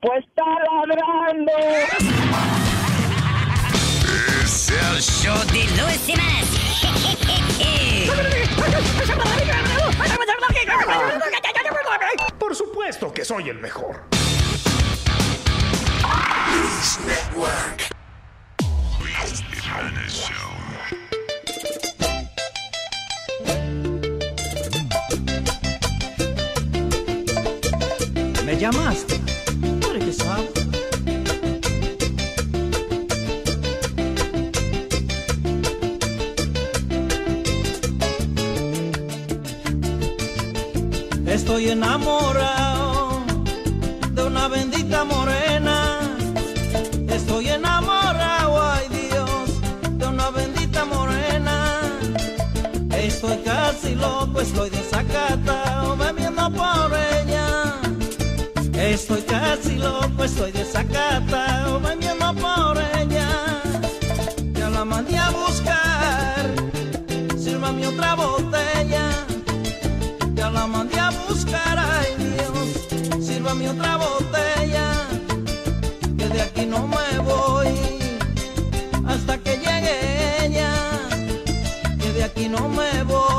Pues está ladrando. Es el show de Luis Semanas. Por supuesto que soy el mejor. Network. Luis Show. ¿Me llamaste? Estoy enamorado de una bendita morena. Estoy enamorado, ay Dios, de una bendita morena. Estoy casi loco, estoy desacatado, bebiendo por ella. Estoy casi loco, estoy desacatado, bebiendo por ella. Ya la mandé a buscar, sírvame otra botella. Ya la mandé a buscar, ay Dios, sírvame otra botella. Que de aquí no me voy hasta que llegue ella. Que de aquí no me voy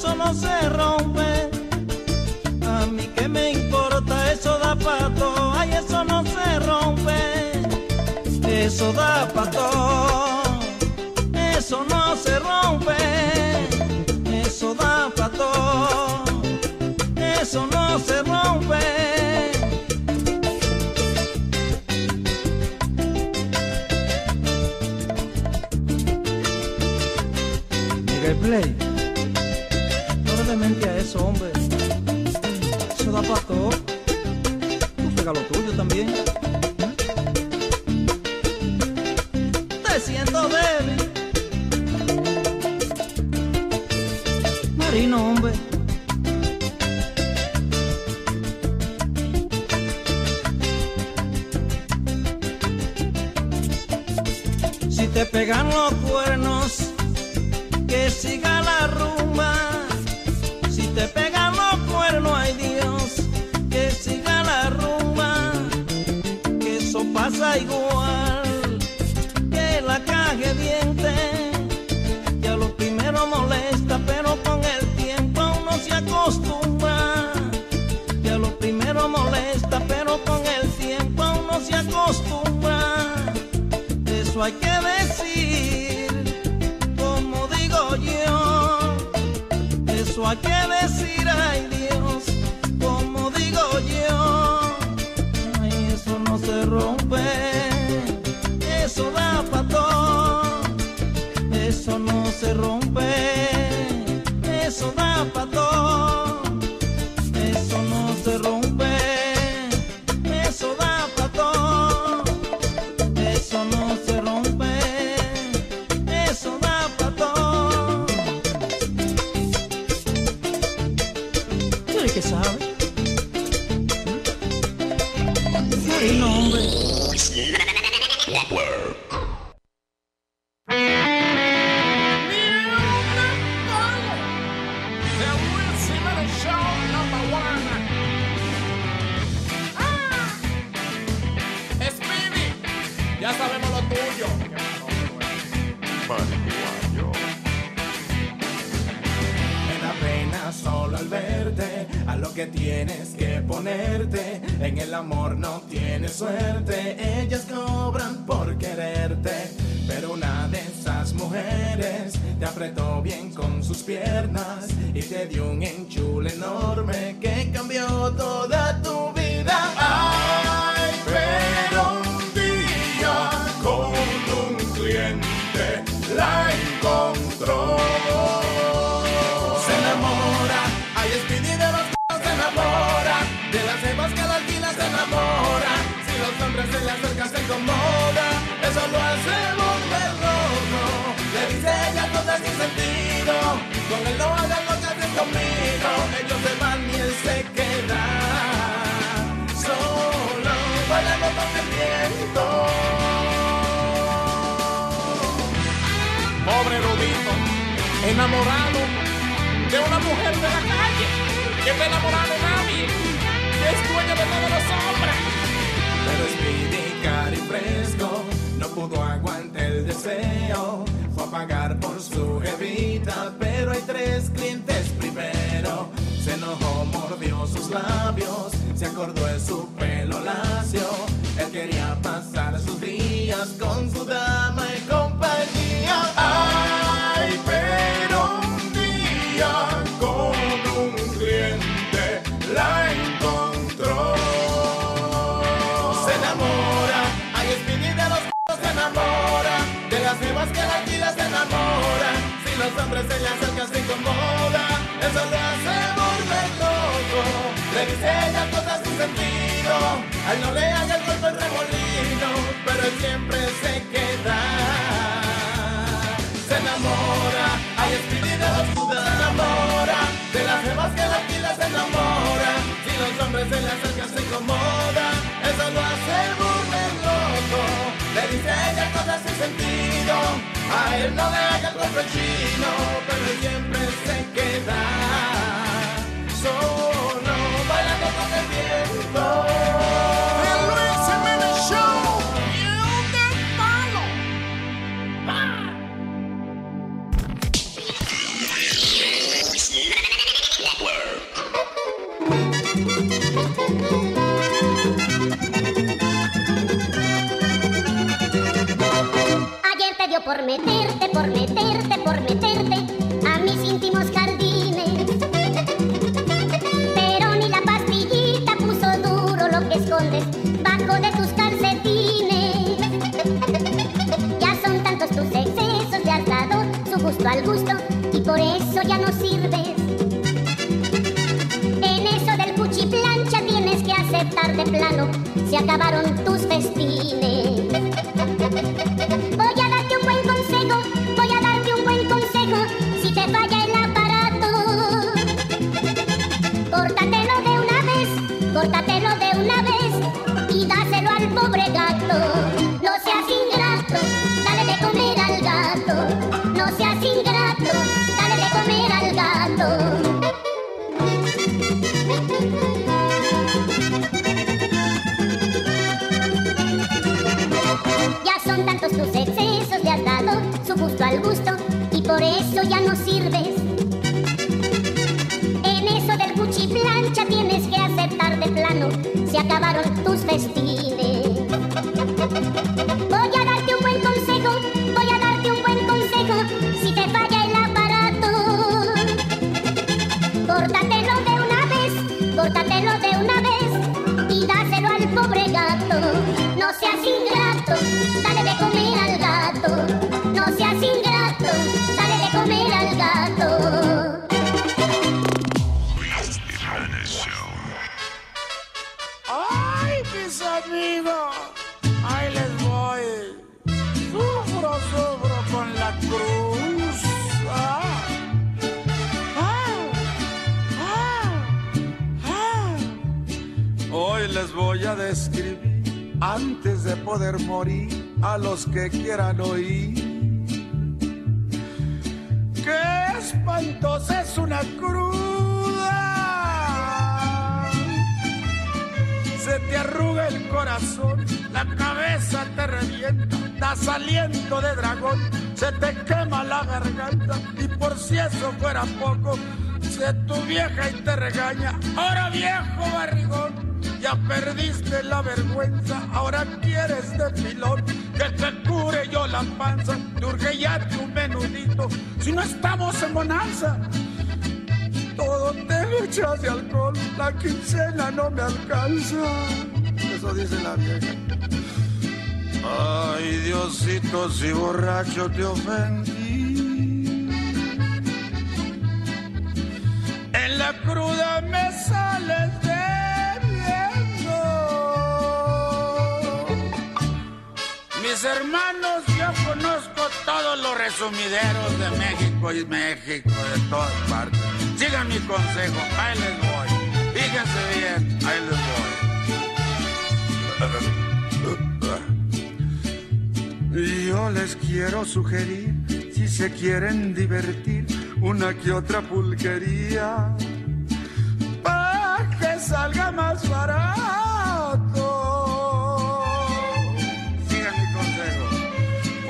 eso no se rompe. A mí que me importa eso da pato, ay eso no se rompe. Eso da pato, eso no se rompe. Eso da pato, eso no se rompe. También. Labios, se acordó de su pelo lacio. Él quería pasar sus días con su dama y compañía. Ay, pero un día con un cliente la encontró. Se enamora, ay, Speedy de los se enamora, de las vivas que la alquila se enamora. Si los hombres se le acercan se incomoda, eso lo hace. Ella cosas sin sentido, a él no le haga el golpe el remolino, pero él siempre se queda. Se enamora, ay, Speedy de los c- se enamora, de las vivas que la alquila se enamora. Si los hombres se le acercan se incomoda, eso lo hace volver loco. Le ella cosas sin sentido, a él no le haga el golpe chino, pero él siempre se queda solo por meterte, por meterte, por meterte se acabaron tus festines. Y por eso ya no sirves. Poco, se tu vieja y te regaña, ahora viejo barrigón, ya perdiste la vergüenza, ahora quieres de pilón, que te cure yo la panza, te urge ya tu menudito, si no estamos en bonanza. Todo te lo echas de alcohol, la quincena no me alcanza. Eso dice la vieja. Ay, Diosito, si borracho te ofendí. Presumideros de México y México, de todas partes. Sigan mi consejo, ahí les voy. Fíjense bien, ahí les voy. Yo les quiero sugerir, si se quieren divertir, una que otra pulquería, para que salga más barato.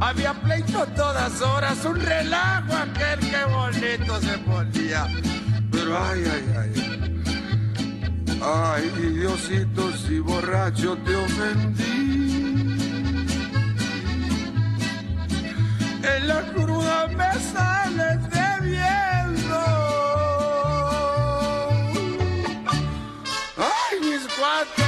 Había pleito todas horas, un relajo aquel que bonito se ponía. Pero ay, ay, ay. Ay, Diosito, si borracho te ofendí. En la cruda me sales debiendo. Ay, mis cuates.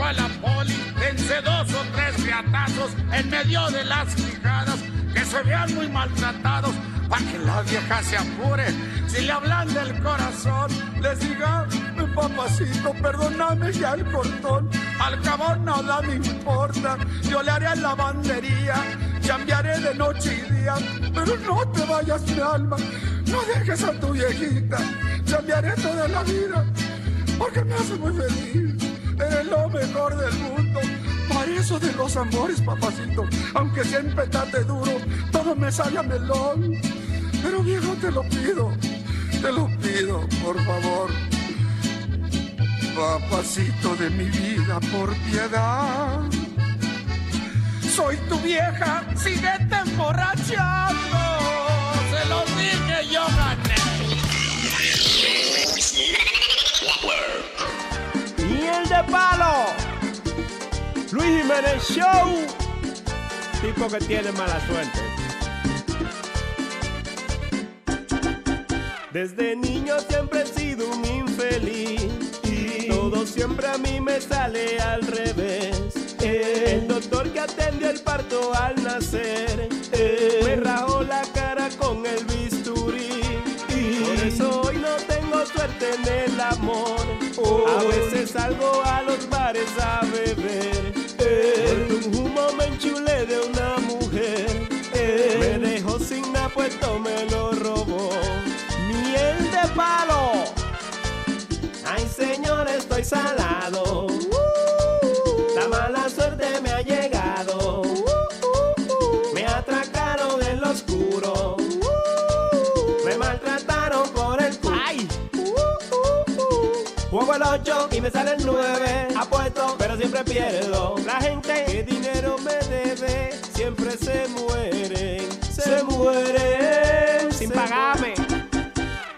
a la poli, dense dos o tres riatazos en medio de las quijadas, que se vean muy maltratados, para que la vieja se apure. Si le hablan del corazón, les diga, papacito, perdóname ya el cortón, al cabo nada me importa, yo le haré lavandería, cambiaré de noche y día, pero no te vayas mi alma, no dejes a tu viejita, cambiaré toda la vida, porque me hace muy feliz, eres lo mejor del mundo. Para eso de los amores, papacito, aunque siempre trate duro, todo me sale a melón. Pero viejo, te lo pido, te lo pido, por favor. Papacito de mi vida, por piedad. Soy tu vieja, síguete emborrachando. Se lo dije, yo gané. De palo. Luis Jiménez Show. Tipo que tiene mala suerte. Desde niño siempre he sido un infeliz. Todo siempre a mí me sale al revés. El doctor que atendió el parto al nacer me rajó la cara con el bisturí. Por eso tengo suerte en el amor. A veces salgo a los bares a beber. Por un humo me enchulé de una mujer. Me dejó sin nada puesto, me lo robó. Miel de palo. Ay, señor, estoy salado. La mala suerte me ha llegado. Me atracaron en lo oscuro. El 8 y me sale el 9. Apuesto, pero siempre pierdo. La gente que dinero me debe siempre se mueren. Se mueren sin pagarme.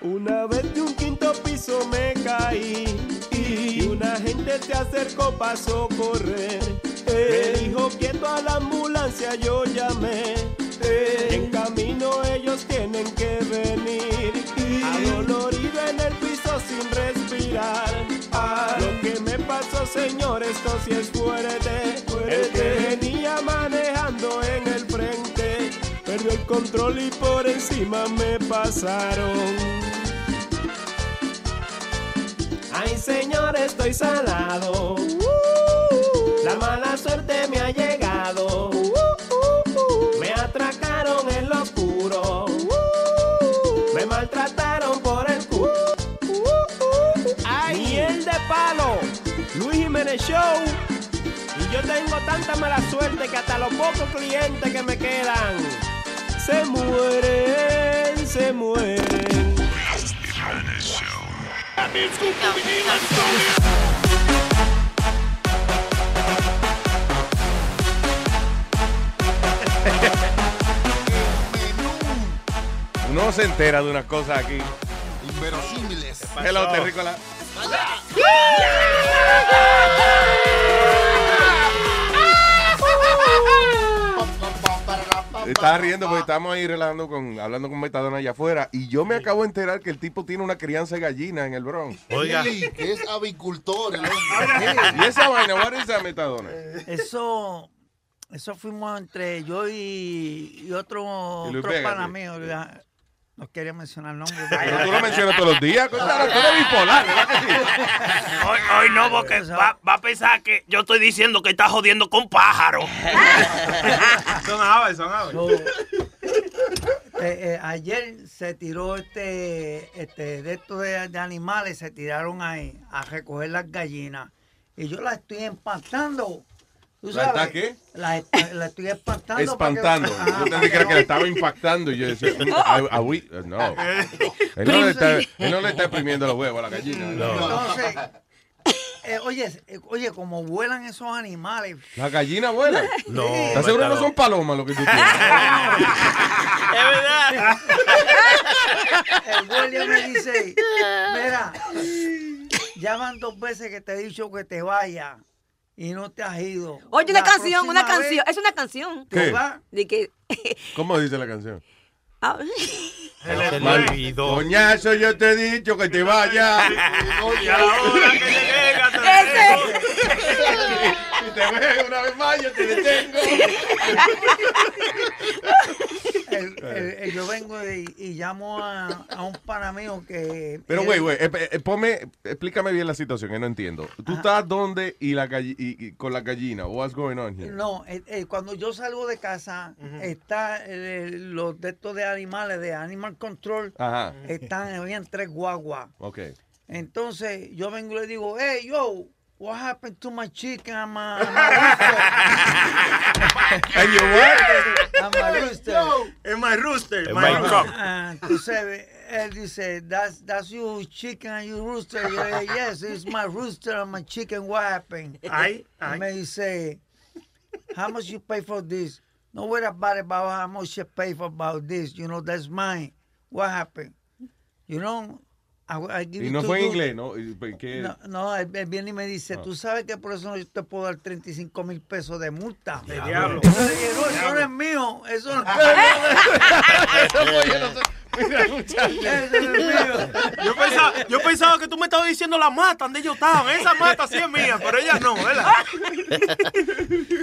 Una vez de un quinto piso me caí y una gente se acercó para socorrer. Me dijo quieto a la ambulancia, yo llamé. En camino ellos tienen que venir. Adolorido en el piso sin respirar. Lo que me pasó, señor, esto sí es fuerte. El que venía manejando en el frente perdió el control y por encima me pasaron. Ay, señor, estoy salado. La mala suerte me ha Jiménez Show. Y yo tengo tanta mala suerte que hasta los pocos clientes que me quedan se mueren. se mueren. Uno se entera de unas cosas aquí. Inverosímiles. Hello, Terrícola. Estaba riendo porque estamos ahí relajando con, hablando con Metadona allá afuera y yo me acabo de enterar que el tipo tiene una crianza de gallina en el Bronx. Sí, que es avicultor. ¿Y esa vaina? ¿What is that, Metadona? Eso, eso fuimos entre yo y, y otro, Y otro pana mío. No quería mencionar nombres. Pero tú lo mencionas todos los días. Claro, tú eres bipolar, ¿verdad que sí? Hoy, hoy no, porque va, va a pensar que yo estoy diciendo que está jodiendo con pájaros. Son aves, son aves. So, eh, eh, ayer se tiró este, este de estos de, de animales, se tiraron ahí a recoger las gallinas. Y yo las estoy espantando. ¿Tú ¿La está qué? Las estoy espantando. para que- Espantando. Ajá, Yo dije que no- la estaba impactando y yo decía, "Ah, ah, oui". no. Él no, le está, él no le está exprimiendo los huevos a la gallina. Entonces, eh, oye, eh, oye, como vuelan esos animales. ¿La gallina vuela? No, ¿Estás seguro que no son palomas lo que tú tienes? Es verdad. El guardia me dice, mira, ya van dos veces que te he dicho que te vayas y no te has ido. Oye, una La canción, una canción. vez Es una canción. ¿Qué? va- De que. ¿Cómo dice la canción? Ah. Coñazo, yo te he dicho que te vayas. Y a la hora que llegue, Si te veo una vez más, yo te detengo. el- el- el- yo vengo y, y llamo a, a un pana mío que... Pero, güey, güey, eh, ponme, explícame bien la situación, que no entiendo. ¿Tú estás dónde y, la y, y con la gallina? What's going on here? No, eh, eh, cuando yo salgo de casa, está eh, los de estos de animales, de Animal Control, Ajá. están, habían tres guaguas. Ok. Entonces yo vengo y le digo, hey, yo, what happened to my chicken and my, And your what? and my rooster? And my rooster, En my my rooster. cock. Ah, Entonces él dice, that's, that's your chicken and your rooster. Yo yes, it's my rooster and my chicken, what happened? Ay, Y ay. me dice, how much you pay for this? No worry about it, about how much you pay for about this. You know, that's mine. What happened? You know, I, I give Y it no fue en you. inglés, ¿no? ¿Y? No, no, él, él viene y me dice, Ah. tú sabes que por eso no yo te puedo dar 35 mil pesos de multa. De diablo. Y yo no, eso no es mío, eso no. Eso no es Yo pensaba, yo pensaba que tú me estabas diciendo la mata donde ellos estaban. Esa mata sí es mía, pero ella no, ¿verdad?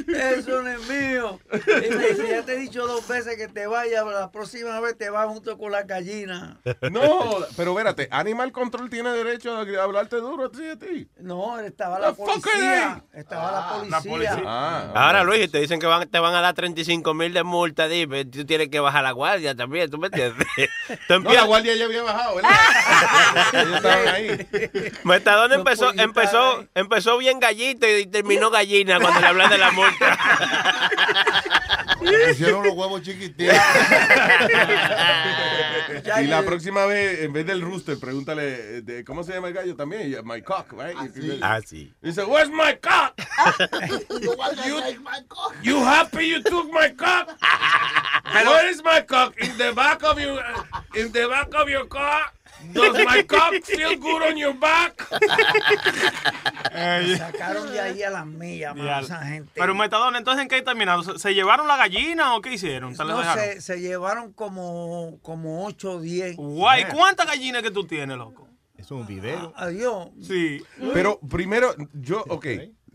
Eso no es mío. Ya te he dicho dos veces que te vayas, pero la próxima vez te vas junto con la gallina. No, pero espérate, Animal Control tiene derecho a hablarte duro así a ti. No, estaba la policía. Estaba la policía. Ah, Ahora, Luis, te dicen que van, te van a dar 35 mil de multa, dime, tú tienes que bajar la guardia también, ¿tú me entiendes? No, la guardia ya había bajado, ¿verdad? Ellos estaban ahí. Metadona Los empezó, empezó, empezó bien gallito y terminó gallina cuando le hablé de la multa. Le Hicieron los huevos chiquititos. Y la próxima vez, en vez del rooster, pregúntale, de- ¿cómo se llama el gallo también? My cock, right? Ah, sí. Dice, where's my cock? you, you happy you took my cock? Where is my cock? In the back of your, in the back of your car? Does my cock feel good on your back? Sacaron de ahí a las millas, mano, esa gente. Pero Metadona, entonces ¿en qué terminaron? ¿Se, se llevaron la gallina o qué hicieron? ¿Se no, dejaron? se, se llevaron como, como 8 o 10. Guay, ¿cuántas gallinas que tú tienes, loco? Es un video. Adiós. Sí. Pero primero, yo, ok,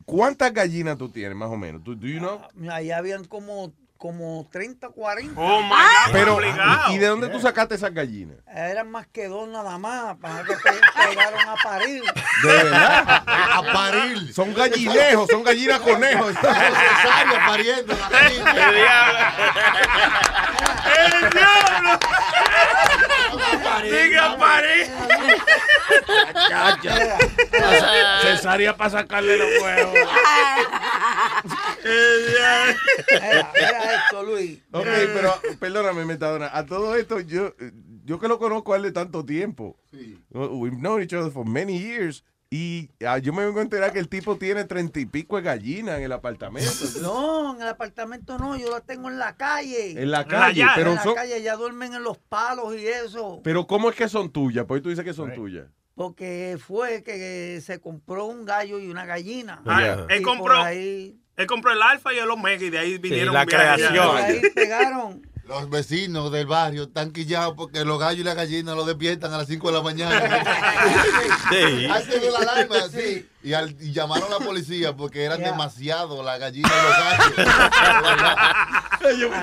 ¿cuántas gallinas tú tienes, más o menos? ¿Do, do you know? Ahí habían como, como 30, 40. Oh my God, Pero, obligado. ¿y de dónde tú sacaste esas gallinas? Eran más que dos nada más, para que pe- pegaron a parir. De verdad. A parir. Son gallinejos, son gallinas conejos. Cesárea pariendo la gallina. ¡El diablo! ¡Diga pared! Cesárea para sacarle los huevos. Era, era esto, Luis. Ok, pero perdóname, Metadona. A todo esto, yo, yo que lo conozco a él de tanto tiempo. We've known each other for many years. Y ah, yo me vengo a enterar que el tipo tiene treinta y pico de gallinas en el apartamento. No, en el apartamento no, yo la tengo en la calle. En la calle, pero en la son- calle, ya duermen en los palos y eso. Pero ¿cómo es que son tuyas? Porque tú dices que son tuyas. Porque fue que se compró un gallo y una gallina. Ah, Ya. él compró, ahí- él compró el alfa y el omega y de ahí vinieron la creación. ahí pegaron. Los vecinos del barrio están quillados porque los gallos y las gallinas los despiertan a las 5 de la mañana. Sí. Hacen la alarma, sí. Y, al- y llamaron a la policía porque eran demasiado las gallinas y los gallos.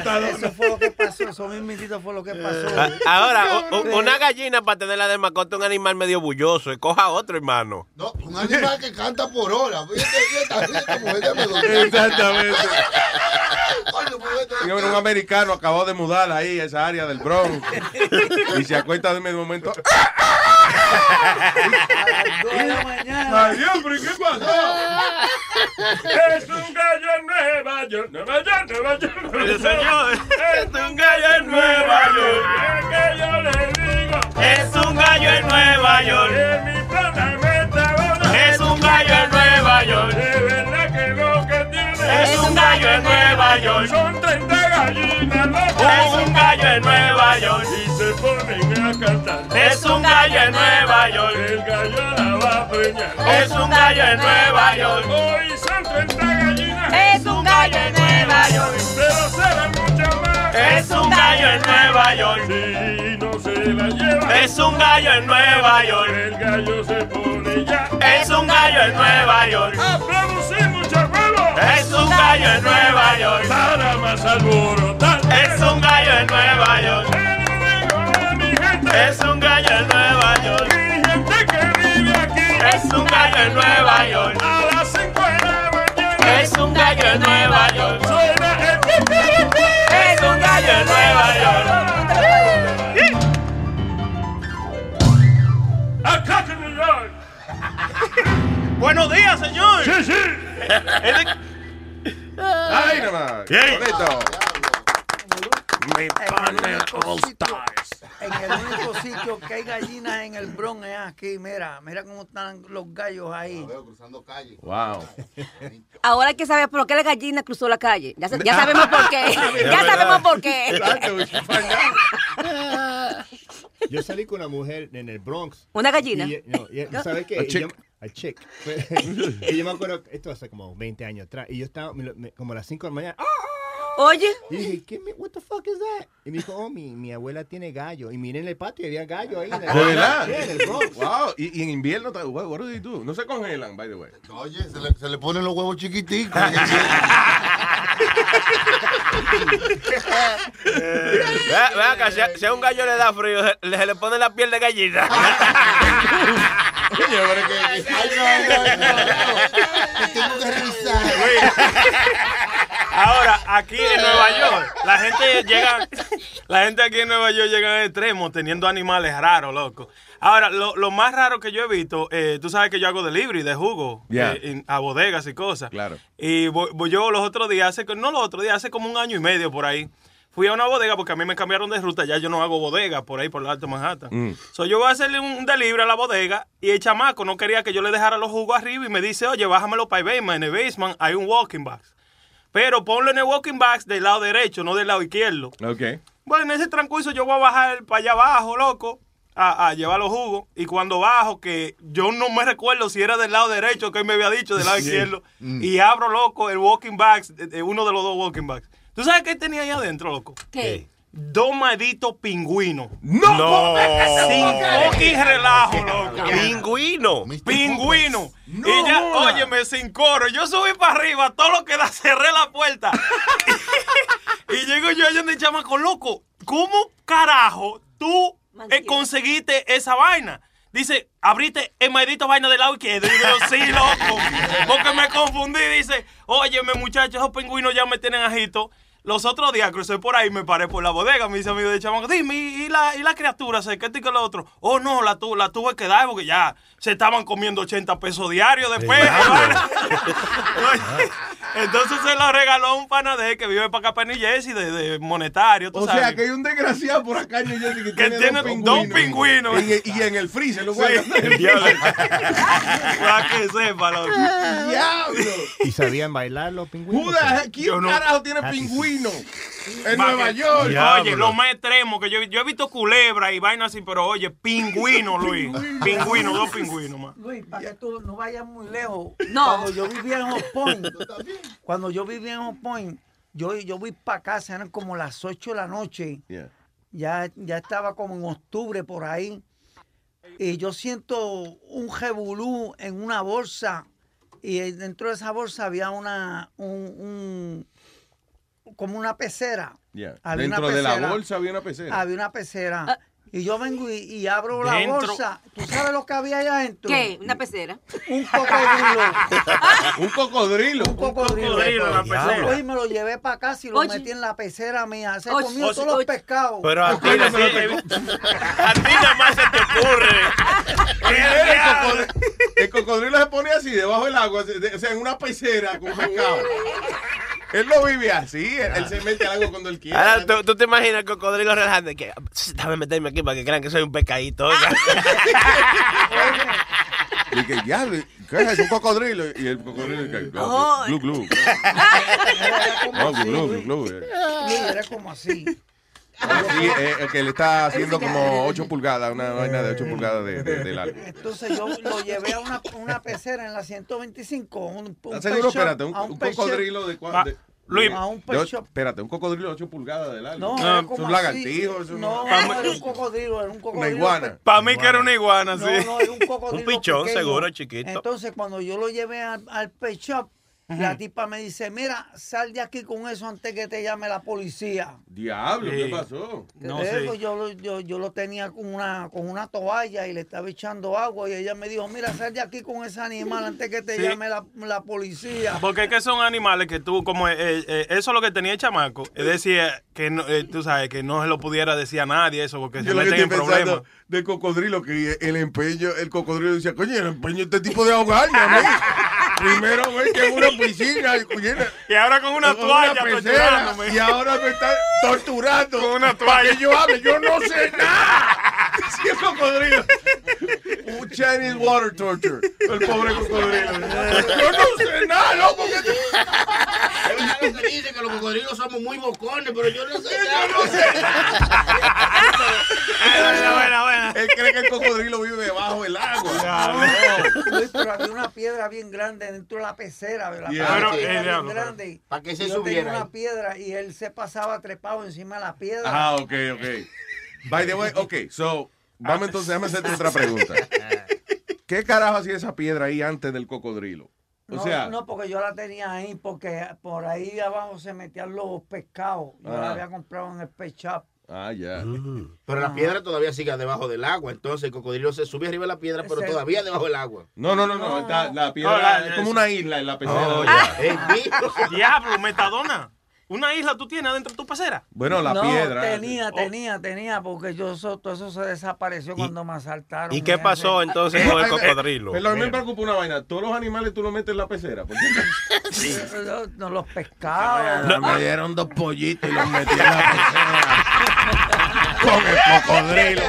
Ah, Eso fue lo que pasó, eso mismitito fue lo que pasó. Ah, Ahora, una gallina para tenerla de mascota, un animal medio bulloso. Escoja otro, hermano. No, un animal que canta por hora. Exactamente. Y ahora un americano acabó de mudar ahí a esa área del Bronx y se acuesta de mí de momento. Dos de la mañana. Adiós, pero ¿y qué pasó? Es un gallo en Nueva York, Nueva York, Nueva York. Señor. Es un gallo en Nueva York. Es que yo le digo. Es un gallo en Nueva York. Mi. Es un gallo en Nueva York. De verdad que lo que tiene. Es un gallo en Nueva York. Son 30 gallinas locas. Es un gallo en Nueva York. Y se ponen a cantar. Es un gallo en Nueva York. El gallo la va a preñar. Es un gallo en Nueva York. Hoy son 30 gallinas. Es un gallo en Nueva York. Pero serán muchas más. Es un gallo en Nueva York. Si no se la lleva. Es un gallo en Nueva York. El gallo se pone ya. Es un gallo en Nueva York. A gallo en Nueva York. Para más alborotar. Es un gallo en Nueva York. Es un gallo en Nueva York. Mi gente que vive aquí. Es un gallo en Nueva York. A las 5 de la mañana. Es un gallo en Nueva York. Es un gallo en Nueva York. A cock in New York. Buenos días, señor. Sí, sí. Ahí nomás. Me En el pone único All sitio- Stars. En el único sitio que hay gallinas en el Bronx es aquí. Mira, mira cómo están los gallos ahí. Veo cruzando calle. Wow. Ahora hay que saber por qué la gallina cruzó la calle. Ya, sa- ya sabemos por qué. ya sabemos por qué. Yo salí con una mujer en el Bronx. ¿Una gallina? Y, no, y- ¿Sabes qué? A chick. y yo me acuerdo, esto hace como 20 años atrás. Y yo estaba me lo- me- como a las 5 de la mañana. ¡ah! Oye, Y dije, ¿qué me, what the fuck is that? Y me dijo, oh, mi, mi abuela tiene gallo. Y miré en el patio y había gallo ahí. en el- ¿De verdad? Sí, en el Bronx. Wow. Y, y en invierno, what, what do they do? No se congelan, by the way. Oye, se le, se le ponen los huevos chiquiticos. Vea, vea acá, si a, si a un gallo le da frío, se le, se le pone la piel de gallina. Oye, pero que- Ay, no, no, no, no. Que tengo que revisar. Ahora, aquí en Nueva York, la gente llega, la gente aquí en Nueva York llega al extremo teniendo animales raros, loco. Ahora, lo, lo más raro que yo he visto, eh, tú sabes que yo hago delivery de jugo Ya. eh, en- a bodegas y cosas. Claro. Y voy, voy yo los otros días, hace, no los otros días, hace como un año y medio por ahí, fui a una bodega porque a mí me cambiaron de ruta, ya yo no hago bodega por ahí por el Alto Manhattan. Mm. So, yo voy a hacerle un delivery a la bodega y el chamaco no quería que yo le dejara los jugos arriba y me dice, oye, bájamelo para el basement. En el basement hay un walking box. Pero ponlo en el walking box del lado derecho, no del lado izquierdo. Ok. Bueno, en ese transcurso yo voy a bajar para allá abajo, loco, a, a llevar los jugos. Y cuando bajo, que yo no me recuerdo si era del lado derecho que él me había dicho, del lado Sí. izquierdo. Mm. Y abro, loco, el walking box, de- de uno de los dos walking box. ¿Tú sabes qué tenía ahí adentro, loco? ¿qué? Dos malditos pingüinos. ¡No! No. Sin fucking relajo, loco. Pingüino. Pingüino. y ya, óyeme, sin coro. Yo subí para arriba, todo lo que da, cerré la puerta. y llego yo allá donde chamaco, loco, ¿cómo carajo tú eh, conseguiste esa vaina? Dice, abriste el maldito vaina del lado izquierdo. Y yo digo, sí, loco. Porque me confundí. Dice, óyeme, muchachos, esos pingüinos ya me tienen agito. Los otros días crucé por ahí, me paré por la bodega, me dice amigo de chamaco, dime, ¿y la, y la criatura? ¿Se qué que lo otro? Oh, no, la, tu, la tuve que dar porque ya se estaban comiendo 80 pesos diarios después. Entonces se lo regaló a un panadero que vive para acá, para New Jersey, de, de monetario, tú O sabes. sea, que hay un desgraciado por acá en New Jersey que, Que tiene dos pingüinos. Y, y en el freezer lo Sí. guardan. Para que sepa, loco. ¡Diablo! ¿Y sabían bailar los pingüinos? Who the heck- ¿Quién Yo no- carajo tiene Casi pingüino en Nueva que- York? Oye, lo más extremo que yo, he- yo he visto culebra y vainas así, pero oye, pingüino, Luis. Pingüino, dos pingüinos Luis, para que tú no vayas muy lejos. No. Cuando yo vivía en Hot Point, cuando yo vivía en Hot Point, yo, yo voy para casa, eran como las 8 de la noche. Yeah. Ya, ya estaba como en octubre por ahí. Y yo siento un jebulú en una bolsa. Y dentro de esa bolsa había una, un, un- como una pecera. Yeah. Una Dentro de la bolsa había una pecera. Había una pecera. Y yo vengo y, y abro la bolsa. ¿Tú sabes lo que había allá adentro? ¿Qué? ¿Una pecera? Un cocodrilo. un cocodrilo. Un cocodrilo. cocodrilo en la pecera. Me lo llevé para casa y lo Oye. metí en la pecera mía. Se Oye, comió oye, todos los pescados. Pero a ti, no se te- a ti nada más se te ocurre. El, cocodrilo, el cocodrilo se pone así debajo del agua, así, de- o sea, en una pecera con pescado. Él no vive así, él, él se mete al agua cuando él quiere. Ahora, ¿tú, tú te imaginas el cocodrilo relajando que déjame meterme aquí para que crean que soy un pescadito. Y que ya, ¿qué es? Un cocodrilo. Y el cocodrilo que Oh. glu, glu. Glu, glu, glu. Era como así. Sí, eh, el que le está haciendo como 8 pulgadas, una vaina de 8 pulgadas de, de, de largo. Entonces yo lo llevé a una, una pecera en la 125. Un, un ¿Estás pet seguro? Espérate, un, cocodrilo de Ah, cuánto. Luis. A un pet shop. espérate, un cocodrilo de 8 pulgadas de largo. No, es era un lagartijo, así. No, no, era un cocodrilo, era un cocodrilo. una iguana. Para mí que era una iguana, No, sí. no, era un cocodrilo Un pichón, pequeño. seguro, chiquito. Entonces, cuando yo lo llevé al, al pet shop, la tipa me dice, mira, sal de aquí con eso antes que te llame la policía. Diablo, ¿qué pasó? No Eso, sé. yo, lo- yo, yo lo tenía con una, con una toalla y le estaba echando agua y ella me dijo, mira, sal de aquí con ese animal antes que te Sí. llame la, la policía. Porque es que son animales que tú, como eh, eh, eso es lo que tenía el chamaco, es decir, que no, eh, tú sabes, que no se lo pudiera decir a nadie eso, porque Yo se meten en problemas. del cocodrilo, que el empeño, el cocodrilo decía, coño, el empeño de este tipo de ahogarme a mí. Primero me que en una piscina y, ahora con una con toalla pecera, torturándome. Y ahora me está torturando. Con una toalla. que yo hable, yo no sé nada. Sí, el cocodrilo. Un Chinese water torture. El pobre cocodrilo. Yo no sé nada, que Es verdad lo que dice que los cocodrilos somos muy bocones, pero yo no sé Yo no sé nada. Buena, buena, buena. Él cree que el cocodrilo vive debajo del agua. No, Luis, pero había una piedra bien grande dentro de la pecera. La Yeah. piedra Pero, era eh, bien diablo, grande. ¿Para qué se Yo tenía subiera? una piedra y él se pasaba trepado encima de la piedra. Ah, ok, ok. By the way, ok, so, vamos entonces, déjame hacerte otra pregunta. ¿Qué carajo hacía esa piedra ahí antes del cocodrilo? O no, sea, no, porque yo la tenía ahí, porque por ahí abajo se metían los pescados. Yo Ah. la había comprado en el pet shop. ah, ya. Pero la piedra todavía sigue debajo del agua. Entonces el cocodrilo se sube arriba de la piedra, pero todavía debajo del agua. No, no, no, no, está- la piedra No, la- es como una isla en la pecera. Oh, mijo. Diablo, Metadona. Una isla tú tienes adentro de tu pecera. Bueno, la no, piedra. tenía, Oh. tenía, tenía, porque yo eso, todo eso se desapareció cuando me asaltaron. ¿Y qué pasó entonces con el cocodrilo? Pero a mí me preocupa una vaina. Todos los animales tú los metes en la pecera. porque- No, no, los pescados. No, me dieron dos pollitos y los metí en la pecera. Con el cocodrilo.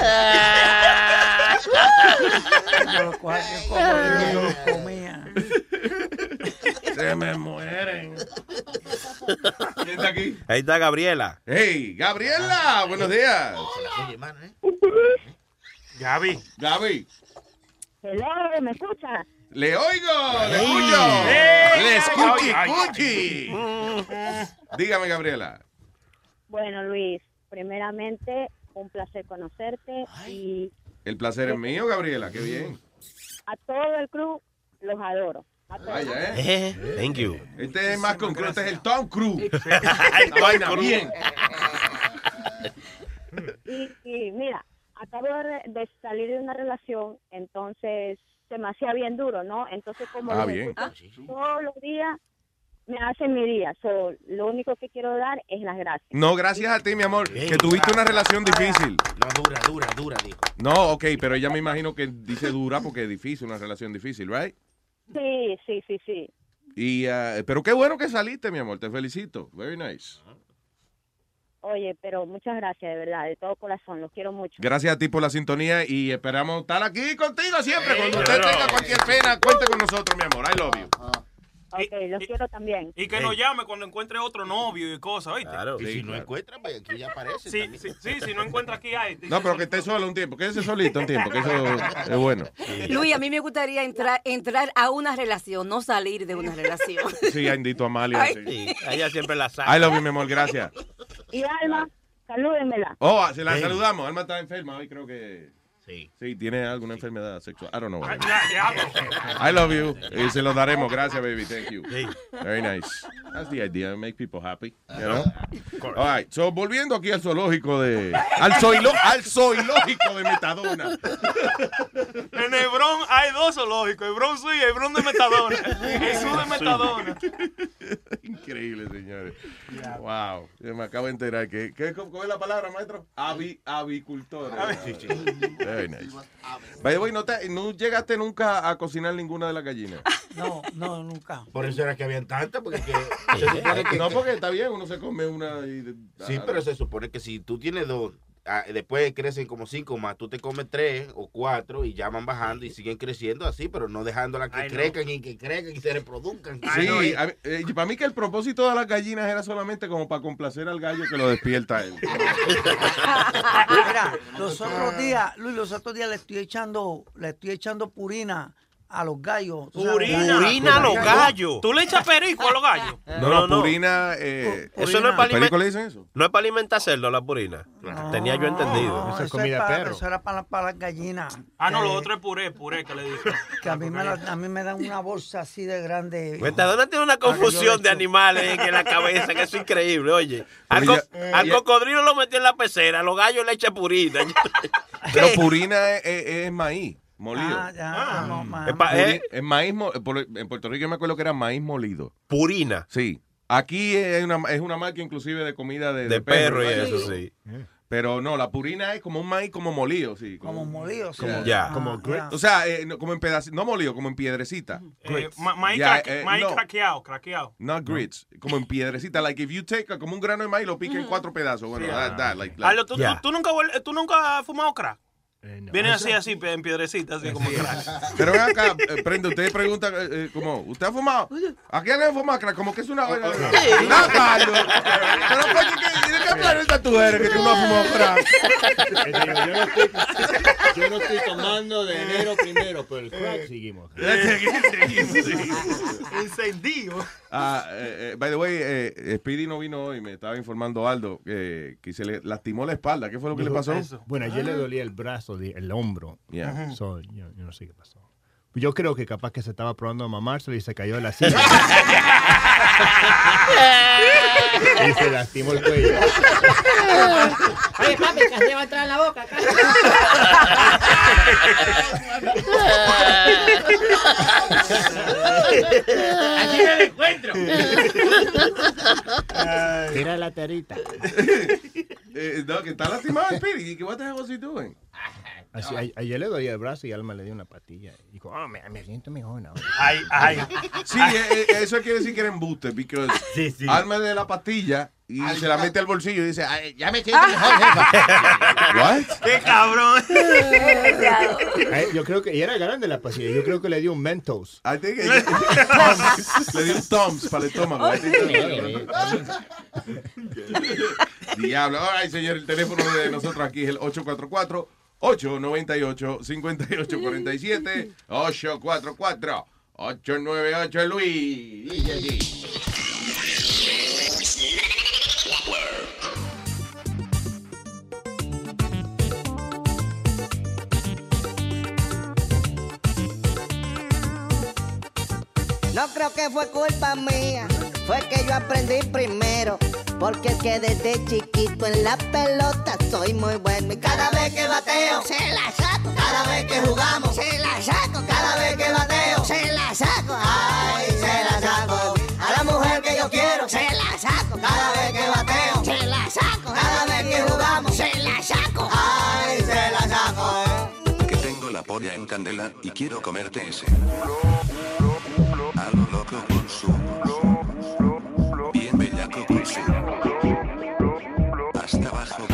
Yo los cogía, el cocodrilo, yo los comía. Se me mueren. ¿Quién está aquí? Ahí está Gabriela. Hey, Gabriela, buenos días. Oye, mano, ¿eh? Gaby. Gaby, Hello, ¿me escuchas? le oigo, le escucho. Le escuchi, escuchi. Dígame, Gabriela. Bueno, Luis, primeramente, un placer conocerte y El placer es mío, Gabriela, qué bien. a todo el club los adoro. Vaya, ¿eh? Eh, thank you. Este es más concreto, este es el Tom Cruise. El Tom Cruise. bien. Y, y mira, acabo de, de salir de una relación, entonces se me hacía bien duro, ¿no? Entonces, como Ah, bien. escucho todos los días, me hacen mi día. So, lo único que quiero dar es las gracias. No, gracias a ti, mi amor, que tuviste una relación difícil. No, dura, dura, dura, dijo. No, ok, pero ella me imagino que dice dura porque es difícil, una relación difícil, ¿right? Sí, sí, sí, sí. Y, ah, pero qué bueno que saliste, mi amor. Te felicito. Very nice. Oye, pero muchas gracias, de verdad, de todo corazón, los quiero mucho. Gracias a ti por la sintonía y esperamos estar aquí contigo siempre. Cuando usted tenga cualquier pena, cuente con nosotros, mi amor. I love you. Ok, los quiero también. Y que nos llame cuando encuentre otro novio y cosas, ¿oíste? Claro. Y Sí, si no claro. encuentran, vaya, aquí ya aparece. Sí, sí, sí, si no encuentra aquí hay. No, pero que esté solo un tiempo. Quédese solito un tiempo, que eso es bueno. Luis, a mí me gustaría entrar, entrar a una relación, no salir de una relación. Sí, Indito Amalia. Ay. sí. Sí, ella siempre la saca. I love you, mi amor. Gracias. Y Alma, salúdenmela. Oh, se la Sí. saludamos. Alma está enferma hoy, creo que. Sí. Sí, tiene alguna enfermedad sexual. I don't know. Ya, ya. I love you. Y se lo daremos. Gracias, baby. Thank you. Sí. Very nice. That's the idea. Make people happy. You know? All right. So, volviendo aquí al zoológico de. Al, zoilo, al zoológico de Metadona. En Hebrón hay dos zoológicos, Hebrón y Hebrón de Metadona. Jesús de Metadona. Increíble, señores. Wow. Yo me acabo de enterar que. ¿qué, ¿Cómo es la palabra, maestro? Avi, avicultor. Very nice. By the way, ¿no, te- no llegaste nunca a cocinar ninguna de las gallinas? No, no, nunca. Por eso era que habían tantas, porque que, se supone que... No, porque está bien, uno se come una y. Sí, pero se supone que si tú tienes dos, ah, después crecen como cinco más, tú te comes tres o cuatro y ya van bajando y siguen creciendo así, pero no dejándolas que crezcan y que crezcan y se reproduzcan. Sí, a eh, para mí que el propósito de las gallinas era solamente como para complacer al gallo que lo despierta a él. Mira, los otros días, Luis, los otros días le estoy echando, le estoy echando purina a los gallos. Purina. Purina a los gallos. ¿Tú le echas perico a los gallos? No, no, purina. Eh, Eso no es para ¿Al perico le alimentar. dicen eso? No es para alimentar cerdo la purina. Tenía yo entendido. No, eso, es para, eso era para, para las gallinas. Ah, no, lo otro es puré, puré que le dije. que a mí, me la- a mí me dan una bolsa así de grande. Metadona tiene una confusión de animales en la cabeza, que eso es increíble, oye. Al, Oye, co- ya- al ya- cocodrilo lo metió en la pecera, a los gallos le echa purina. Pero purina es, es- es maíz molido. Ah, ya, no, ma- Es pa- Puri- es maíz mo- por- en Puerto Rico yo me acuerdo que era maíz molido. Purina. Sí. Aquí es una, es una marca inclusive de comida de, De perro y ¿verdad? eso, sí. Pero no, la purina es como un maíz como molido, sí. Como molido, sí. Como, Ya. Ah, como grits. O sea, eh, no, como en pedacito, no molido, como en piedrecita. Eh, ma- maíz Ya, craque- eh, maíz no. craqueado, craqueado. Not grits, como en piedrecita. Like if you take a- como un grano de maíz y lo pica en cuatro pedazos. Bueno, that, that, like, like- Aldo, ¿tú, Yeah. tú- tú nunca, vuel- tú nunca has fumado crack? Viene Ah, así, así, en piedrecita, así como crack. Pero ven acá, eh, prende, usted pregunta eh, eh, como, ¿usted ha fumado? ¿A quién le ha fumado? crack? Como que es una vaina. No, Carlos. Pero coño, ¿qué- ¿de qué planeta tú eres que tú no has fumado crack? Yo no, estoy, yo no estoy tomando de enero primero, pero el crack seguimos. Encendido. Ah, eh, eh, by the way, eh, Speedy no vino hoy, me estaba informando Aldo que, que se le lastimó la espalda. ¿Qué fue lo que le pasó? Bueno, ayer le dolía el brazo, el hombro. Yeah. So, yo, yo no sé qué pasó. Yo creo que capaz que se estaba probando a mamárselo y se cayó de la silla. y se lastimó el cuello. Oye, papi, casi va a entrar en la boca. Así me lo encuentro. Tira la terita. Eh, no, que está lastimado Speedy. ¿Y qué what the hell was he doing? Así, a- ayer le dolía el brazo y Alma le dio una patilla. Y dijo, oh, me, me siento mejor ahora. Ay, ay. Sí, eh, eh, eso quiere decir que era embuste, porque Alma de la pastilla y se la mete al bolsillo y dice, "Ay, ya me siento mejor, jefa. What? ¡Qué cabrón! Ay, yo creo que, y era grande la pastilla, yo creo que le dio un Mentos. I think it- le dio un Toms para el estómago. Diablo. All right, señor, el teléfono de nosotros aquí es el 844 898 5847 844 898 Luis. DJ. No creo que fue culpa mía, fue que yo aprendí primero. Porque es que desde chiquito en la pelota soy muy bueno. Y cada vez que bateo, se la saco. Cada vez que jugamos, se la saco. Cada vez que bateo, se la saco. Ay, se la saco. A la mujer que yo quiero, se la saco. Cada vez que bateo, se la saco. Cada vez que jugamos, se la saco. Ay, se la saco. Que tengo la polla en candela y quiero comerte ese. A lo loco, debe hasta abajo.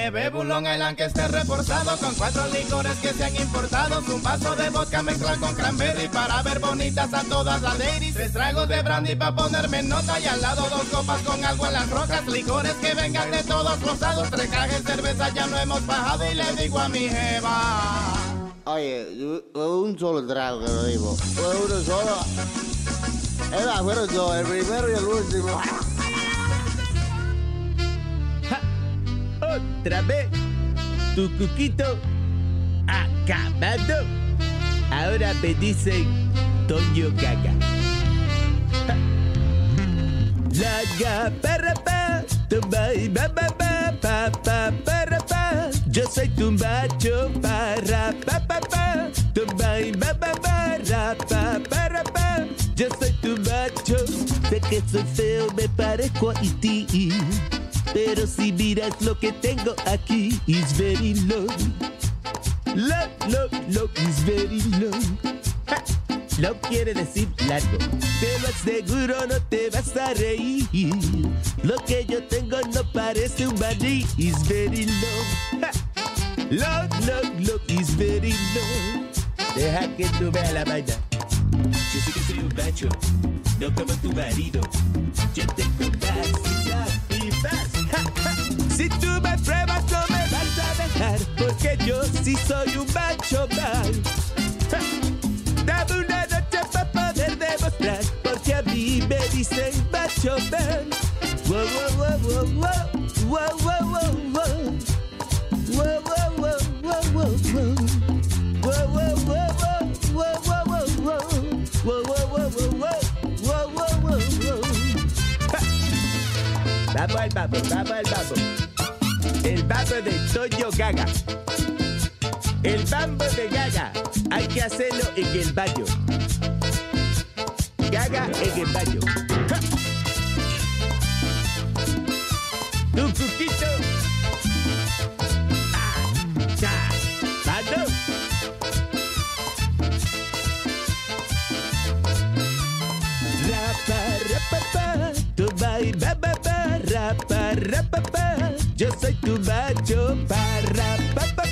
Me bebo un Long Island que esté reforzado con cuatro licores que sean importados. Un vaso de vodka mezclado con cranberry para ver bonitas a todas las ladies. Tres tragos de brandy para ponerme nota y al lado dos copas con algo en las rocas. Licores que vengan de todos los lados. Tres cajas de cerveza ya no hemos bajado y le digo a mi jeva. Oye, yo- un solo trago que lo digo. Uno solo. Más, fueron dos, el primero y el último. Otra vez, tu cuquito acabado. Ahora me dicen Toño Gaga. La ga pa, tumba y ba ba ba pa pa para pa. Yo soy tu macho para pa pa pa, tumba y ba ba ba ra pa pa. Yo soy tu macho, sé que soy feo, me parezco a ti. Pero si miras lo que tengo aquí, is very low. Low, low, low, is very low. Ja. Low quiere decir largo. Te lo aseguro, no te vas a reír. Lo que yo tengo no parece un maní, is very low. Ja. Low, low, low, is very low. Deja que tú veas la vaina. Yo sé que soy un macho, no como tu marido. Yo tengo capacidad. Si tú me pruebas no me vas a dejar, porque yo sí soy un macho mal. Dame una noche para poder demostrar, porque a mí me dicen macho mal. Wow, wow, wow, wow, wow, wow, Vamos al babo, babo. El babo de Toño Gaga. El bambo de Gaga. Hay que hacerlo en el baño. Gaga en el baño. Ja. para papá, yo soy tu macho para papá,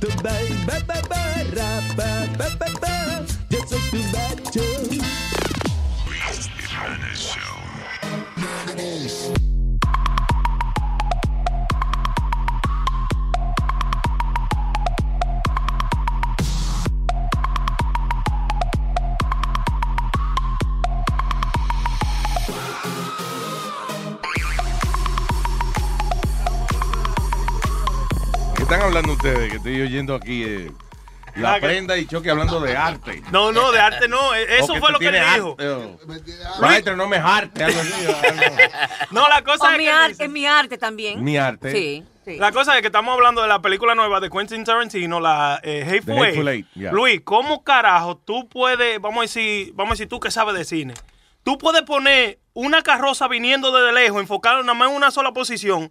tu ba, ba, ba, para papá. Aquí eh, la Ah, que- prenda y choque hablando de arte. No, no, de arte no. eh, Eso O fue tú lo que le tienes dijo. arte, o- Maestro, no me arte. algo así, o algo. No, la cosa O es mi que arte, es mi arte también. Mi arte. Sí, sí. La cosa es que estamos hablando de la película nueva de Quentin Tarantino, la eh, Hateful, The Eight. Hateful Eight, yeah. Luis, ¿cómo carajo tú puedes, vamos a decir, vamos a decir tú que sabes de cine, tú puedes poner una carroza viniendo desde lejos, enfocarla nada más en una sola posición,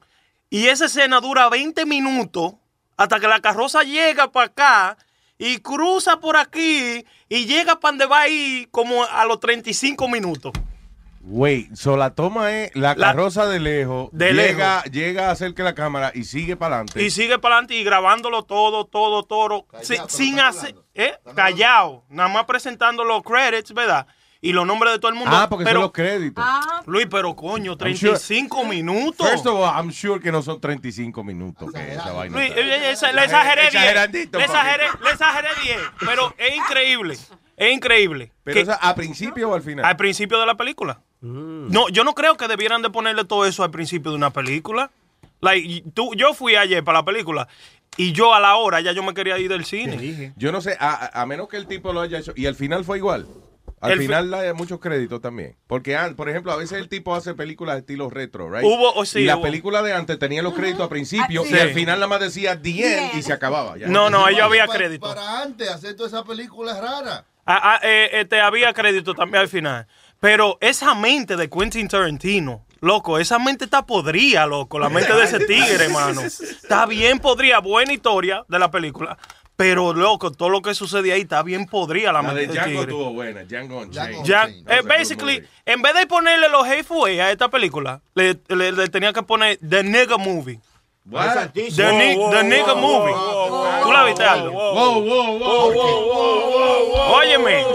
y esa escena dura 20 minutos hasta que la carroza llega para acá y cruza por aquí y llega para donde va ahí como a los 35 minutos. Wait, so la toma es la La- carroza de lejos, De llega, llega a cerca de la cámara y sigue para adelante. Y sigue para adelante y grabándolo todo, todo, todo. si- sin hacer. ¿eh? Callado. Nada más presentando los credits, ¿verdad? Y los nombres de todo el mundo. Ah, porque pero, son los créditos. Luis, pero coño, I'm sure- 35 minutos. First of all, I'm sure que no son 35 minutos que esa vaina. Luis, esa- le exageré 10. Exagerandito, Le exageré, le exageré 10. Pero es increíble. Es increíble. Pero que- o sea, ¿a principio o al final? al principio de la película. No, yo no creo que debieran de ponerle todo eso al principio de una película. Like, tú, yo fui ayer para la película y yo a la hora ya yo me quería ir del cine. Yo no sé, a- a menos que el tipo lo haya hecho. Y al final fue igual. Al El final hay muchos créditos también. Porque, por ejemplo, a veces el tipo hace películas de estilo retro, ¿right? Hubo- oh, sí, y la hubo. película de antes tenía los créditos al principio Ah, y al final nada más decía The End y se acababa. ya. No, no, ellos había crédito. Para antes, hacer toda esa película rara. Ah, ah, eh, este, había crédito también al final. Pero esa mente de Quentin Tarantino, loco, esa mente está podrida, loco. La mente de ese tigre, hermano. Está bien podrida. Buena historia de la película. Pero, loco, todo lo que sucede ahí está bien podrida la, La de Django tigre. estuvo buena. Django Unchained. That eh, basically, en vez de ponerle los hateful Eight a esta película, le, le- le tenía que poner The Nigga Movie. What? The, ni- the Nigga Movie. ¿Tú la viste, Aldo? Wow, wow, wow, Óyeme,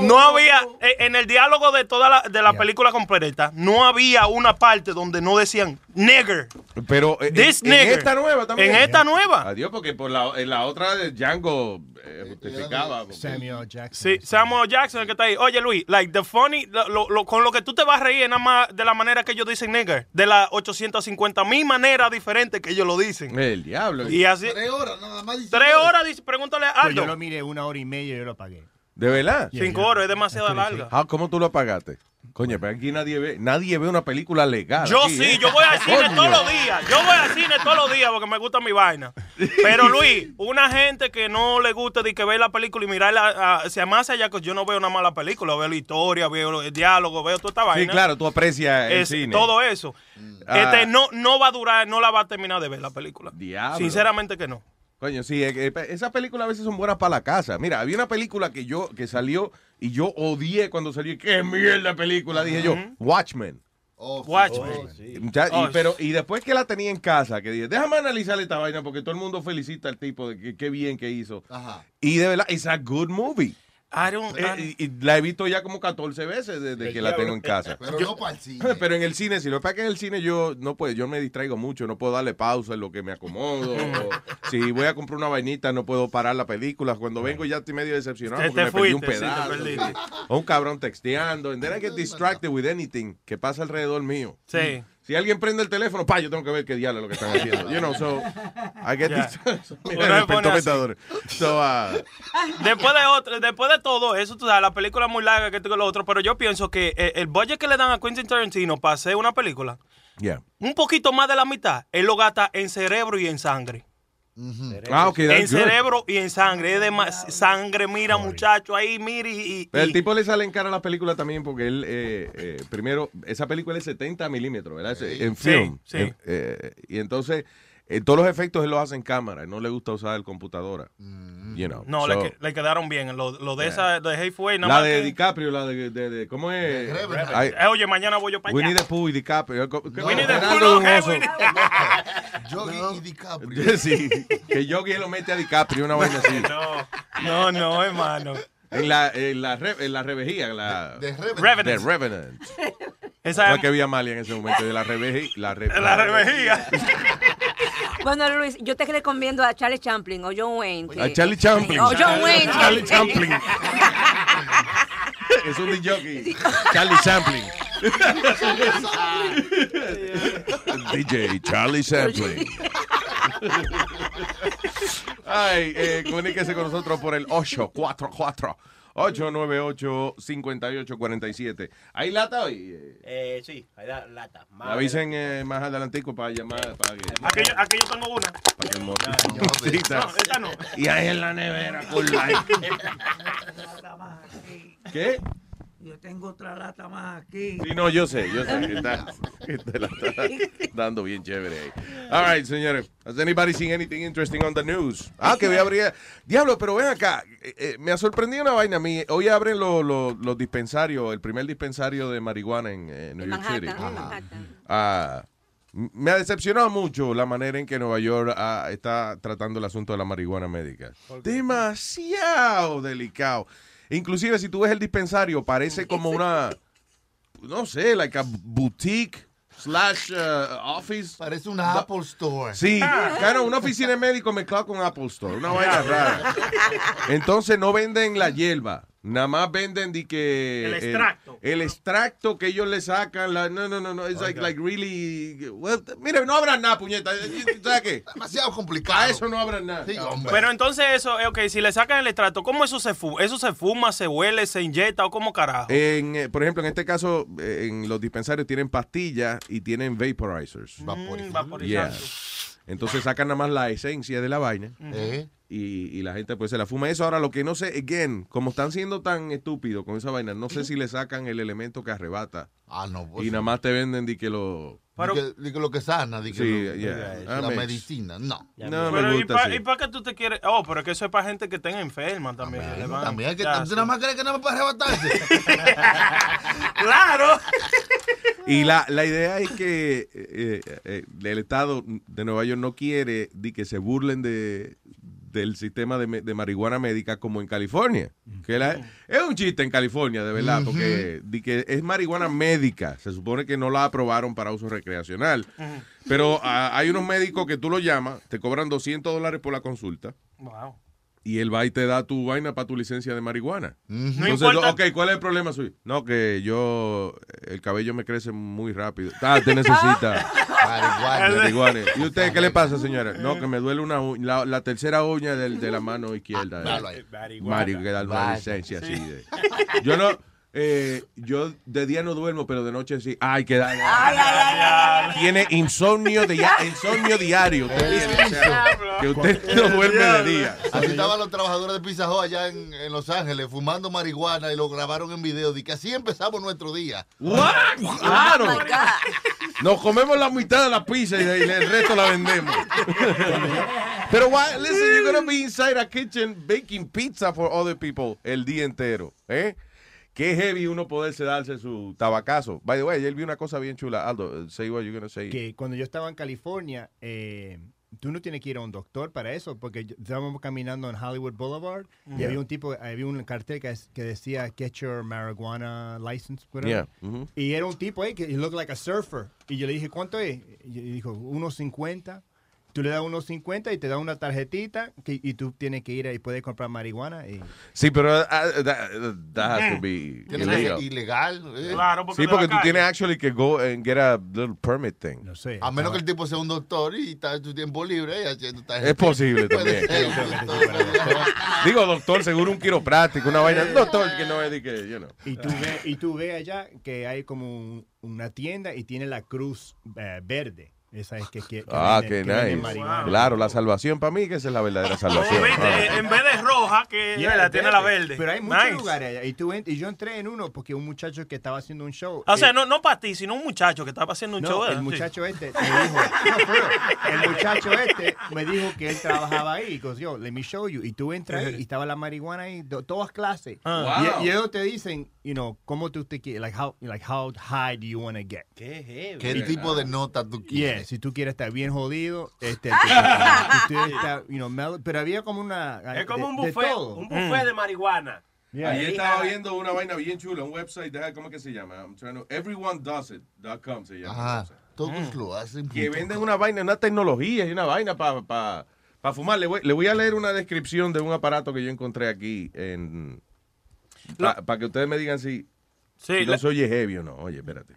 no había, eh, en el diálogo de toda la, de la película completa, no había una parte donde no decían nigger. Pero eh, This en, en nigger. esta nueva también. En esta nueva. Adiós, porque por la, en la otra de Django eh, justificaba. porque- Samuel Jackson. Sí, Samuel Jackson, el que está ahí. Oye, Luis, like, the funny, lo- con lo que tú te vas a reír nada más de la manera que ellos dicen nigger. De las 850 mil maneras diferentes que ellos lo dicen. El diablo. Y así. Tres horas, nada más. Tres horas, dice, pregúntale a Pues Aldo. yo lo miré una hora y media y yo lo pagué. ¿De verdad? Cinco horas, es demasiado larga. Ah, ¿Cómo tú lo pagaste? Coño, pero aquí nadie ve, nadie ve una película legal. Yo aquí, sí, ¿eh? yo voy al cine todos los días. Yo voy al cine todos los días porque me gusta mi vaina. Pero Luis, una gente que no le gusta de que ve la película y mirarla, ah, se amasa allá, que yo no veo una mala película. Veo la historia, veo el diálogo, veo toda esta Sí, vaina. claro, tú aprecias el Es- cine. Todo eso. Ah. Este, no, no va a durar, no la va a terminar de ver la película. Diablo. Sinceramente que no. Coño, sí, eh, eh, esas películas a veces son buenas para la casa. Mira, había una película que yo que salió y yo odié cuando salió. ¡Qué mierda película! Dije yo, Watchmen. Oh, sí. Watchmen. Oh, sí. Ya, y, Oh, pero, y después que la tenía en casa, que dije, déjame analizar esta vaina porque todo el mundo felicita al tipo de que qué bien que hizo. Ajá. Y de verdad, it's a good movie. I don't- Eh, y, y la he visto ya como 14 veces desde que la tengo en casa. Pero no para el cine. Pero en el cine, si lo que pasa es que en el cine yo no puedo, yo me distraigo mucho, no puedo darle pausa en lo que me acomodo. o si voy a comprar una vainita, no puedo parar la película. Cuando vengo ya estoy medio decepcionado porque me perdí un fuiste, sí, te pedazo. sí. O un cabrón texteando. And then I get distracted with anything que pasa alrededor mío. Sí. Si alguien prende el teléfono, pa, yo tengo que ver qué diablo es lo que están haciendo. You know, so I get distracted. Uno Mira, el. So, uh, Después de otro, después de todo eso, tú sabes, la película es muy larga que que lo otro, pero yo pienso que eh, el budget que le dan a Quentin Tarantino para hacer una película, yeah. un poquito más de la mitad, él lo gasta en cerebro y en sangre. Ah, ok, en good. cerebro y en sangre. Es de más sangre, mira, muchacho, ahí, mire y... y- Pero el tipo le sale en cara a la película también porque él, eh, eh, primero, esa película es 70 milímetros, ¿verdad? En film. sí. Eh, y entonces, eh, todos los efectos él los hace en cámara, no le gusta usar el computadora. You know. No, So, le, que- le quedaron bien. Lo, lo de esa, de nada la de que- DiCaprio, la de, de, de- ¿cómo es? Ay, Eh, oye, mañana voy yo para allá. Winnie the Pooh y DiCaprio. ¿Qué- qué- Winnie the Pooh. Yogi y DiCaprio. Sí, que Yogi lo mete a DiCaprio, una vaina así. No, no, no, hermano. En la, en la, re- en la revejía, la... The Revenant. Revenant. The Revenant. Esa No es que había Amalia en ese momento, de la revejía. La, re- la revejía. Bueno, Luis, yo te recomiendo a Charlie Chaplin o John Wayne. que- A Charlie Chaplin. O John Wayne. Charlie Chaplin. es un DJ. Charlie Chaplin. DJ Charlie Chaplin. Ay, eh, comuníquese con nosotros por el 844 898-5847. ¿Hay lata hoy? Eh, sí, ahí da lata. Más Avisen eh, más adelantico para llamar. Para que, Aquí, yo- aquí yo tengo una. para que el morro- No, esta no. Y ahí en la nevera con like. ¿Qué? Yo tengo otra lata más aquí. Sí, no, yo sé, yo sé que está, que te la está dando bien chévere ahí. All right, señores. Has anybody seen anything interesting on the news? Ah, que voy a abrir. Diablo, pero ven acá. eh, eh, me ha sorprendido una vaina a mí. Hoy abren los los- los dispensarios, el primer dispensario de marihuana en eh, New York City. Ah, me ha decepcionado mucho la manera en que Nueva York ah, está tratando el asunto de la marihuana médica. Demasiado delicado. Inclusive si tú ves el dispensario, parece como una, no sé, like a boutique slash uh, office. Parece una Apple Store. Sí, claro, una oficina de médico mezclado con Apple Store, una vaina rara. Entonces no venden la hierba, nada más venden di que El extracto. el, extracto que ellos le sacan, la, no, no, no, no, it's like, like really, well, mire, no abran nada, puñeta, ¿sabes qué? Demasiado complicado. A eso no abran nada. Pero entonces eso, eh, ok, si le sacan el extracto, ¿cómo eso se fuma? ¿Eso se fuma, se huele, se inyecta o cómo carajo? En, eh, por ejemplo, en este caso, eh, en los dispensarios tienen pastillas y tienen vaporizers. Mm, Yeah. Entonces sacan nada más la esencia de la vaina y, y la gente pues se la fuma. Eso ahora lo que no sé, again, como están siendo tan estúpidos con esa vaina, no sé si le sacan el elemento que arrebata. Ah, no. pues y nada más te venden de que lo... Di que, di que lo que sana, di que Sí, lo- yeah. la Ah, me- medicina, no. No me Pero ¿y gusta pa-. ¿y para qué tú te quieres? Oh, pero que eso es para gente que tenga enferma también. que le van- También hay que, Ya, ¿tú sí. nada más crees que nada más para arrebatarse. ¡Claro! Y la, la idea es que eh, eh, eh, el Estado de Nueva York no quiere de que se burlen de del sistema de, marihuana médica como en California. Que la- es un chiste en California, de verdad, porque di que es marihuana médica. Se supone que no la aprobaron para uso recreacional. Pero ah, hay unos médicos que tú lo llamas, te cobran 200 dólares por la consulta. Wow. Y él va y te da tu vaina para tu licencia de marihuana. Entonces, importa- ok, ¿cuál es el problema suyo? No, que yo, el cabello me crece muy rápido. Ah, te necesita Marihuana. marihuana. ¿Y usted qué le pasa, señora? No, que me duele una uña, la, la tercera uña del- de la mano izquierda. Ahí. Mario, que da una licencia así. de- Yo no, eh, yo de día no duermo, pero de noche sí. Ay, que da. Tiene insomnio, de, insomnio diario. Usted tiene, o sea, que usted no duerme de día. Así estaban los trabajadores de Pizza Hut allá en, en Los Ángeles fumando marihuana y lo grabaron en video. De que así empezamos nuestro día. What? Claro. Nos comemos la mitad de la pizza y, y el resto la vendemos. Pero why, listen, you're gonna be inside a kitchen baking pizza for other people el día entero, ¿eh? Qué heavy uno poderse darse su tabacazo. By the way, ayer vi una cosa bien chula. Aldo, say what you're gonna say. que cuando yo estaba en California, eh, tú no tienes que ir a un doctor para eso, porque estábamos caminando en Hollywood Boulevard y había un tipo, había un cartel que, que decía Get your marijuana license, whatever. Yeah. Y era un tipo ahí que looked like a surfer. Y yo le dije, ¿cuánto es? Y dijo, unos 50. Tú le das unos 50 y te da una tarjetita que, y tú tienes que ir ahí y puedes comprar marihuana. Y, Sí, pero uh, that, that has to be Tiene que illegal. ser ilegal. eh. Sí, porque tú tienes actually que go and get a little permit thing. No sé. A menos que el tipo sea un doctor y está en tu tiempo libre y haciendo tarjeta. Es posible también. Digo, doctor, seguro un quiropráctico, una vaina. Doctor, que no es de que, you know. y tú ves y tú ves allá que hay como un- una tienda y tiene la cruz eh, verde. Esa es que, que, que Ah, qué nice. Claro, la salvación para mí que esa es la verdadera Oh, salvación. ¿viste? Ah. En vez de roja, que Yeah, la tiene la verde. Pero hay muchos Nice. lugares allá. Y, tú ent- y yo entré en uno porque un muchacho que estaba haciendo un show. O sea, eh, no, no para ti, sino un muchacho que estaba haciendo un no, show. el muchacho este me dijo, no, el muchacho este me dijo que él trabajaba ahí. Y goes, yo, let me show you. Y tú entras ahí y estaba la marihuana ahí, todas clases. Ah. Y, ellos te dicen, you know, cómo tú te quieres, like how, like how high do you want to get. Qué heavy. ¿Qué tipo de nota tú Yeah, quieres? si tú quieres estar bien jodido, este, si tú quieres estar, you know, mellow, pero había como una Es como de- un de buffet, todo. un buffet de marihuana. Yeah. Ayer estaba viendo una vaina bien chula, un website, deja- ¿cómo que se llama? I'm trying to- everyonedosit.com se llama. Ajá. Todos lo hacen. que venden com. una vaina, una tecnología y una vaina para pa, pa fumar. Le voy, le voy a leer una descripción de un aparato que yo encontré aquí en para que ustedes me digan si, Sí, si no se oye heavy o no. Oye, espérate.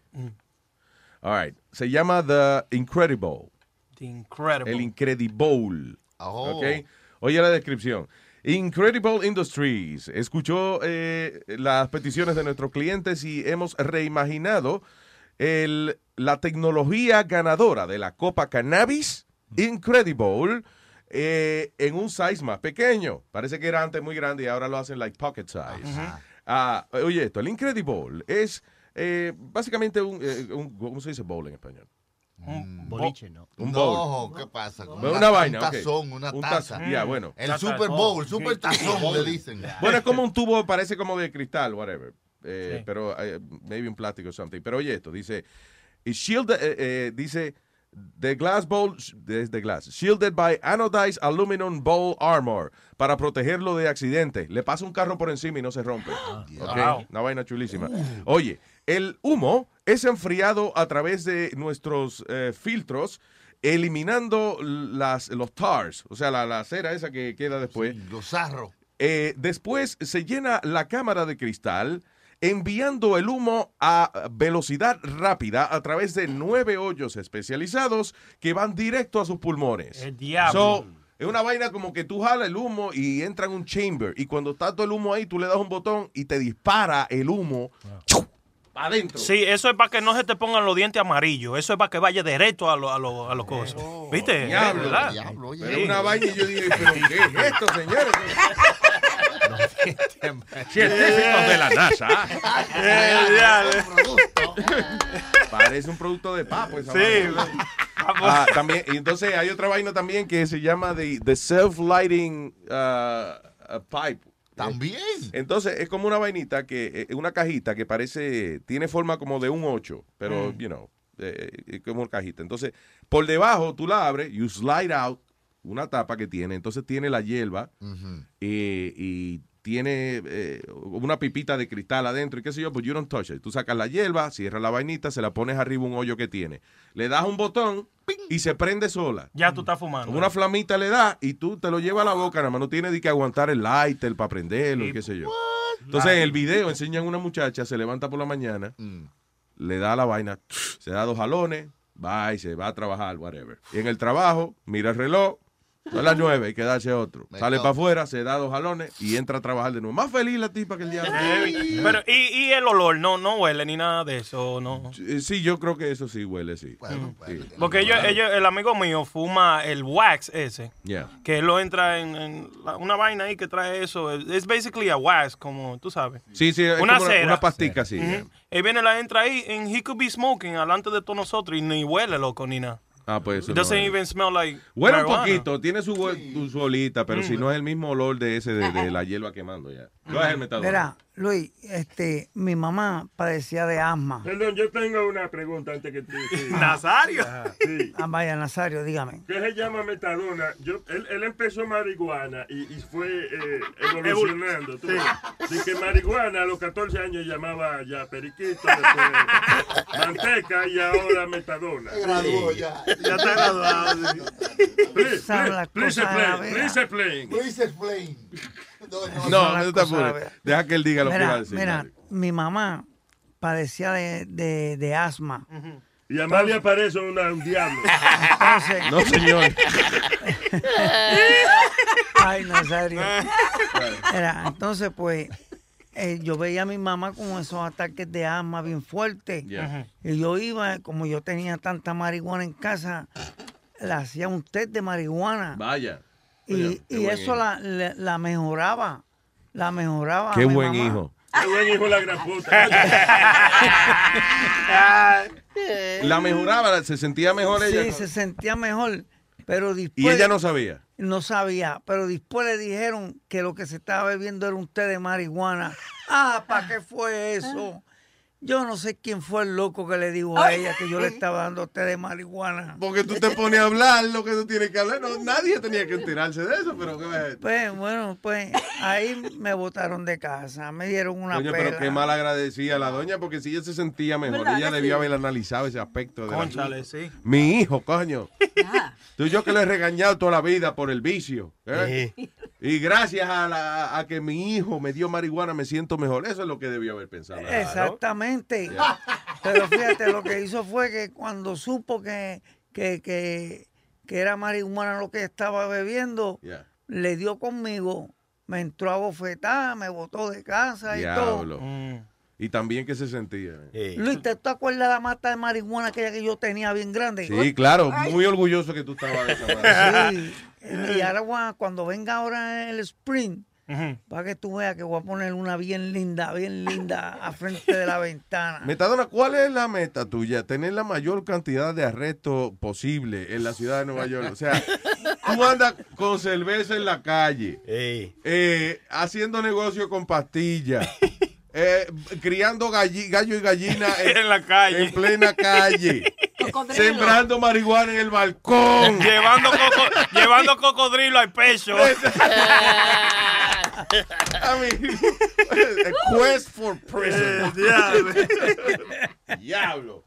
All right. Se llama The Incredible. The Incredible. El Incredible. Oh. Ok. Oye la descripción. Incredible Industries escuchó eh, las peticiones de nuestros clientes y hemos reimaginado el- la tecnología ganadora de la Copa Cannabis Incredible eh, en un size más pequeño. Parece que era antes muy grande y ahora lo hacen like pocket size. Ah, oye, esto, el Incredible es eh, básicamente un, eh, un- ¿cómo se dice bowl en español? Boliche, ¿no? Un No, bowl. ¿qué pasa? Una, Una- vaina, un tazón, una Un taza. Ya, bueno. El Super Bowl, Super Tazón, le dicen. Bueno, es como un tubo, parece como de cristal, whatever. Eh, Sí. Pero maybe un plástico o something. Pero oye esto, dice, eh, eh, dice, the glass bowl, de glass, shielded by anodized aluminum bowl armor, para protegerlo de accidentes. Le pasa un carro por encima y no se rompe. Wow. Una vaina chulísima. Oye, el humo es enfriado a través de nuestros eh, filtros, eliminando las, los tars, o sea, la, la cera esa que queda después. los sarros. Eh, después se llena la cámara de cristal enviando el humo a velocidad rápida a través de nueve hoyos especializados que van directo a sus pulmones. El diablo. So, es una vaina como que tú jalas el humo y entra en un chamber y cuando está todo el humo ahí tú le das un botón y te dispara el humo adentro. Sí, eso es para que no se te pongan los dientes amarillos. Eso es para que vaya directo a los a lo, a los cosas. ¿Viste? Diablo, ¿Verdad? diablo, Sí. Pero una vaina y yo dije, pero ¿qué es esto, señores? Científicos de la NASA. Eh, Parece un producto de papo esa Sí. Ah, también, y entonces hay otra vaina también que se llama the, the self-lighting uh, uh, pipe. También. Entonces es como una vainita que, eh, una cajita que parece, tiene forma como de un 8, pero, Mm. you know, eh, eh, como una cajita. Entonces, por debajo tú la abres, you slide out una tapa que tiene, entonces tiene la hierba eh, y tiene eh, una pipita de cristal adentro y qué sé yo, pues you don't touch it. Tú sacas la hierba, cierras la vainita, se la pones arriba un hoyo que tiene. Le das un botón y se prende sola. Ya tú estás fumando. Una flamita le da y tú te lo llevas a la boca, nada más no tienes ni que aguantar el lighter para prenderlo y qué sé yo. Entonces en el video enseñan una muchacha, se levanta por la mañana, le da la vaina, se da dos jalones, va y se va a trabajar, whatever. Y en el trabajo, mira el reloj, son las nueve, hay que darse otro. Sale para afuera, se da dos jalones y entra a trabajar de nuevo. Más feliz la tipa que el diablo. Pero, y, y el olor, no, no huele ni nada de eso, no. Eh, Sí, yo creo que eso sí huele, sí. Sí. Porque ellos, ellos, el amigo mío fuma el wax ese. Yeah. Que él lo entra en, en la- una vaina ahí que trae eso. Es basically a wax, como tú sabes. Sí, sí, es una como cera. una pastica yeah. Él viene, la entra ahí, and he could be smoking alante de todos nosotros y ni huele, loco, ni nada. Ah, pues eso It no doesn't es. even smell like Huele un poquito, tiene su, su olita, pero si Mm. no es el mismo olor de ese de, de la hierba quemando ya. Go ahead, Metadona. Mira, Luis, este, mi mamá padecía de asma. Perdón, yo tengo una pregunta antes que tú. sí. Nazario. Ajá, sí. Ah, vaya, Nazario, dígame. ¿Qué se llama metadona? Yo, él, él empezó marihuana y, y fue eh, evolucionando. tú ves. De que marihuana a los 14 años llamaba ya periquito, después manteca y ahora metadona. Se graduó ya. Ya está graduado. sí. Please, please, please explain. Please explain. Please explain. No, las no te apures. Deja que él diga lo que va a Mira, decir. mira, mi mamá padecía de, de, de asma. Y Amalia parece una, un diablo. Entonces, No, señor. Ay, Nazario. Mira, entonces, pues, eh, yo veía a mi mamá con esos ataques de asma bien fuertes. Yeah. Y yo iba, como yo tenía tanta marihuana en casa, le hacía un té de marihuana. Vaya. Y, y eso la, la, la mejoraba. La mejoraba. Qué mi buen mamá. hijo. Qué buen hijo la gran puta. La mejoraba, se sentía mejor ella. Sí, se sentía mejor. Pero después. Y ella no sabía. No sabía, pero después le dijeron que lo que se estaba bebiendo era un té de marihuana. Ah, ¿para qué fue eso? Yo no sé quién fue el loco que le dijo a ella que yo le estaba dando té de marihuana. Porque tú te pones a hablar lo que tú tienes que hablar. No, nadie tenía que enterarse de eso, pero ¿qué? Pues bueno, pues ahí me botaron de casa, me dieron una Coño, pela. pero qué mal agradecía la doña, porque si ella se sentía mejor, ¿Verdad ella debió haber analizado ese aspecto de la- Cónchale, sí. Mi hijo, coño. Tú y yo que lo he regañado toda la vida por el vicio. ¿Eh? Y gracias a, la- a que mi hijo me dio marihuana me siento mejor. Eso es lo que debió haber pensado. Exactamente. Pero fíjate, lo que hizo fue que cuando supo que, que, que, que era marihuana lo que estaba bebiendo, Yeah. le dio conmigo, me entró a bofetar, me botó de casa y Diablo. todo. Y también que se sentía. Luis, ¿te, te acuerdas de la mata de marihuana aquella que yo tenía bien grande? Sí, claro, muy orgulloso que tú estabas de esa madre. Sí. Y ahora gua- cuando venga ahora el spring, para que tú veas que voy a poner una bien linda, bien linda a frente de la ventana. Metadona, ¿cuál es la meta tuya? Tener la mayor cantidad de arrestos posible en la ciudad de Nueva York. O sea, tú andas con cerveza en la calle, eh, haciendo negocio con pastillas, eh, criando galli- gallo y gallina en, En la calle. en plena calle, sembrando marihuana en el balcón. llevando, coco- llevando cocodrilo al pecho. I mean, a quest for prison. Diablo.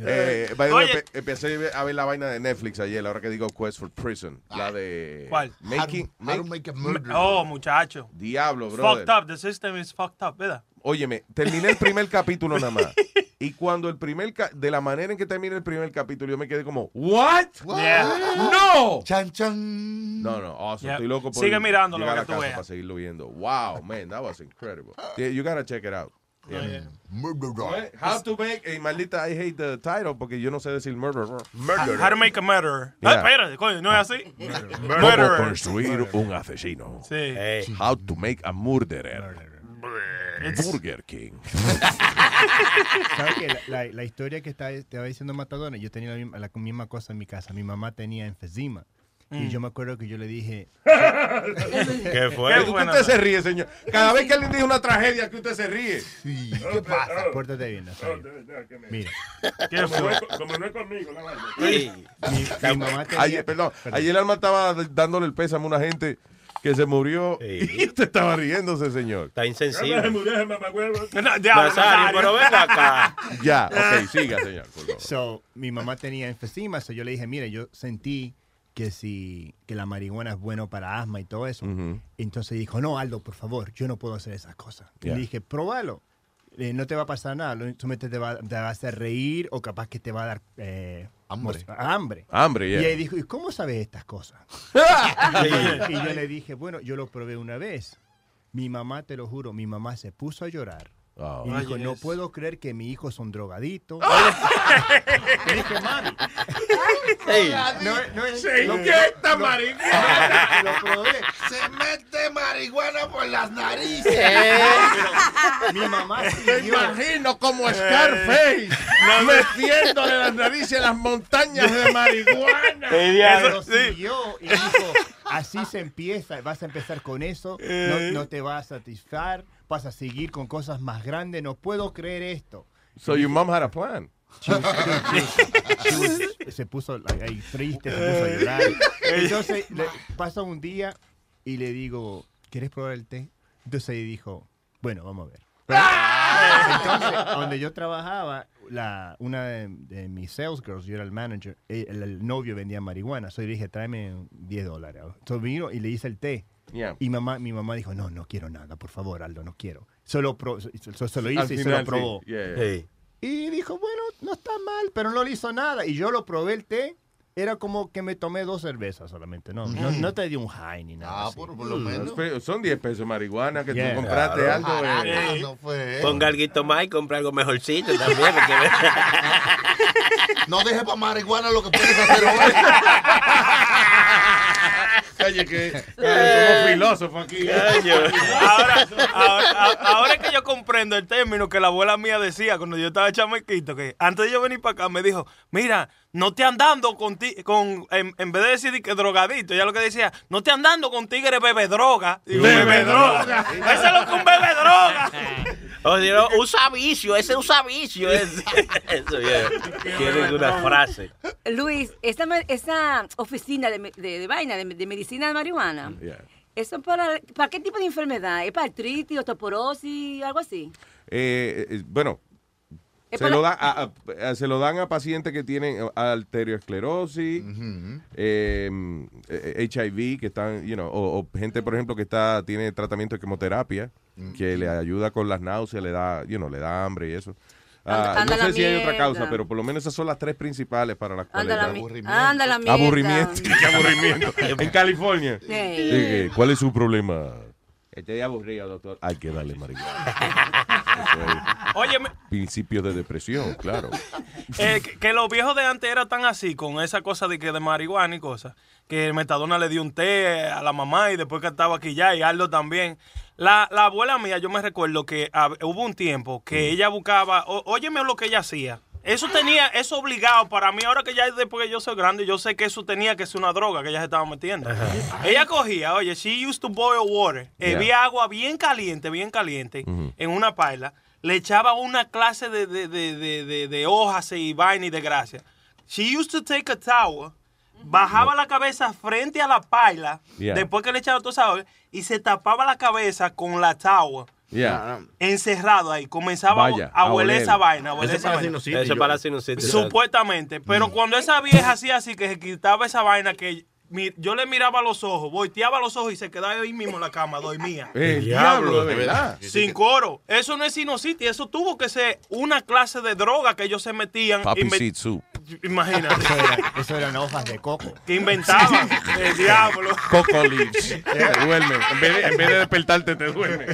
Eh, by the way, Oye. empe- empecé a ver la vaina de Netflix ayer, ahora que digo Quest for Prison. La de. ¿Cuál? Making, How to make a murder. Oh, muchacho. Diablo, brother. fucked up. The system is fucked up, ¿verdad? Óyeme, terminé el primer capítulo nada más. Y cuando el primer. ca- de la manera en que termina el primer capítulo, yo me quedé como, ¿What? Yeah. ¡No! Chan, chan. No, no, awesome. Yeah. Estoy loco por Sigue mirándolo llegar para que tú casa veas. para seguirlo viendo. Wow, man, that was incredible. Yeah, you gotta check it out. Yeah. Murderer. How to make, eh, maldita, I hate the title porque yo no sé decir murderer. How to make a murderer. Yeah. Ah, espérate, coño, ¿no es así? Murderer. construir un asesino. Sí. How to make a murderer. Burger King. ¿Sabes qué? La, la- la historia que está, te estaba diciendo Matadona, yo tenía la misma, la misma cosa en mi casa. Mi mamá tenía enfisema. Y Mm. yo me acuerdo que yo le dije... ¿Qué fue? ¿Por qué usted se ríe, señor? Cada vez que alguien dice una tragedia, que usted se ríe. Sí, ¿qué pasa? Pórtate bien, Nazario. Mira. ¿Qué fue? Como no es- como no es conmigo, la vaina. Mi, mi mamá tenía... Ayer, perdón, ayer Alma estaba dándole el pésame a una gente que se murió y usted estaba riéndose, señor. Está Ya se murió mamagüevo. Nazario, pero ven acá. Ya, ok, siga, señor. por favor. So, mi mamá tenía enfisema, so yo le dije, mire, yo sentí que si que la marihuana es bueno para asma y todo eso. Entonces dijo, no, Aldo, por favor, yo no puedo hacer esas cosas. Y Yeah. le dije, probalo. Eh, no te va a pasar nada, lo- solamente te va, te va a hacer reír o capaz que te va a dar eh, Hambre. mos- hambre. Hambre, yeah. Y ella dijo, ¿y cómo sabes estas cosas? y yo le dije, bueno, yo lo probé una vez. Mi mamá, te lo juro, mi mamá se puso a llorar. Oh. Y dijo, no puedo creer que mi hijo son drogadito. Le dije, mami. No, no es- Se lo- inyecta lo- marihuana. Lo probé. Se mete marihuana por las narices. Mi mamá Me siguió. imagino como Scarface metiéndole las narices en las montañas de marihuana. Pero siguió y dijo, así se empieza, vas a empezar con eso, no, no te va a satisfacer, vas a seguir con cosas más grandes, no puedo creer esto. So your mom had a plan. She was- she was- she was- se puso ahí triste, se puso a llorar. Entonces le- pasa un día y le digo, ¿quieres probar el té? Entonces ella dijo, bueno, vamos a ver. Entonces, donde yo trabajaba, la, una de, de mis sales girls, yo era el manager, eh, el, el novio vendía marihuana. So yo dije, tráeme 10 dólares. Entonces vino y le hice el té. Yeah. Y mamá, mi mamá dijo, no, no quiero nada, por favor, Aldo, no quiero. Solo pro- so- so- se lo Al hice y se final, lo probó. sí. Yeah, yeah. Y dijo, bueno, no está mal, pero no le hizo nada. Y yo lo probé el té. Era como que me tomé dos cervezas solamente. No, no, no te dio un high ni nada. Ah, así. por, lo menos. Fe- Son 10 pesos de marihuana que Yeah. tú compraste Claro. algo. eh. Ah, no fue. Ponga algo más y compra algo mejorcito también. porque- No dejes para marihuana lo que puedes hacer hoy. Oye, que, que somos filósofos aquí. Ahora, ahora, a- ahora es que yo comprendo el término que la abuela mía decía cuando yo estaba chamaquito, que antes de yo venir para acá me dijo, mira, no te andando con, ti- con en, en vez de decir que drogadito, ya lo que decía, no te andando con tigre bebe droga. Digo, Bebe bebe droga. Eso es lo que un bebe droga. O si no, usa vicio, ese usa vicio. ese. Eso. Tienen una frase. Luis, esa, me- esa oficina de, de- de vaina, de, de medicina de marihuana, Yeah. ¿eso para, para qué tipo de enfermedad? ¿Es para artritis, osteoporosis, algo así? Eh, eh, bueno, se lo, da a- a- se lo dan a pacientes que tienen arteriosclerosis, eh, eh, HIV, que están, you know, o, o gente, por ejemplo, que está tiene tratamiento de quimioterapia, que le ayuda con las náuseas, le da, you know, le da hambre y eso. Ah, Anda- anda no sé si hay otra causa, pero por lo menos esas son las tres principales para las cuales. La mi- anda la mierda. Aburrimiento. ¿Qué aburrimiento? en California. Sí. ¿Cuál es su problema? Estoy aburrido, doctor. Hay que darle marihuana. Oye, Principio de depresión, claro. Eh, que, que los viejos de antes eran tan así, con esa cosa de que de marihuana y cosas, que Metadona le dio un té a la mamá y después que estaba aquí ya, y Aldo también. La, la abuela mía, yo me recuerdo que hubo un tiempo que ella buscaba, o- óyeme lo que ella hacía. Eso tenía, eso obligado para mí, ahora que ya después que yo soy grande, yo sé que eso tenía que ser una droga que ella se estaba metiendo. Ella cogía, oye, she used to boil water, Yeah. había agua bien caliente, bien caliente, en una paila, le echaba una clase de, de, de, de, hojas y vaina y de gracia. She used to take a towel, bajaba la cabeza frente a la paila, Yeah. después que le echaba todo esa hoja, y se tapaba la cabeza con la towel. Yeah. Encerrado ahí, comenzaba Vaya, a oler. esa vaina. a esa para vaina. Eso para sinusitis. Supuestamente. Pero cuando esa vieja hacía así, que se quitaba esa vaina, que mi- yo le miraba a los ojos, volteaba los ojos y se quedaba ahí mismo en la cama, dormía. El diablo, de verdad. Sin coro. Eso no es sinusitis, eso tuvo que ser una clase de droga que ellos se metían. Papi Inve- Seed Soup. Imagínate. Eso, era- eso eran hojas de coco. Que inventaban. El diablo. Coco Leaves. Te duerme. En vez, de, en vez de despertarte, te duerme.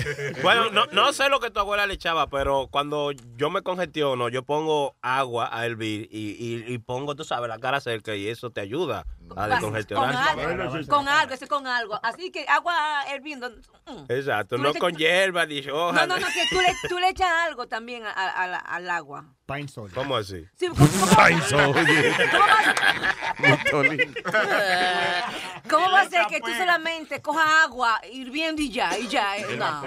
Bueno, no, no sé lo que tu abuela le echaba, pero cuando yo me congestiono, yo pongo agua a hervir y, y, y pongo, tú sabes, la cara cerca y eso te ayuda a Con descongestionar. algo, con algo, ese con algo. Así que agua hirviendo. mm. Exacto, no con hierba ni No, hojas. no, no, que tú le, tú le echas algo también a- a- a al agua. Pine Sol. ¿Cómo así? Sí, ¿cómo, cómo- Pine. Muy lindo. ¿Cómo va a ser que tú solamente cojas agua hirviendo y ya, y ya? eh? No.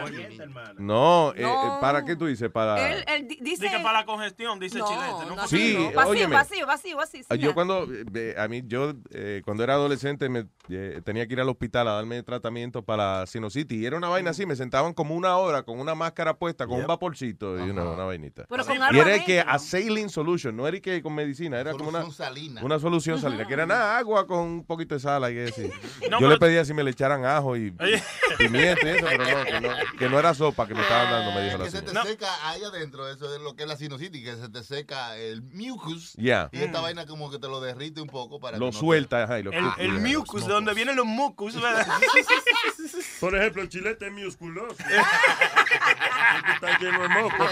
No, eh, No. eh, ¿para qué tú dices? Para... Él, él di- dice... Dice para la congestión, dice No, Chilete. ¿no? no, Sí, no. Vacío, óyeme. vacío, vacío, vacío, sí, Yo cuando, eh, a mí, yo eh, cuando era adolescente me eh, tenía que ir al hospital a darme tratamiento para sinusitis y era una vaina así, me sentaban como una hora con una máscara puesta, con un vaporcito y una, una vainita. Pero con y era que a saline solution, no era que con medicina, era como una Solución salina. una solución salina, que era nada, agua con un poquito de sal, y así. No, yo le pedía si me le echaran ajo y pimienta y eso, pero no que, no, que no era sopa que me estaban dando, me dijo la que se te seca ahí adentro, eso es lo que es la sinusitis, que se te seca el mucus. Ya. Y esta vaina como que te lo derrite un poco para Lo que no te- suelta, ajá, y lo El, el mucus, de donde vienen los mucus, ¿verdad? Por ejemplo, el chilete es musculoso. Porque está lleno de moco.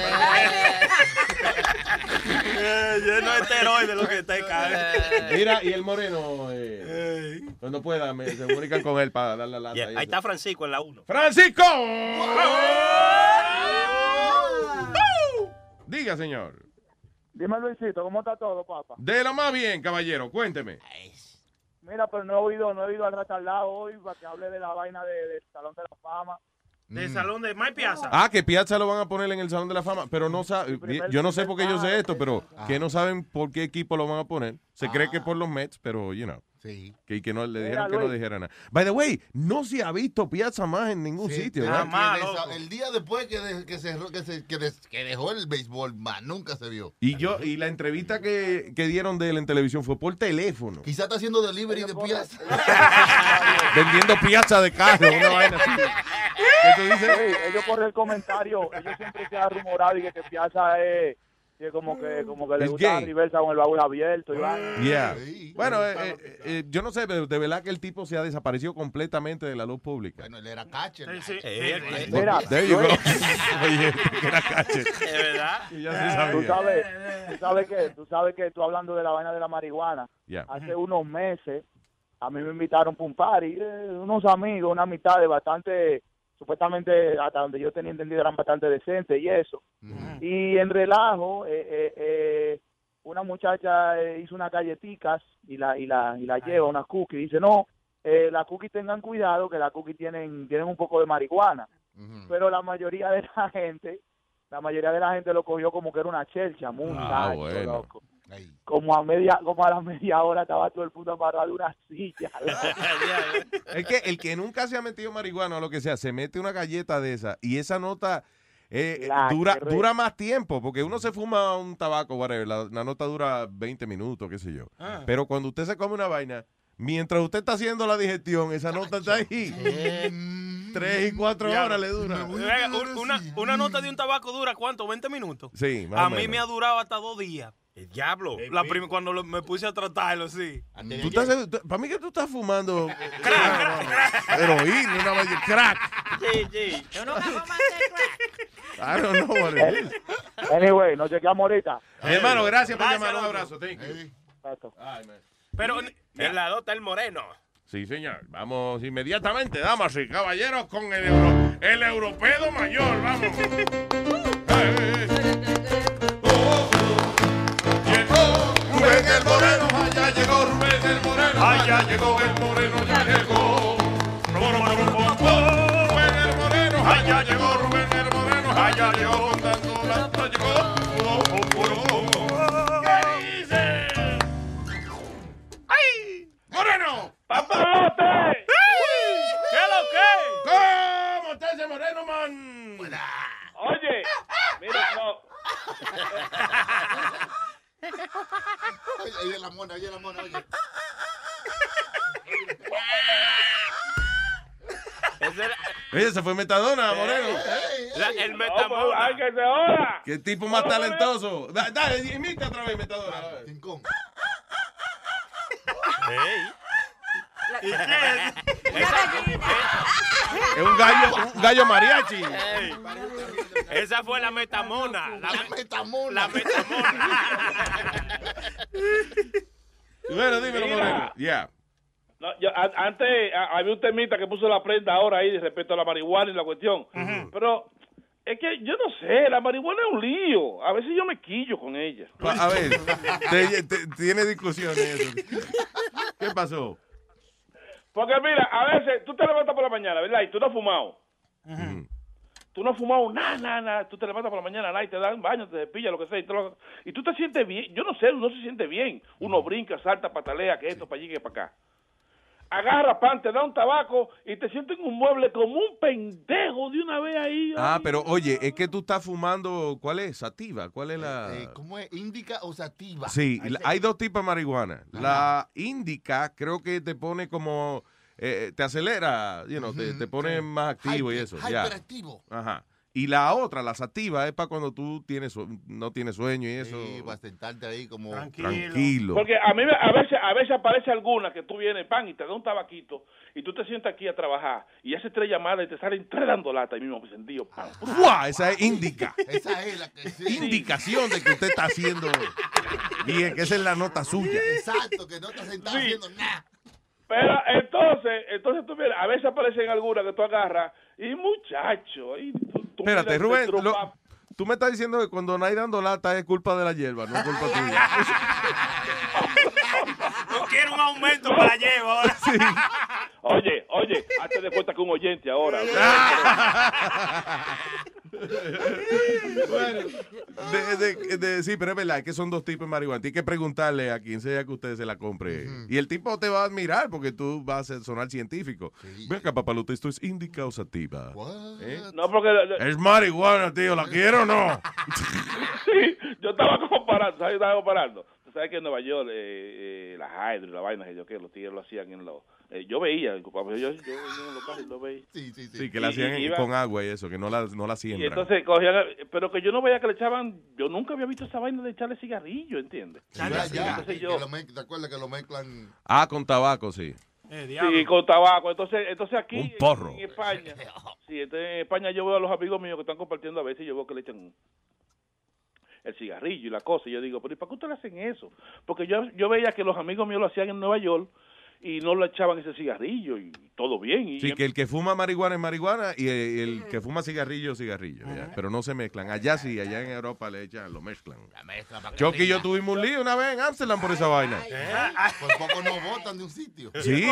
Eh, lleno de esteroides lo que está acá. Mira, y el moreno, eh, cuando pueda, me, se comunican con él para dar la lata. Y ahí eso. está Francisco en la 1. ¡Francisco! Diga, señor. Dime, Luisito, ¿cómo está todo, papá? De lo más bien, caballero, cuénteme. Mira, pero no he oído, no he oído al retardado hoy para que hable de la vaina de- del Salón de la Fama. Del salón de Mike Piazza. Ah, que Piazza lo van a poner en el Salón de la Fama, pero no sabe, yo no sé por qué yo sé esto, pero que no saben por qué equipo lo van a poner. Se cree que Ah. por los Mets, pero, you know. Sí. Que, que no le dijeron que no dijera nada. By the way, no se ha visto Piazza más en ningún sitio, ¿verdad? Desa- el día después que, de- que, se- que des- que dejó el béisbol, más nunca se vio. Y yo, y la entrevista que, que dieron de él en televisión fue por teléfono. Quizá está haciendo delivery de piazza. vendiendo piazza de carro, una vaina así. ¿Qué tú dices? Sí, ellos por el comentario, ellos siempre se han rumorado y que, que Piazza es que como que como que le gusta reversa con el baúl abierto y vaina. Yeah. Bueno, eh, eh, eh, yo no sé, pero de verdad que el tipo se ha desaparecido completamente de la luz pública. Bueno, él era catcher. Well, Mira, there you go. Oye, que era cache. Es verdad. Y ya se sabía. Tú sabes, tú sabes que, tú sabes que tú hablando de la vaina de la marihuana, Ya. hace unos meses a mí me invitaron para un party, eh, unos amigos, una amistad de bastante, supuestamente hasta donde yo tenía entendido eran bastante decentes y eso. Y en relajo, eh, eh, eh, una muchacha eh, hizo unas galletitas y la y la y la lleva unas cookies. Dice no, eh, las cookies tengan cuidado que las cookies tienen tienen un poco de marihuana. Pero la mayoría de la gente, la mayoría de la gente lo cogió como que era una chelcha, muchacho, Ah, bueno. loco. Como a media, como a la media hora estaba todo el puto amarrado de una silla. Es que el que nunca se ha metido marihuana o lo que sea, se mete una galleta de esa y esa nota eh, La dura, dura más tiempo, porque uno se fuma un tabaco, whatever, la, la nota dura 20 minutos, qué sé yo. Ah. Pero cuando usted se come una vaina, mientras usted está haciendo la digestión, esa nota está ahí. Tres y cuatro Ya. horas le dura. Una, una nota de un tabaco dura cuánto? ¿20 minutos? Sí, más A o mí me ha durado hasta dos días. El diablo. La prim- cuando lo- me puse a tratarlo, sí. ¿Tú estás, para mí que tú estás fumando heroína, una vaina crack. Sí, sí. Yo nunca fumaste crack. I don't know what it is. Anyway, nos chequeamos ahorita. Hermano, gracias por llamar. Un abrazo. Thank you. Ay, man. Pero En la dota el moreno. Sí, señor. Vamos inmediatamente, damas y caballeros, con el, euro, el europeo mayor. Vamos. El Moreno, allá llegó el Moreno, ya llegó. Rubén el Moreno, allá llegó Rubén el Moreno, allá llegó contando la llegó. ¿Qué dice? ¡Ay! ¡Moreno! ¡Papalote! ¿Qué lo que? ¿Cómo está ese moreno, man? Oye, mira, no. Oye, la mona, oye la mona, oye. Ese Oye, se fue Metadona, Moreno. la- el metamona. ¡Ay, que se joda! Qué tipo más talentoso. Da- Dale, imita otra vez, Metadona. a ver. Ey. Es un gallo, un gallo mariachi. Ey. Esa fue la metamona. La, La me- metamona. la metamona. Bueno, dímelo. Moreno. Ya. No, yo, a- antes a- había un temita que puso la prenda ahora ahí respecto a la marihuana y la cuestión. Pero es que yo no sé, la marihuana es un lío. A veces yo me quillo con ella. A ver, te- te- tiene discusiones eso. ¿Qué pasó? Porque mira, a veces tú te levantas por la mañana, ¿verdad? Y tú no has fumado. Tú no has fumado nada, nada, nada. Tú te levantas por la mañana, nada, y te dan baño, te cepillas, lo que sea. Y, te lo- y tú te sientes bien. Yo no sé, uno se siente bien. Uno brinca, salta, patalea, que esto, para allí, que para acá. Agarra pan, te da un tabaco y te sientes en un mueble como un pendejo de una vez ahí. Ah, pero oye, es que tú estás fumando, ¿cuál es? Sativa, ¿cuál es la...? Eh, ¿Cómo es? Indica o sativa. Sí, Ahí la- se- hay dos tipos de marihuana. La indica creo que te pone como, eh, te acelera, you know, te, te pone más activo y eso. ya. Hyperactivo. Ajá. Y la otra, la sativa, es para cuando tú tienes no tienes sueño y eso. Sí, para sentarte ahí como... Tranquilo. Porque a mí me- a veces, a veces aparece alguna que tú vienes, pan, y te da un tabaquito, y tú te sientas aquí a trabajar, y haces tres llamadas y te salen tres dando lata ahí mismo encendido. pan. ¡Fua! Esa es indica. Esa es la que sí. Indicación de que usted está haciendo bien, que esa es la nota suya. Exacto, que no estás sentado Sí. haciendo nada. Pero entonces, entonces tú vienes, a veces aparecen algunas que tú agarras, y muchacho, y tú, tú Espérate, Rubén, lo- tú me estás diciendo que cuando no hay dando lata es culpa de la hierba, no es culpa tuya. Quiero un aumento para llevo ahora. Oye, oye, hazte de cuenta que un oyente ahora. bueno, de, de- de- sí, pero es verdad que son dos tipos de marihuana. Tienes que preguntarle a quien sea que usted se la compre. Y el tipo te va a admirar porque tú vas a sonar científico. Ven acá, papalote, esto es indica o sativa. ¿Eh? No, porque Es marihuana, tío, ¿la quiero o no? sí, yo estaba comparando, ¿sabes? Yo estaba comparando. Sabes que en Nueva York, eh, eh, las hydro y la vaina que yo que los tigres lo hacían en los... eh, yo veía, yo, yo, yo en los carros lo veía. Sí, sí, sí. Sí, que la hacían Y- y iba- con agua y eso, que no la, no la Y siembran. entonces cogían, pero que yo no veía que le echaban, yo nunca había visto esa vaina de echarle cigarrillo, ¿entiendes? Ya, ya. Entonces yo, mezc- ¿Te acuerdas que lo mezclan? Ah, con tabaco, sí. sí, con tabaco, entonces, entonces aquí Un porro. en España, sí, entonces en España yo veo a los amigos míos que están compartiendo a veces y yo veo que le echan el cigarrillo y la cosa, y yo digo, pero ¿y para qué ustedes hacen eso? Porque yo, yo veía que los amigos míos lo hacían en Nueva York y no le echaban ese cigarrillo y todo bien. Y Sí, que el que fuma marihuana es marihuana y el, el que fuma cigarrillo es cigarrillo. ya. Pero no se mezclan. Allá sí, allá en Europa le echan, lo mezclan. Chucky y yo tuvimos un lío una vez en Amsterdam por esa vaina. Por poco no votan de un sitio. Sí,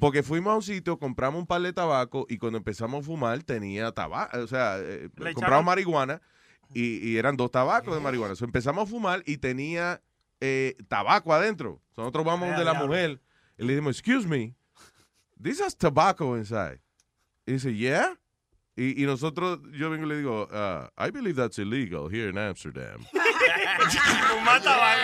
porque fuimos a un sitio, compramos un par de tabaco y cuando empezamos a fumar tenía tabaco, o sea, eh, compramos echaron- marihuana y, y eran dos tabacos de marihuana. So, empezamos a fumar y tenía eh, tabaco adentro. So, nosotros vamos Ah, de la mujer y le dijimos, excuse me, this has tobacco inside. Y dice, yeah. Y, y nosotros, yo vengo y le digo, "Uh, I believe that's illegal here in Amsterdam. Fumar tabaco.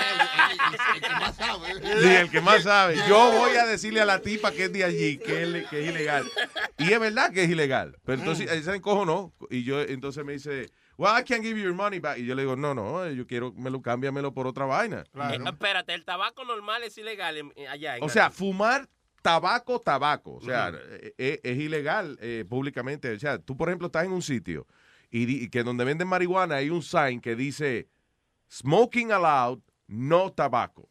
Sí, el que más sabe. Yo voy a decirle a la tipa que es de allí, que es, que es ilegal. Y es verdad que es ilegal. Pero entonces ella se encojonó. Y yo, entonces me dice, well, I can't give you your money back. Y yo le digo, no, no, yo quiero, me lo cámbiamelo por otra vaina. Eh, espérate, el tabaco normal es ilegal en- allá. en O sea, fumar tabaco, tabaco. O sea, eh, eh, es, ilegal eh, públicamente. O sea, tú, por ejemplo, estás en un sitio y, di- y que donde venden marihuana hay un sign que dice smoking allowed, no tabaco.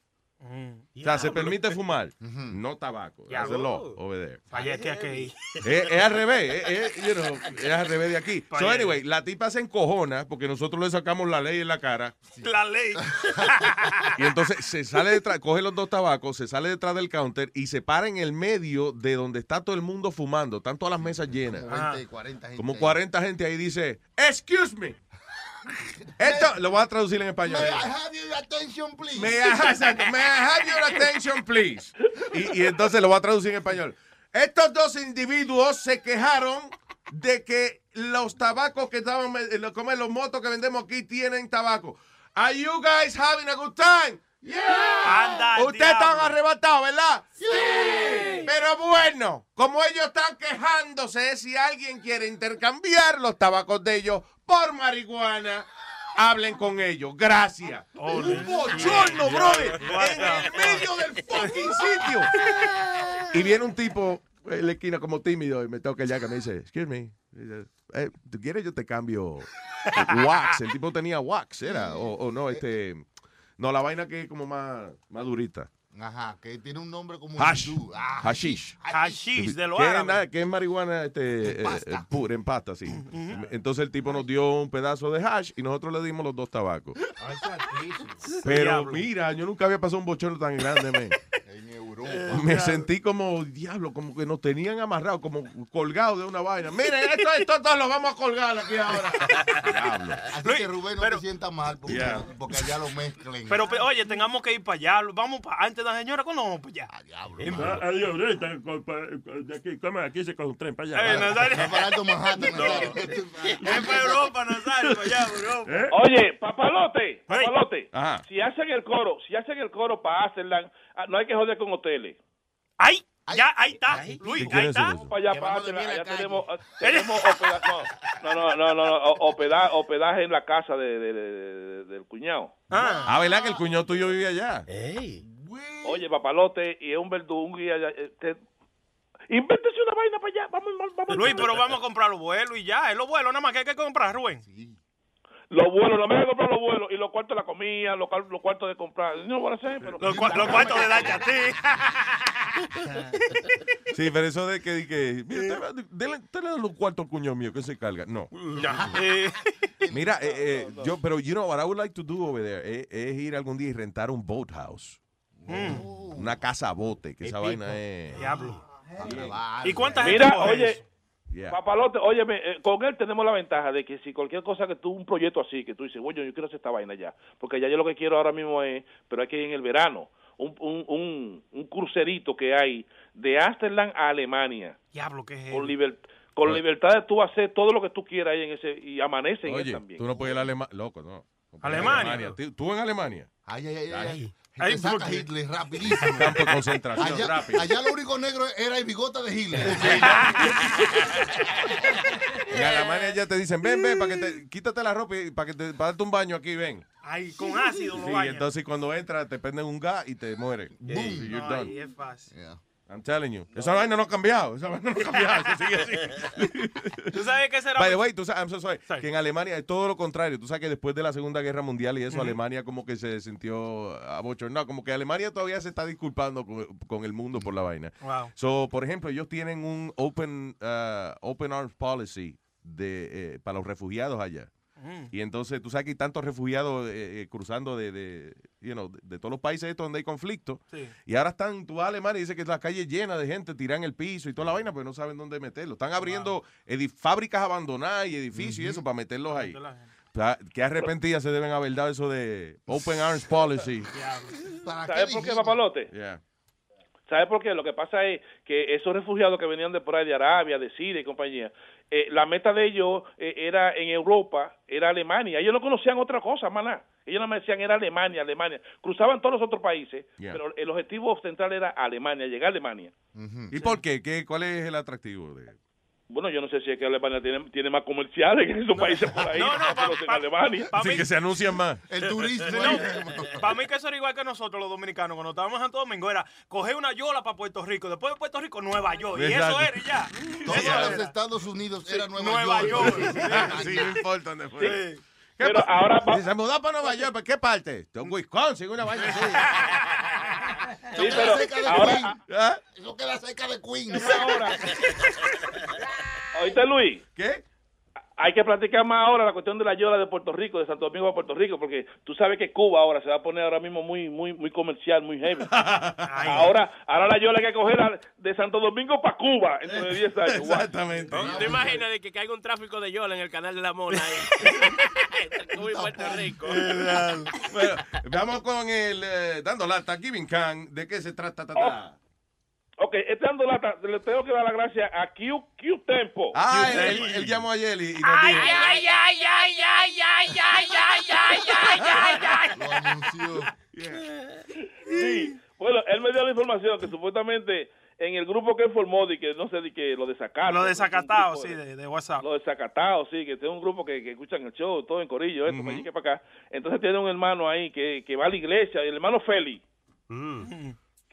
O sea, se permite fumar, no tabaco. That's the law over there. Allá que aquí. Es, es al revés, es, es, you know, es al revés de aquí. So, anyway, la tipa se encojona porque nosotros le sacamos la ley en la cara. La ley. Y entonces se sale detrás, coge los dos tabacos, se sale detrás del counter y se para en el medio de donde está todo el mundo fumando. Están todas las mesas llenas. Como 20, 40 gente. Como 40 gente ahí dice, excuse me. Esto lo voy a traducir en español. May I have your attention, please? May I, exacto, may I have your attention, please? Y, y entonces lo voy a traducir en español. Estos dos individuos se quejaron de que los tabacos que estaban, eh, como los motos que vendemos aquí tienen tabaco. Are you guys having a good time? Yeah. Ustedes están arrebatados, ¿verdad? Sí. Pero bueno, como ellos están quejándose si alguien quiere intercambiar los tabacos de ellos por marihuana, hablen con ellos. Gracias. Un bochorno, brother. En el medio del fucking sitio. Y viene un tipo en la esquina como tímido y me toca ya que me dice, excuse me. Dice, "Eh, ¿Tú quieres yo te cambio wax? El tipo tenía wax, ¿era? O, o no, este... No, la vaina que es como más, más durita. Ajá, que tiene un nombre como Hash. hindú. Ah, Hashish. Hashish de los que que es marihuana este, eh, eh, pura, en pasta, sí. Entonces el tipo nos dio un pedazo de hash y nosotros le dimos los dos tabacos. Pero Diablo. mira, yo nunca había pasado un bochorno tan grande, men. Europa. Me sentí como, diablo, como que nos tenían amarrados, como colgados de una vaina. Miren, esto, esto todos lo vamos a colgar aquí ahora. Diablo. Así que Rubén no te sienta mal porque, Yeah. porque allá lo mezclen. Pero, pe- oye, tengamos que ir para allá. Vamos pa- antes de la señora, ¿cuándo vamos para allá? Ah, Adiós, ahorita, con- pa- de aquí, ¿cómo? aquí se coge un tren para allá. Eh, Nazario. Va para Alto Manhattan, No. Es para Europa, Nazario, para allá, para Europa. ¿Eh? Oye, papalote, papalote. Ajá. Si hacen el coro, si hacen el coro para ah, no hay que joder con hoteles. ¡Ay! Ya, ahí está, Luis, ¿Qué quiere ahí está. allá, allá calle. tenemos, ah, tenemos hospeda- no, no, no, no, no, o- hospeda- hospedaje en la casa de, de- de- del cuñado. Ah, ¿verdad que el cuñado tuyo vivía allá? Oye, papalote, y es un verdugo, un guía. allá, te- Invéntese una vaina para allá. Vamos, vamos, vamos. Luis, pero vamos a comprar los vuelos y ya. Es los vuelos nada más que hay que comprar, Rubén. Los vuelos, no me voy a comprar los vuelos y los cuartos de la comida, los, cuar- los cuartos de comprar. No lo voy a hacer, pero. Los, cua- los cuartos de darte a ti. Sí, pero eso de que, de que mira, te- dele, dele los cuartos al cuñado mío que se carga. No. Mira, eh, eh, yo, pero you know what I would like to do over there eh, es, ir algún día y rentar un boathouse. Mm. Una casa bote, que esa vaina es. Diablo. ¿Y cuánta gente Mira, oye, eso? Yeah. papalote, óyeme, eh, con él tenemos la ventaja de que si cualquier cosa que tú, un proyecto así, que tú dices, bueno, yo quiero hacer esta vaina ya, porque ya yo lo que quiero ahora mismo es, pero hay que ir en el verano, un, un, un, un crucerito que hay de Amsterdam a Alemania, Diablo, ¿qué es con, liber- con libertad de tú hacer todo lo que tú quieras ahí en ese, y amanece en él Oye, también. tú no puedes ir a Alemania. Loco, no. Alemania. ¿Tú- ¿Tú en Alemania? Ay, ay, ay, ay. Te saca. Hitler rapidísimo. Campo de concentración, allá, rápido. allá lo único negro era el bigote de Hitler. En Alemania ya te dicen, ven, ven, para que te, quítate la ropa y para que te, para darte un baño aquí, ven. Ay, con ácido lo Sí, bañan. entonces cuando entras te prenden un gas y te. Y you're done. Ay, es fácil. I'm telling you. Esa vaina no ha cambiado. Esa vaina no ha cambiado. Eso sigue así. ¿Tú sabes qué será? By the way, tú sabes, I'm so sorry, que en Alemania es todo lo contrario. Tú sabes que después de la Segunda Guerra Mundial y eso. Alemania como que se sintió abochornado. Como que Alemania todavía se está disculpando con, con el mundo por la vaina. Wow. So, por ejemplo, ellos tienen un open, uh, open arms policy de, eh, para los refugiados allá. Mm. Y entonces, tú sabes que hay tantos refugiados eh, eh, cruzando de, de, you know, de, de todos los países estos donde hay conflicto. Sí. Y ahora están, tú vas a Alemania y dice que la calle llena de gente, tiran el piso y toda la vaina, pues no saben dónde meterlo. Están abriendo fábricas abandonadas y edificios y eso para meterlos ahí. O sea, qué arrepentidas se deben haber dado eso de Open Arms Policy. ¿Sabes por qué, papalote? Yeah. ¿Sabe por qué? Lo que pasa es que esos refugiados que venían de por ahí, de Arabia, de Siria y compañía, eh, la meta de ellos eh, era en Europa, era Alemania. Ellos no conocían otra cosa, maná. Ellos no me decían era Alemania, Alemania. Cruzaban todos los otros países, Yeah. pero el objetivo central era Alemania, llegar a Alemania. ¿Y por qué? ¿Qué? ¿Cuál es el atractivo de Bueno, yo no sé si es que Alemania tiene, tiene más comerciales que esos países por ahí. No, no, en Alemania. Sí, que se anuncian más. El turismo. para mí que eso era igual que nosotros los dominicanos. Cuando estábamos en Santo Domingo era coger una yola para Puerto Rico. Después de Puerto Rico, Nueva York. Y eso era y ya. Todos los era. Estados Unidos era Nueva, Nueva York. sí, no importa dónde fue. Sí. ¿Qué Pero pa- ahora Si se mudó para Nueva York, ¿para qué parte? De Wisconsin, una vaina así. Eso queda cerca de ahora- Queens. Eso queda cerca de Queens. ¿Oíste, Luis? ¿Qué? Hay que platicar más ahora la cuestión de la yola de Puerto Rico, de Santo Domingo a Puerto Rico, porque tú sabes que Cuba ahora se va a poner ahora mismo muy muy muy comercial, muy heavy. ahora ahora la yola hay que coger de Santo Domingo para Cuba dentro de 10 años. Exactamente. ¿Te imaginas de que caiga un tráfico de yola en el canal de la Mona Cuba y Puerto Rico. bueno, vamos con el eh, dando lata, Giving Can. ¿De qué se trata? ta, ta? Ok, este dando lata, le tengo que dar las gracias a Q, Q Tempo. Ah, él, él- él llamó ayer y, y nos Ay, dijo. ay, ay, ay, ay, ay, ay, ay, ay, ay, ay, ay. Sí. Bueno, él me dio la información que supuestamente en el grupo que él formó, de que no sé, de que lo desacato. Lo desacatado, un grupo sí, de, de WhatsApp. Lo desacatado, sí, que es un grupo que, que escuchan el show, todo en corillo, esto, para allí que para acá. Entonces tiene un hermano ahí que, que va a la iglesia, el hermano Félix.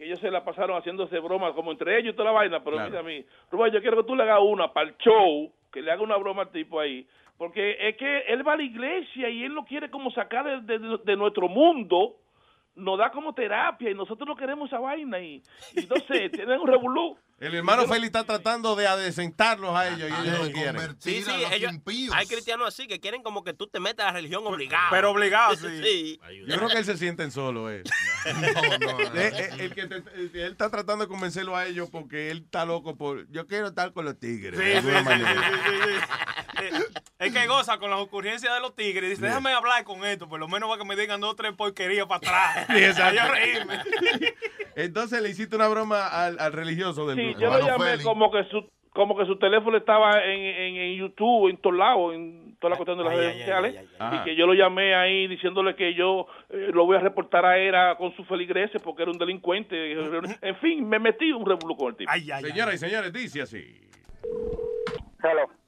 Que ellos se la pasaron haciéndose bromas como entre ellos y toda la vaina, pero Claro. mira a mí, Rubén, yo quiero que tú le hagas una para el show, que le haga una broma al tipo ahí, porque es que él va a la iglesia y él lo quiere como sacar de, de- de nuestro mundo, nos da como terapia y nosotros no queremos esa vaina y, y no sé, tienen un revolú. El hermano Félix está tratando de adecentarlos a ellos y ellos no quieren. Sí, sí, ellos, hay cristianos así que quieren como que tú te metas a la religión obligado. Pero obligado, sí. Yo creo que él se sienten solo, eh. Eh, eh, el que te- él está tratando de convencerlo a ellos porque él está loco por. Yo quiero estar con los tigres. Sí, de sí, alguna sí, manera. sí, sí, sí. Eh, Es que goza con las ocurrencias de los tigres. Dice, Sí. déjame hablar con esto, por lo menos para que me digan dos o tres porquerías para atrás. Sí, exacto. Para yo reírme. Entonces le hiciste una broma al, al religioso del Sí, yo lo llamé como que su como que su teléfono estaba en, en, en YouTube, en todos lados, en toda la cuestión de las Ay, redes ay, sociales, ay, ay, ay. y que yo lo llamé ahí diciéndole que yo eh, lo voy a reportar a él con sus feligreses porque era un delincuente. En fin, me metí un revuelo con el tipo. Señoras y señores, dice así.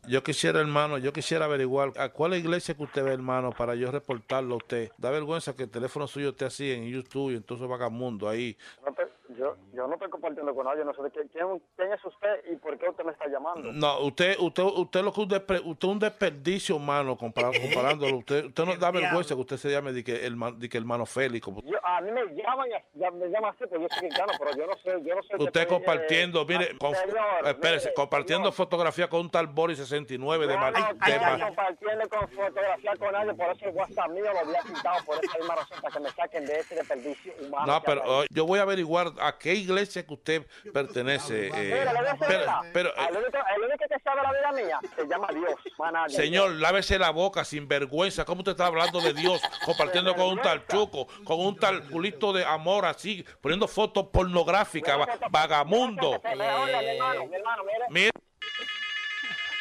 Yo quisiera, hermano, yo quisiera averiguar a cuál iglesia que usted ve, hermano, para yo reportarlo a usted. Da vergüenza que el teléfono suyo esté así en YouTube y entonces vagamundo ahí. No te- yo, yo no estoy compartiendo con nadie, no sé de qué- quién, quién es usted y por qué usted me está llamando. No, usted, usted, usted lo que un usted un desperdicio, hermano, compara- comparándolo. Usted, usted no da vergüenza que usted se llame de que el, de que hermano Félix. como- Yo, a mí me llaman, y- ya me llaman así, pues yo soy cristiano, pero yo no sé, yo no sé. Usted qué- compartiendo, eh, mire, con- señor, espérese, mire, compartiendo fotografía con un tal Boris 69 de No, Mar- no, de Mar- compartiendo con fotografía con nadie, por eso el WhatsApp mío lo había quitado por esa misma razón, para que me saquen de ese desperdicio humano. No, pero hay oh, yo voy a averiguar a qué iglesia que usted pertenece. eh, Mira, pero, pero, eh, el, único, que sabe la vida mía se llama Dios. Señor, lávese la boca sin vergüenza. ¿Cómo usted está hablando de Dios compartiendo con un tal chuco, con un tal culito de amor así, poniendo fotos pornográficas, va- vagamundo? Oiga, mi hermano, mi hermano, mire. Mire.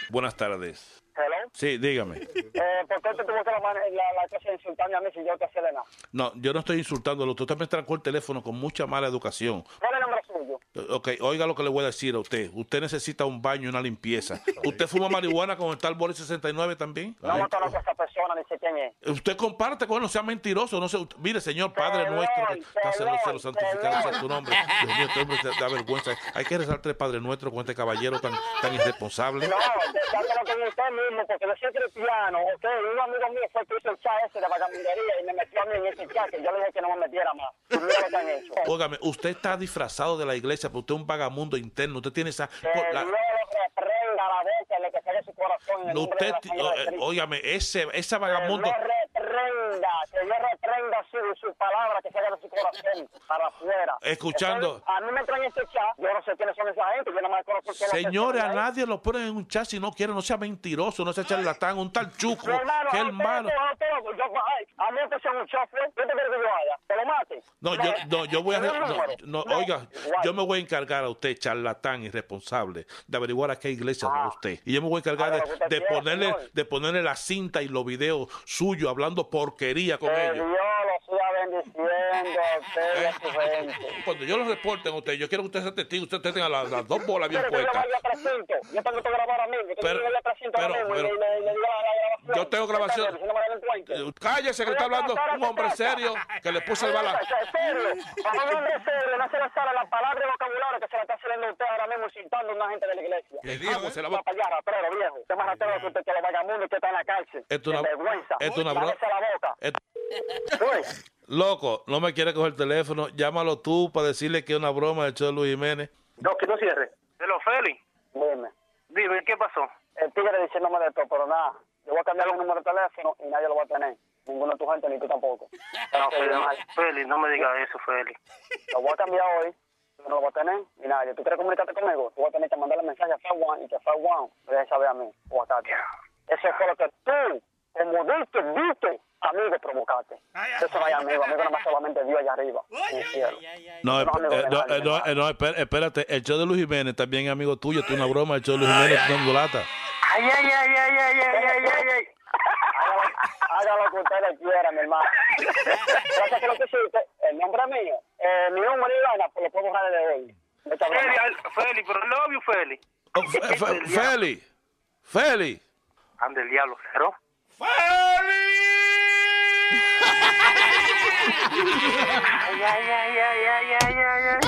Buenas tardes. Hello. Sí, dígame. Eh, ¿Por qué usted tuvo que la, la, la cosa de insultarme a mí si yo te hacía de nada? No, yo no estoy insultándolo. Usted me trancó el teléfono con mucha mala educación. ¿Cuál suyo? Ok, oiga lo que le voy a decir a usted. Usted necesita un baño y una limpieza. ¿Usted fuma marihuana con el tal Boris 69 también? No me conozco a esa persona, ni sé quién es. Usted comparte con él, no sea mentiroso. No sé, mire, señor Padre nuestro, que está celoso, celo, santificado sea tu nombre. Dios mío, este hombre te da vergüenza. Hay que rezar tres Padre Nuestro con este caballero tan, tan irresponsable. No, dándolo con usted mismo, porque yo soy cristiano. Ok, un amigo mío fue el que hizo el chat ese de vagabundería y me metió a mí en ese chat, que yo le dije que no me metiera más. Lo que. Óigame, usted está disfrazado expulsado de la iglesia, porque usted es un vagamundo interno, usted tiene esa... Por, la, no, usted, óigame, ese, esa vagamundo, Reprenda, que Dios reprenda su, su palabra que salga de su corazón para afuera. Escuchando. Entonces, a mí me traen este chat, yo no sé quiénes son esa gente, yo nada más conozco Señores, a nadie lo ponen en un chat si no quiere, no sea mentiroso, no sea charlatán, un tal chuco, hermano, que a malo. a yo- a mí me pusieron un chofer, ¿qué te quieres que yo haga? ¿Te lo mate? No, yo, no, yo voy a. ¿Me no, no, No, oiga, yo me voy a encargar a usted, charlatán irresponsable, de averiguar a qué iglesia va usted. Y yo me voy a encargar Ah, de, de ponerle, de ponerle la cinta y los videos suyos hablando porquería con eh, ellos bendiciendo a usted y a su gente. Cuando yo lo reporten a usted, yo quiero que usted sea testigo, usted tenga las, las dos bolas bien que yo puestas. vaya a 300, yo tengo que grabar a mí, que Pero- yo vaya a 300 ahora pero- mismo y pero- le- le- le diga la- la grabación. Yo tengo grabación. Eh, Cállese, que está hablando un hombre serio que le puso el bala. Serio, a un hombre serio no se le sale la palabra y vocabulario que se le está saliendo a usted ahora mismo insultando a una gente de la iglesia. Le digo, se la va- para allá, ratero, viejo. Usted más ratero que usted que los vagabundos que está en la cárcel. Esto es una- vergüenza. esto es una bro- Cállese la boca. Loco, no me quiere coger el teléfono, llámalo tú para decirle que es una broma del show de Luis Jiménez. No, que no cierre. Hello, Feli. Dime. Dime, ¿qué pasó? El tigre diciéndome de todo, pero nada. Yo voy a cambiar el número de teléfono y nadie lo va a tener. Ninguno de tu gente, ni tú tampoco. No, Feli, no me digas eso, Feli. Lo voy a cambiar hoy. Yo no lo voy a tener ni nadie. ¿Tú quieres comunicarte conmigo? Tú vas a tener que mandarle mensaje a Fawan y que Fawan me deje saber a mí o a Tati. Eso fue lo que tú, como dice, dice, amigo, provocate. Eso vaya amigo, amigo nada más solamente Dios allá arriba. No, eh, no, eh, no, eh, no, espérate, el show de Luis Jiménez también es amigo tuyo, tú una broma, el show de Luis Jiménez es una lata. Ay, ay, ay, ay, ay, ay, ay, ay. Haga lo que usted le quiera, mi hermano. Gracias que lo que hiciste, el nombre mío, eh, mi número y lo puedo borrar de hoy. Feli, Feli, pero el novio Feli. Oh, Feli, Feli. Ande el diablo, cero. Ay, ay, ay, ay, ay, ay, ay.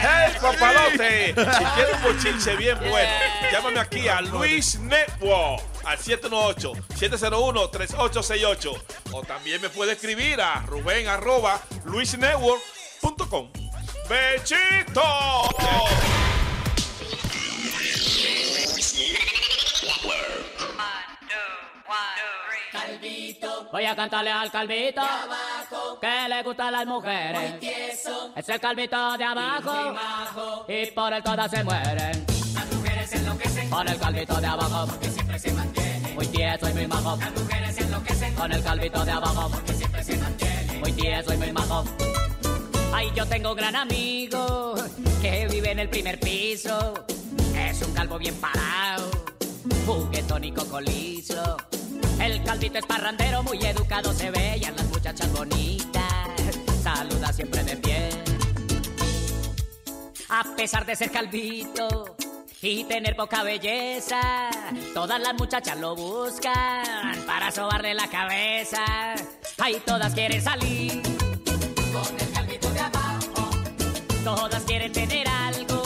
¡Hey, papalote! Si quieres un bochinche bien bueno, llámame aquí a Luis Network al 718-701-3868. O también me puede escribir a Rubén arroba luisnetwork.com. ¡Bechito! Calvito. Voy a cantarle al calvito. Que le gustan las mujeres. Es el calvito de abajo. Y por él todas se mueren. Las mujeres enloquecen. Con el calvito de abajo. Porque siempre se mantiene. Muy tieso y muy majo. Las mujeres enloquecen. Con el calvito de abajo. Porque siempre se mantiene. Muy tieso y muy majo. Ay, yo tengo un gran amigo que vive en el primer piso. Es un calvo bien parado, juguetón y cocolizo. El calvito es parrandero, muy educado se ve y a las muchachas bonitas saluda siempre de pie. A pesar de ser calvito y tener poca belleza, todas las muchachas lo buscan para sobarle la cabeza. Ay, todas quieren salir con el calvito de abajo. Todas quieren tener algo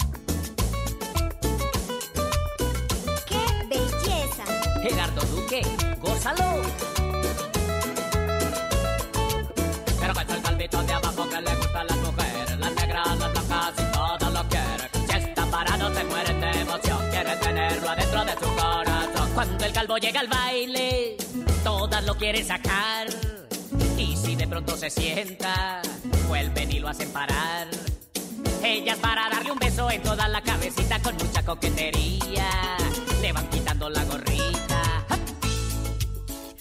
Gerardo Duque, gózalo. Pero con el calvito de abajo que le gustan las mujeres, las negras, las blancas y todas lo quieren. Si está parado se mueren de emoción, quieren tenerlo adentro de su corazón. Cuando el calvo llega al baile, todas lo quieren sacar. Y si de pronto se sienta, vuelven y lo hacen parar. Ellas para darle un beso en toda la cabecita con mucha coquetería. Le van quitando la gorrita.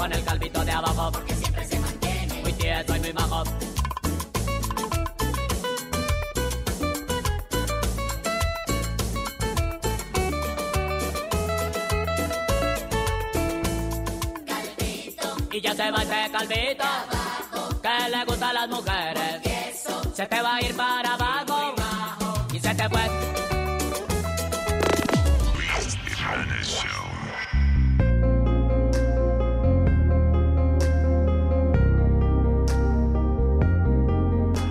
Con el calvito de abajo, porque siempre se mantiene. Muy tieso y muy majo. Y ya se va ese calvito que le gusta a las mujeres. Se te va a ir para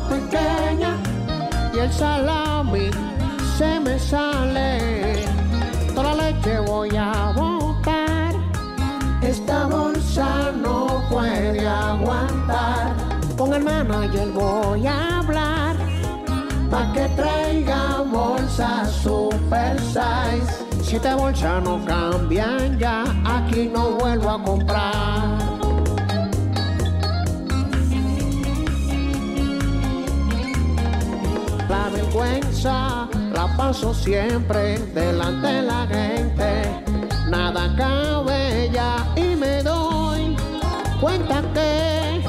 Pequeña y el salami se me sale. Toda la leche voy a botar. Esta bolsa no puede aguantar. Con el manager voy a hablar. Pa' que traiga bolsas super size. Siete bolsas no cambian ya. Aquí no vuelvo a comprar. La paso siempre delante de la gente. Nada cabe ya y me doy cuenta que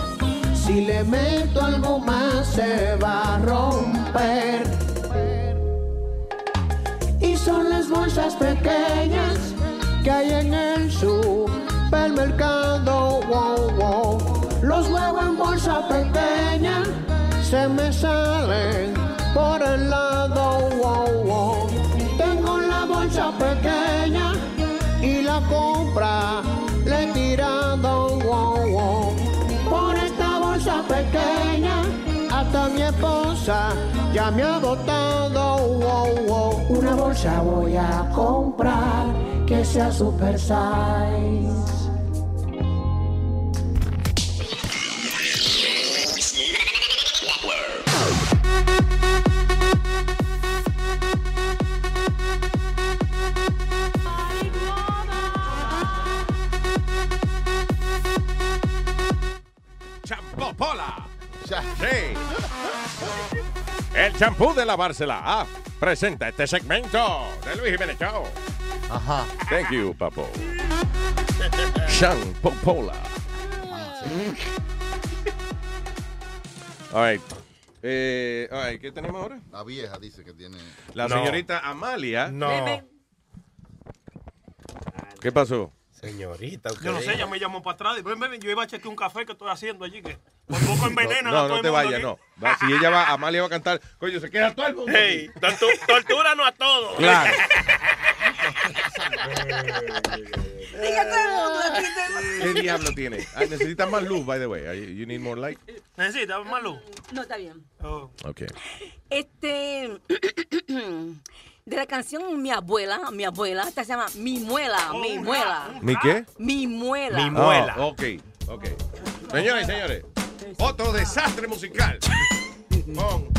si le meto algo más se va a romper. Y son las bolsas pequeñas que hay en el supermercado. Wow, wow. Los huevos en bolsa pequeña se me salen por el lado. Wow, wow. Tengo la bolsa pequeña y la compra le he tirado. Wow, wow. Por esta bolsa pequeña hasta mi esposa ya me ha botado. Wow, wow. Una bolsa voy a comprar que sea super size. El champú de lavársela. Ah, presenta este segmento de Luis Jiménez Show. Ajá. Thank you, papo. Champopola. All right. Eh, all right, ¿Qué tenemos ahora? La vieja dice que tiene. La No. señorita Amalia. No. ¿Qué pasó? Señorita, Yo no sé, ella me llamó para atrás. y, Ven, ven, yo iba a chequear un café que estoy haciendo allí. Que por poco envenenan No, a no, todo no te vayas, no. Va, si ella va, Amalia va a cantar, coño, se queda todo el mundo. Hey, tortúranos a todos. Claro. Diga todo el mundo aquí. ¿Qué diablo tiene? Ah, necesitas más luz, by the way. You need more light? ¿Necesita más luz? No, está bien. Ok. Este. De la canción Mi abuela, mi abuela, esta se llama Mi muela, mi muela. ¿Mi qué? Mi muela. Mi muela. ok, ok. Señores y señores, otro desastre musical. Con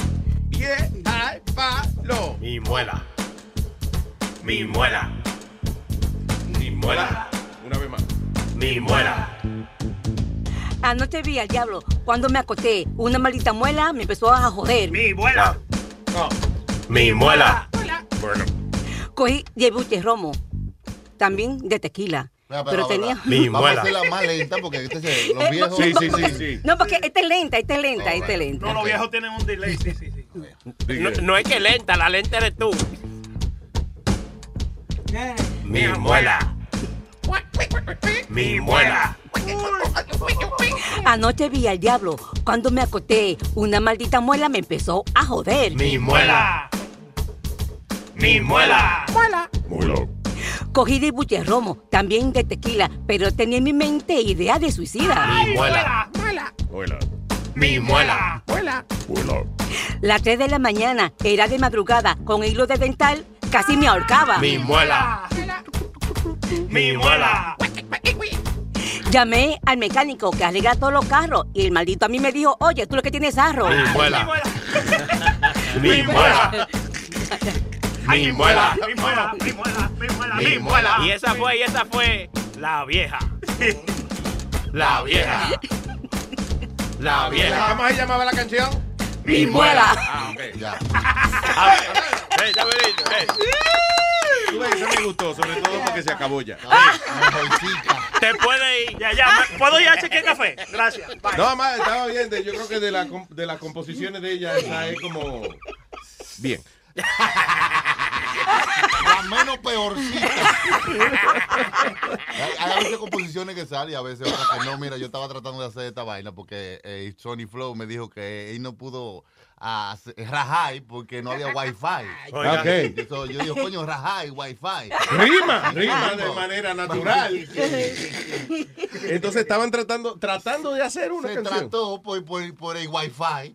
pie al palo. Mi muela. Mi muela. Mi muela. Una vez más. Mi muela. Anoche vi al diablo. Cuando me acosté, una maldita muela me empezó a joder. Mi muela. Mi muela. Bueno. Cogí de buche romo. También de tequila. Mira, Pero tenía. Vamos a hacerla más lenta porque este se- los Eh, viejos. Sí, sí, sí, sí. No, porque esta es lenta, esta es lenta, esta es lenta. No, los viejos tienen un delay. Sí, sí, sí. No, no es que lenta, la lenta eres tú. Mi muela. Mi muela. Anoche vi al diablo. Cuando me acosté, una maldita muela me empezó a joder. Mi muela. Mi muela. Muela. Muela. Cogí de buche romo, también de tequila, pero tenía en mi mente idea de suicida. Mi muela. Muela. Mi muela. Muela. Las 3 de la mañana, era de madrugada, con hilo de dental, casi me ahorcaba. Mi muela. Mi muela. Llamé al mecánico que arregla todos los carros y el maldito a mí me dijo, oye, tú lo que tienes arro. Mi muela. Mi muela. Mi muela. Mi muela, mi muela, mi muela, Mi muela. Y esa fue, y esa fue la vieja. La vieja. La vieja. ¿Cómo se llamaba la canción? Mi muela. Ah, ok. Ya. A ver, hey, ya Eso me gustó, sobre todo porque se acabó ya. Te puede ir. Ya, ya. ¿Puedo ir a chequear café? Gracias. Bye. No, más, estaba bien. de- Yo creo que de, la, de las composiciones de ella, esa es como. Bien. La menos peorcita. hay, hay a veces composiciones que salen y a veces otras que no. Mira, yo estaba tratando de hacer esta vaina porque eh, Sony Flow me dijo que él no pudo ah, hacer- rajar porque no había wifi. Oiga. Ok. Eso, yo digo, coño, rajar y wifi. Rima, rima de manera natural. Entonces estaban tratando, tratando de hacer una Se canción. trató por, por, por el wifi.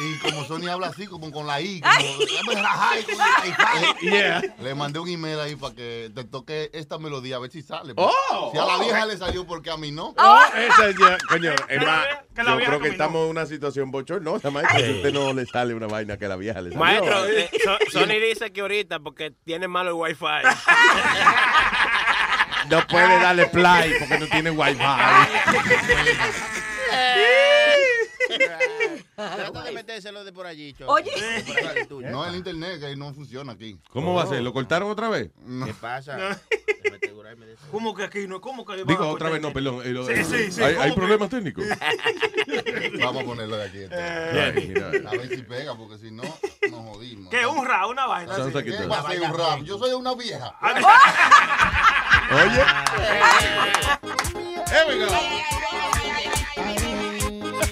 Y como Sony habla así, como con la I, como, "Dame rajar con el wifi". Yeah. Le mandé un email ahí para que te toque esta melodía, a ver si sale. Oh, si a la oh. vieja le salió, porque a mí no? Oh, esa es ya, coño, es más, yo creo que estamos en una situación bochornosa, maestro. Si a usted no le sale una vaina que a la vieja le salió. Maestro, eh, So- Sony dice que ahorita porque tiene malo el wifi. No puede darle play porque no tiene wifi. Trata de metérselo de por allí, Choco. Oye. No, el internet que no funciona aquí. ¿Cómo va a ser? ¿Lo cortaron otra vez? ¿Qué pasa? ¿Cómo que aquí no? ¿Cómo que Digo, otra vez no, perdón. eh, Sí, sí, sí. ¿Hay, ¿cómo hay que- problemas técnicos? Vamos a ponerlo de aquí. Eh. Ay, mira. A ver si pega, porque si no, nos jodimos. ¿Qué? ¿Un rap? ¿Una vaina? Sounds así? like it ¿Qué does. va a ser un rap? Yo soy una vieja. Oye. Here we go.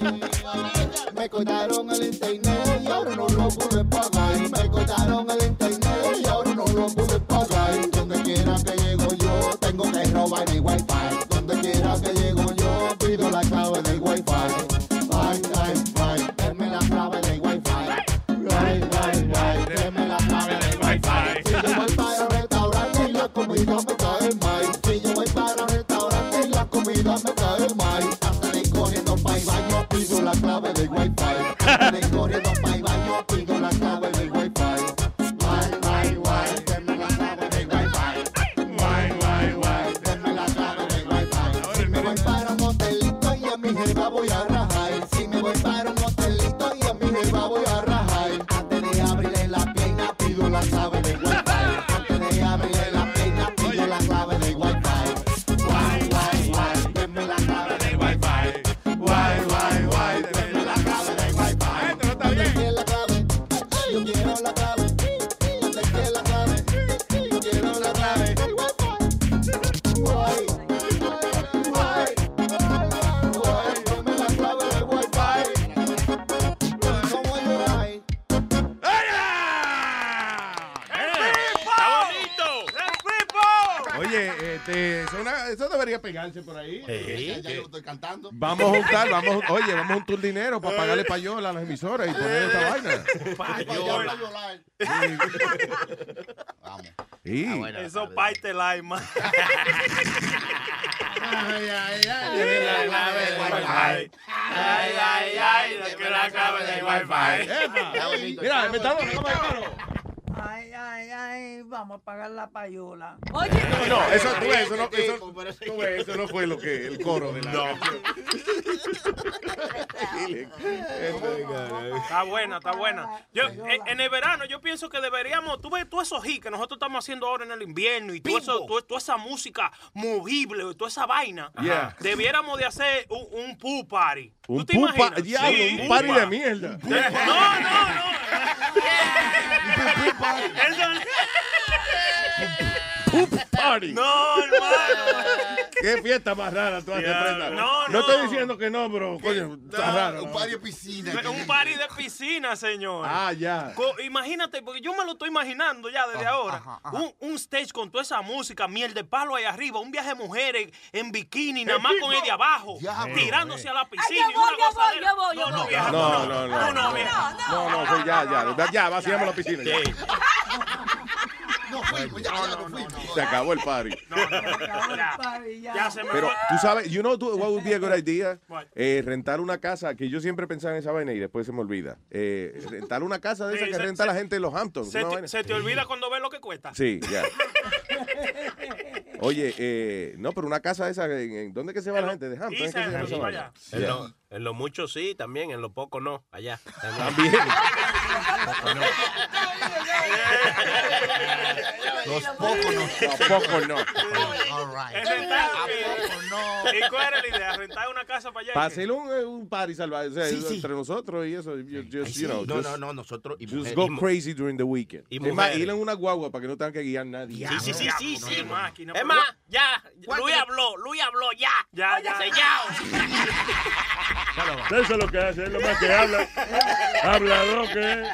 Me cortaron el internet y ahora no lo pude pagar. Me cortaron el internet y ahora no lo pude pagar. Donde quiera que llego yo, tengo que robar mi wifi. Clave del wifi. Vamos a juntar, vamos, oye, vamos a juntar dinero para pagarle payola a las emisoras y poner esta vaina. Payola. Vamos. Sí. Eso parte la man. Ay, ay, ay, Deme la clave del wifi. Ay, ay, ay, dame la clave del wifi. Mira, me está dando. Ay, ay, ay, vamos a pagar la payola. No, eso, tú ves, eso, no, eso, tú ves, eso no fue lo que el coro de la Está buena, está buena. Yo, en, en el verano yo pienso que deberíamos, tú ves todos esos hits que nosotros estamos haciendo ahora en el invierno y todo eso, todo- toda esa música movible, toda esa vaina. Yeah. Debiéramos de hacer un, un pool party. Un te pupa, imaginas? diablo, Sí. un party de mierda. No, no, no. Eso- Poop party. No, hermano. Qué fiesta más rara tú haces, Prenda. no, No no. estoy diciendo que no, bro. Coño, está raro. Un party de piscina. Un party de piscina, señor. Ah, ya. Co- imagínate, porque yo me lo estoy imaginando ya desde ahora. Un, un stage con toda esa música, miel de palo ahí arriba, un viaje de mujeres en bikini, nada más con el de abajo, tirándose a la piscina. Ay, yo y una voy, yo voy, gozadera. yo voy, yo No, no, voy. vieja, No, no, no. No, no, vieja. No, no, sí, ya, ya. Ya, vaciamos la piscina. ya. Fuimos, ya, fuimos. Se acabó el party. Ya se me Pero tú sabes, you know tú- what would be a good idea? Eh, rentar una casa, que yo siempre pensaba en esa vaina y después se me olvida. Eh, rentar una casa de esa Sí, que se- renta la gente en los Hamptons. Se te, vaina. se te olvida cuando ves lo que cuesta. Sí, ya. Oye, eh, no, pero una casa esa, ¿en, en- dónde que se va la gente? ¿De Hampton? En, lo, mucho sí, también, en lo poco no, allá. También. Los pocos no. Los pocos no. All right. Es rentar. ¿A poco no? ¿Y cuál era la idea? ¿Rentar una casa para allá? Para hacer un, un party salvaje, o sea, Sí, sí. entre nosotros y eso, you- just, you know, no, just, no, no, nosotros y just go Y mu- crazy during the weekend. y es más, mujeres. ir en una guagua para que no tengan que guiar nadie. Sí, sí, sí, sí, No, sí. Es más, ya. Luis habló, Luis habló, ya. Ya, ya. Sellado. Eso es lo que hace, es lo más que habla. Hablador que es.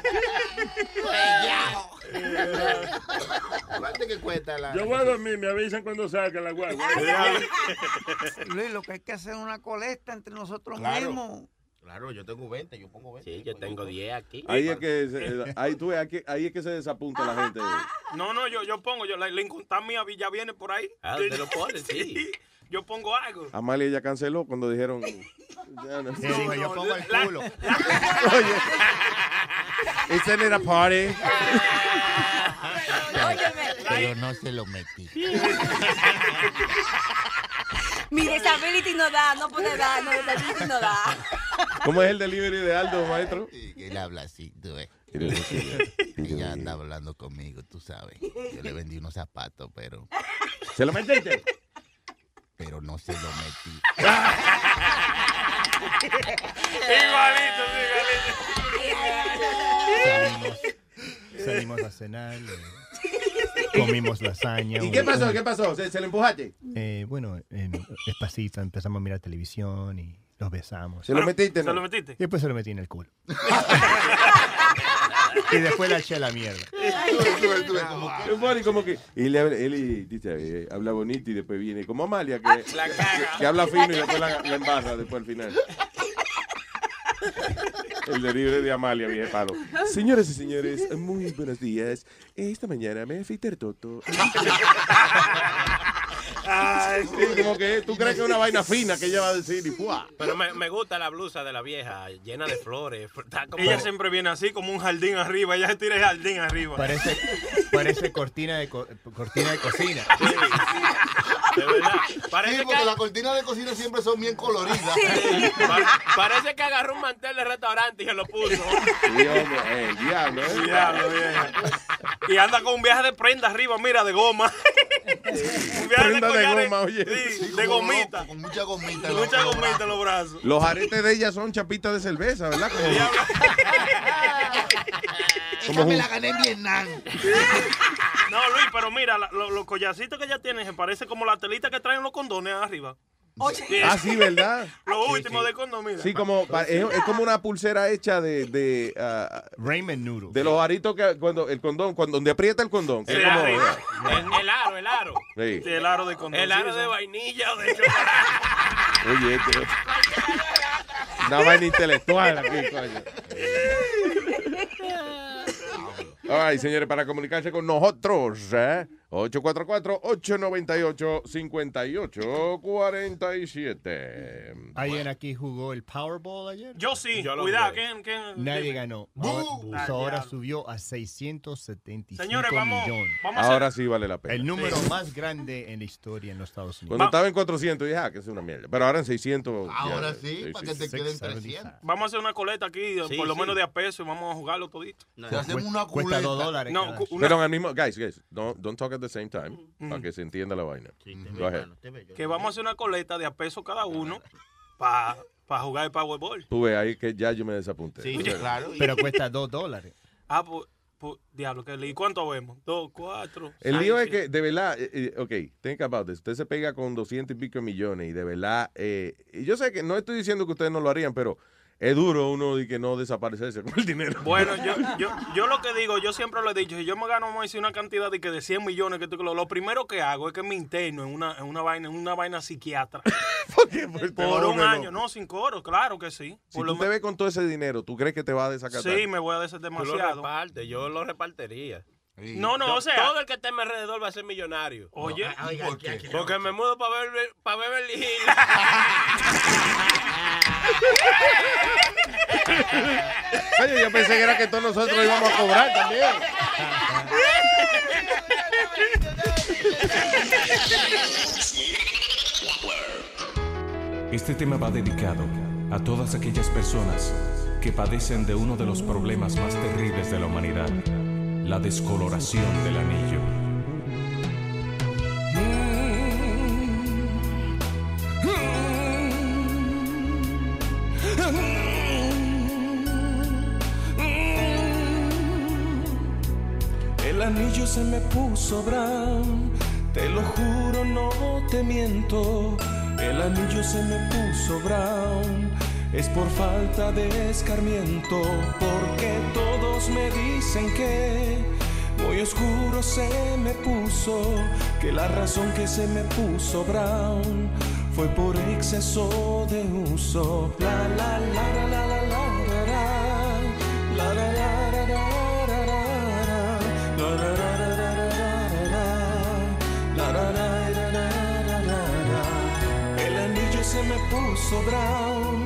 ¿Cuánto que cuesta la.? Yo voy a dormir, me avisan cuando salga la guagua. Luis, lo que hay que hacer es una colecta entre nosotros Claro. mismos. Claro, yo tengo 20, yo pongo 20. Sí, yo tengo 10 aquí. Ahí es que se, ahí, tú ahí, que- es que se desapunta la gente. No, no, yo, yo pongo, yo, la, la incontar mía ya viene por ahí. Ah, usted lo pone, sí. Yo pongo algo. Amalia ya canceló cuando dijeron. ya no- Sí, dime, yo pongo el La- culo. Isn't it a party? Pero no se lo metí. Mi disability no da, no puede dar, no, disability no da. ¿Cómo es el delivery de Aldo, maestro? Él habla así, tú ves. Ella anda hablando conmigo, tú sabes. Yo le vendí unos zapatos, pero. ¿Se lo metiste? Pero no se lo metí. Igualito, Salimos, salimos a cenar, eh, comimos lasaña. ¿Y qué pasó? un- ¿Qué pasó? ¿Se, se lo empujaste? Eh, bueno, eh, despacito empezamos a mirar televisión y nos besamos. ¿Se lo metiste? ¿Se lo metiste? Y después se lo metí en el culo. y después la eché a la mierda. Es funny, como que. Y le habla- él y, dice, eh, habla bonito y después viene como Amalia, que, La caga. que habla fino y después la, la embarra después al final. El delivery de Amalia, viejo palo. Señoras y señores, muy buenos días. Esta mañana me afeité el toto. Ay, Sí, como que tú crees que es una vaina fina que ella va a decir y ¡fua! Pero me, me gusta la blusa de la vieja, llena de flores. Está como... Ella siempre viene así, como un jardín arriba. Ella se tira el jardín arriba. Parece, parece cortina, de co- cortina de cocina. De verdad. Sí, Parece, porque que, las cortinas de cocina siempre son bien coloridas. pa- parece que agarró un mantel de restaurante y se lo puso. Sí, hombre, eh, diablo, ¿eh? Diablo, vieja. Y anda con un viaje de prenda arriba, mira, de goma. Un viaje Prenda de collares, goma, oye. Sí, Sí, de gomita. Con mucha gomita. los- Mucha en los gomita en brazos. los brazos. Los aretes de ella son chapitas de cerveza, ¿verdad? Como, Esa me la gané en Vietnam. No, Luis, pero mira, lo- los collarcitos que ella tiene se parece como la telita que traen los condones arriba. Sí, Ah, sí, ¿verdad? Lo último de condón, mira. Sí, como, es, es como una pulsera hecha de, de, ah, Raymond Noodle. de los aritos que cuando el condón, cuando donde aprieta el condón. Sí, es como-. El, el aro, el aro. Sí. Sí, el aro de condón. El aro sí. de vainilla o de chocolate. Oye, este- una vaina intelectual aquí, coño. All right, señores, para comunicarse con nosotros, ¿eh? 844-898-5847. ¿Alguien aquí jugó el Powerball ayer? Yo sí, Yo cuidado. ¿quién, quién, Nadie dime. ganó. Ahora, Ah, ahora subió a 675 Señores, vamos, millones. vamos a hacer... Ahora sí vale la pena. El número más grande en la historia en los Estados Unidos. Cuando estaba en 400 dije, ah, que es una mierda. Pero ahora en 600. Ahora ya, sí, para que te queden seventy 300. Vamos a hacer una coleta aquí, Sí, por lo sí. menos de a peso, y vamos a jugarlo todito. Si hacemos una Cuesta dos culeta. dólares. No, una- Pero al mismo, guys, guys, don't, don't talk at the same time, para que se entienda la vaina. Go ahead. que vamos a hacer una coleta de a peso cada uno para jugar el Powerball. Tú ves ahí que ya yo me desapunté. Sí, claro. y- Pero cuesta dos dólares. Ah, pues, pues, diablo, que ¿y cuánto vemos? Dos, cuatro. El lío es que, de verdad, eh, eh, ok, think about this. Usted se pega con 200 y pico millones y de verdad, eh, y yo sé que no estoy diciendo que ustedes no lo harían, pero es duro uno de que no desaparecerse con el dinero. Bueno, yo, yo, yo lo que digo, yo siempre lo he dicho, si yo me gano, vamos a decir, una cantidad de que de 100 millones, que tú- lo, lo primero que hago es que me interno en una, en una vaina, en una vaina psiquiatra. Porque, pues, te Por un año, no, sin coro, claro que sí. Si Por tú lo te ves con todo ese dinero, ¿tú crees que te va a desacatar? Sí, me voy a lo demasiado. yo lo repartiría. No, no, o sea- Todo el que esté a mi alrededor va a ser millonario. Oye, ¿Por qué? Porque me mudo para Beverly, pa Beverly Hills. Oye, yo pensé que era que todos nosotros íbamos a cobrar también. Este tema va dedicado a todas aquellas personas que padecen de uno de los problemas más terribles de la humanidad, la descoloración del anillo. El anillo se me puso brown, te lo juro, no te miento. El anillo se me puso brown, es por falta de escarmiento, porque todos me dicen que muy oscuro se me puso, que la razón que se me puso brown fue por exceso de uso. La la la la la la la la la la la la la se me puso brown,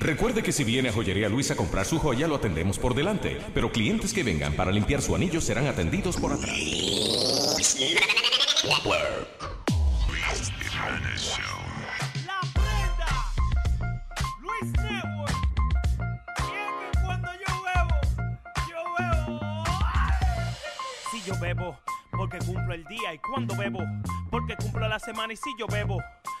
Recuerde que si viene a Joyería Luis a comprar su joya, lo atendemos por delante. Pero clientes que vengan para limpiar su anillo serán atendidos por atrás. Yo bebo, porque cumplo el día. Y cuando bebo, porque cumplo la semana. Y si yo bebo,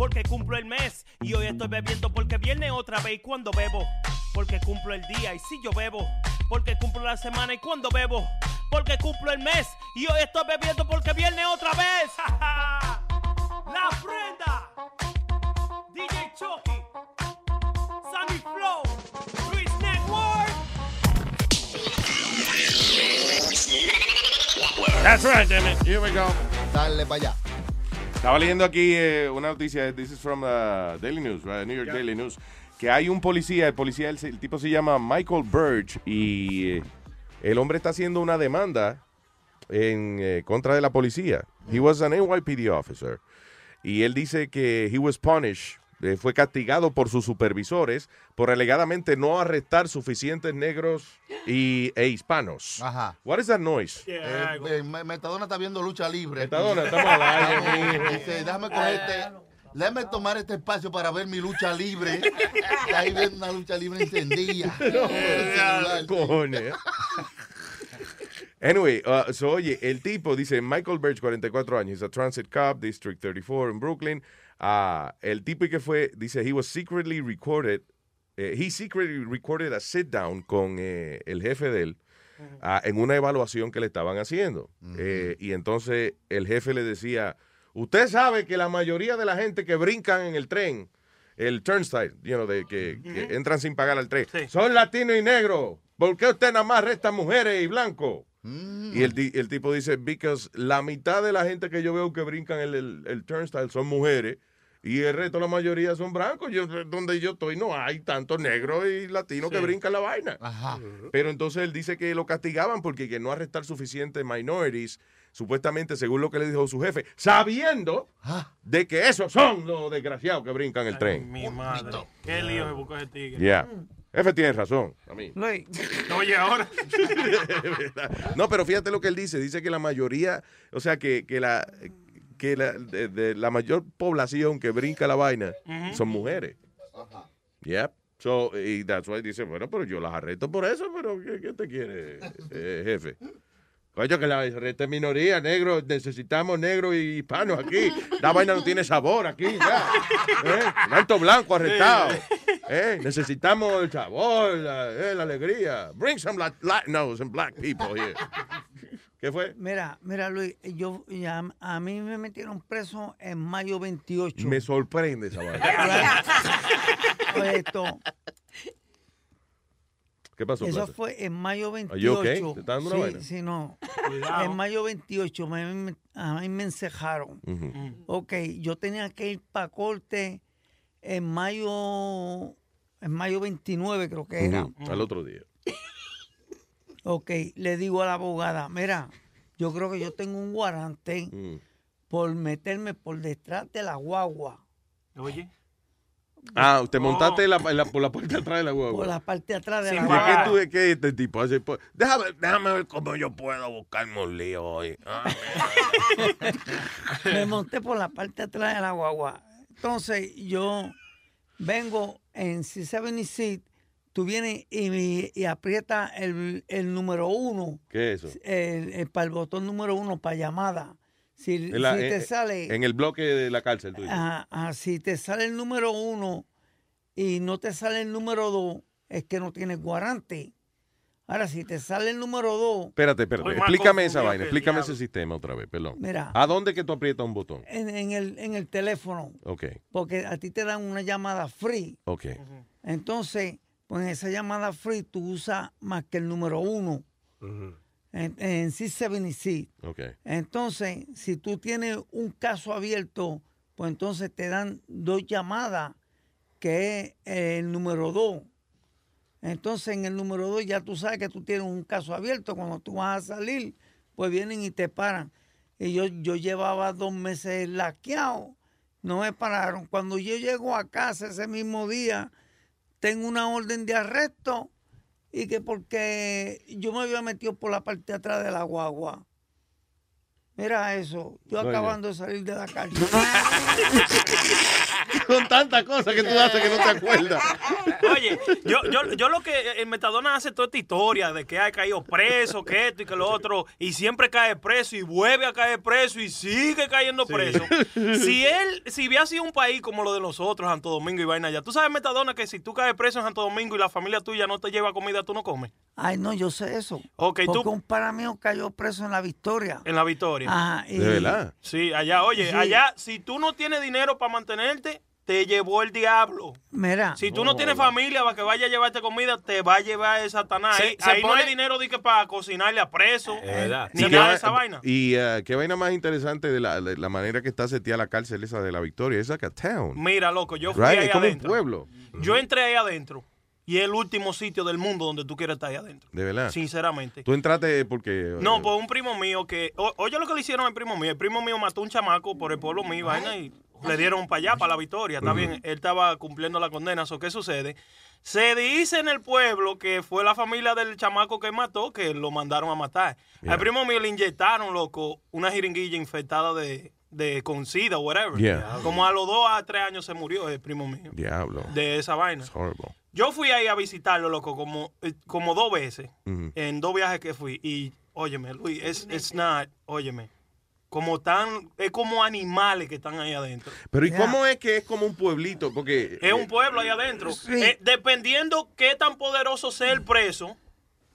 porque cumplo el mes. Y hoy estoy bebiendo porque viene otra vez. Y cuando bebo, porque cumplo el día. Y si yo bebo, porque cumplo la semana. Y cuando bebo, porque cumplo el mes. Y hoy estoy bebiendo porque viene otra vez. la prenda. DJ Chucky. Sammy Flow. Luis Network. That's right, damn it. Here we go. Dale para allá. Estaba leyendo aquí eh, una noticia, this is from the Daily News, right? New York Daily News, que hay un policía, el policía, el, el tipo se llama Michael Birch y eh, el hombre está haciendo una demanda en eh, contra de la policía. He was an NYPD officer y él dice que he was punished eh, fue castigado por sus supervisores por alegadamente no arrestar suficientes negros y, e hispanos. Ajá. What is that noise? Eh, eh, Me- Metadona está viendo lucha libre. Metadona, estamos al aire, Estamos- mijo. Dice, déjame coger este. Déjame tomar este espacio para ver mi lucha libre. Está ahí viendo una lucha libre encendida. Anyway, uh, so oye, el tipo dice Michael Birch, 44 años, es a transit cop, District 34 en Brooklyn. Ah, el tipo que fue, dice, he was secretly recorded, eh, he secretly recorded a sit down con eh, el jefe de él ah, en una evaluación que le estaban haciendo. Eh, y entonces el jefe le decía, usted sabe que la mayoría de la gente que brincan en el tren, el turnstile, you know, de que, que entran sin pagar al tren, son latinos y negros. ¿Por qué usted nada más resta mujeres y blancos? Y el, el tipo dice, because la mitad de la gente que yo veo que brincan el, el, el turnstile son mujeres y el resto, la mayoría son blancos. Yo, donde yo estoy no hay tantos negros y latinos que brincan la vaina. Pero entonces él dice que lo castigaban porque que no arrestar suficientes minorities, supuestamente según lo que le dijo su jefe, sabiendo de que esos son los desgraciados que brincan el tren. Mi madre. Qué lío se buscó ese tigre. Ya. Jefe tiene razón. A mí. Oye, ahora. No, pero fíjate lo que él dice. Dice que la mayoría, o sea, que, que la que la, de, de la mayor población que brinca la vaina Ujú. son mujeres. Yep. So, y that's why dice, bueno, pero yo las arresto por eso, pero ¿qué, qué te quiere, eh, jefe? Coño, que la arreste minoría, negro, necesitamos negro y hispanos aquí. La vaina no tiene sabor aquí, ya. ¿Eh? Tanto blanco arrestado. ¿Eh? Necesitamos el sabor, la, eh, la alegría. Bring some Lat- Latinos and black people here. ¿Qué fue? Mira, mira, Luis, yo, ya, a mí me metieron preso en mayo 28. Me sorprende esa vaina. Esto, ¿Qué pasó? eso fue en mayo Are you 28. okay? ¿Te está dando una sí, vaina? sí, no. Cuidado. En mayo 28 me, me- a mí me encejaron. Ujú. Ok, yo tenía que ir para corte en mayo, en mayo 29 creo que era. Ujú, Al otro día. Ok, le digo a la abogada, mira, yo creo que yo tengo un guarante Mm. por meterme por detrás de la guagua, Oye. Ah, te montaste la- la- por la parte de atrás de la huevo. por la parte de atrás de ¿Y la qué guagua. tú qué este tipo hace? Pues, déjame, déjame ver cómo yo puedo buscarme un lío hoy. Ah, me monté por la parte de atrás de la guagua. Entonces yo vengo en C76, tú vienes y, y aprieta el, el número uno, ¿Qué es eso? el, el- para el botón número uno para llamada. Si, En, la- si te en- sale... en el bloque de la cárcel tuyo. Ajá, ajá, si te sale el número uno y no te sale el número dos, es que no tienes guarante. Ahora, si te sale el número dos, Espérate, espérate. Explícame esa vaina. Explícame diablo. ese sistema otra vez, perdón. Mira. ¿A dónde que tú aprietas un botón? en, en el, en el teléfono, Ok, porque a ti te dan una llamada free. ok. Entonces, pues en esa llamada free tú usas más que el número uno en, en C76. Ok. Entonces, si tú tienes un caso abierto, pues entonces te dan dos llamadas, que es el número dos. Entonces, en el número dos ya tú sabes que tú tienes un caso abierto. Cuando tú vas a salir, pues vienen y te paran. Y yo, yo llevaba dos meses laqueado, no me pararon. Cuando yo llego a casa ese mismo día, tengo una orden de arresto y que porque yo me había metido por la parte de atrás de la guagua. Mira eso, yo acabando de salir de la cárcel. Son tantas cosas que tú haces que no te acuerdas. Oye, yo, yo, yo lo que el Metadona hace toda esta historia de que ha caído preso, que esto y que lo otro, y siempre cae preso y vuelve a caer preso y sigue cayendo preso. Si él, si hubiera sido un país como lo de nosotros, Santo Domingo y vaina ya, tú sabes, Metadona, que si tú caes preso en Santo Domingo y la familia tuya no te lleva comida, tú no comes. Ay, no, yo sé eso. Ok, Porque tú- un para mío cayó preso en la Victoria. En la victoria. Ajá, y- ¿De verdad? Sí, allá, oye, Sí. allá, si tú no tienes dinero para mantenerte, te llevó el diablo. Mira. Si tú no tienes familia para que vaya a llevarte comida, te va a llevar el Satanás. Se- ahí se ahí no hay dinero de que para cocinarle a preso, verdad. ni ¿Y qué nada de esa vaina. Y eh, qué vaina más interesante de la, de la manera que está seteada la cárcel esa de la Victoria. Es like a town. Mira, loco, yo fui Right? ahí Es como un adentro. pueblo. Yo entré ahí adentro y es el último sitio del mundo donde tú quieres estar ahí adentro. De verdad. Sinceramente. Tú entraste porque... No, eh, pues un primo mío que. o- oye lo que le hicieron al primo mío. El primo mío mató a un chamaco por el pueblo mío, vaina, y le dieron para allá, para la victoria. Está bien, él estaba cumpliendo la condena. ¿So ¿Qué sucede? Se dice en el pueblo que fue la familia del chamaco que mató que lo mandaron a matar. Yeah. Al primo mío le inyectaron, loco, una jeringuilla infectada de, de con sida o whatever. Yeah. Como a los dos a tres años se murió el primo mío Diablo. de esa vaina. It's horrible. Yo fui ahí a visitarlo, loco, como, eh, como dos veces. En dos viajes que fui. Y, óyeme, Luis, es it's not, óyeme. Como tan, es como animales que están ahí adentro. Pero ¿y cómo es que es como un pueblito? Porque Es un pueblo ahí adentro. Eh, dependiendo qué tan poderoso sea el preso,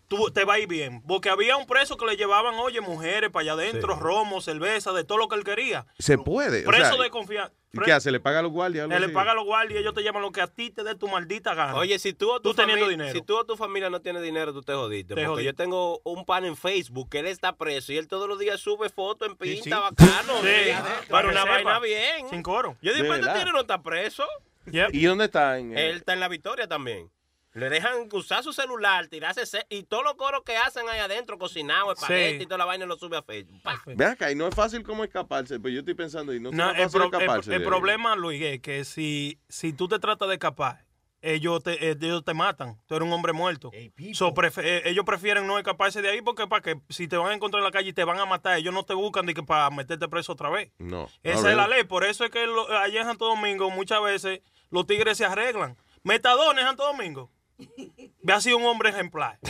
tú te va a ir bien. Porque había un preso que le llevaban, oye, mujeres para allá adentro, romo, cerveza, de todo lo que él quería. se puede. o Preso sea, de confianza. ¿y ¿Qué hace? ¿Le paga a los guardias? le paga a los guardias y ellos te llaman lo que a ti te dé tu maldita gana. Oye, si tú o tu, Tú teniendo familia, dinero. si tú o tu familia no tienes dinero, tú te jodiste. Te porque jodiste. yo tengo un pan en Facebook que él está preso y él todos los días sube fotos en pinta sí. bacano. Sí, Sí, para Pero una sepa. vaina bien. Sin coro. Yo digo, De ¿para este no está preso? ¿Y dónde está? En, Él está en la victoria también. Le dejan usar su celular, tirarse y todos los coros que hacen ahí adentro, cocinado, espagueti Sí. y toda la vaina lo sube a Facebook. Ve acá, y no es fácil como escaparse. Pues yo estoy pensando, y no, No, el, fácil el- escaparse. el problema, Luis, es que si, si tú te tratas de escapar, ellos te, eh, ellos te matan. Tú eres un hombre muerto. So, prefe- eh, ellos prefieren no escaparse de ahí porque para que si te van a encontrar en la calle y te van a matar, ellos no te buscan de que para meterte preso otra vez. No. Esa No, es la ley. Por eso es que lo- allá en Santo Domingo muchas veces los tigres se arreglan. Metadona en Santo Domingo. Ve así un hombre ejemplar.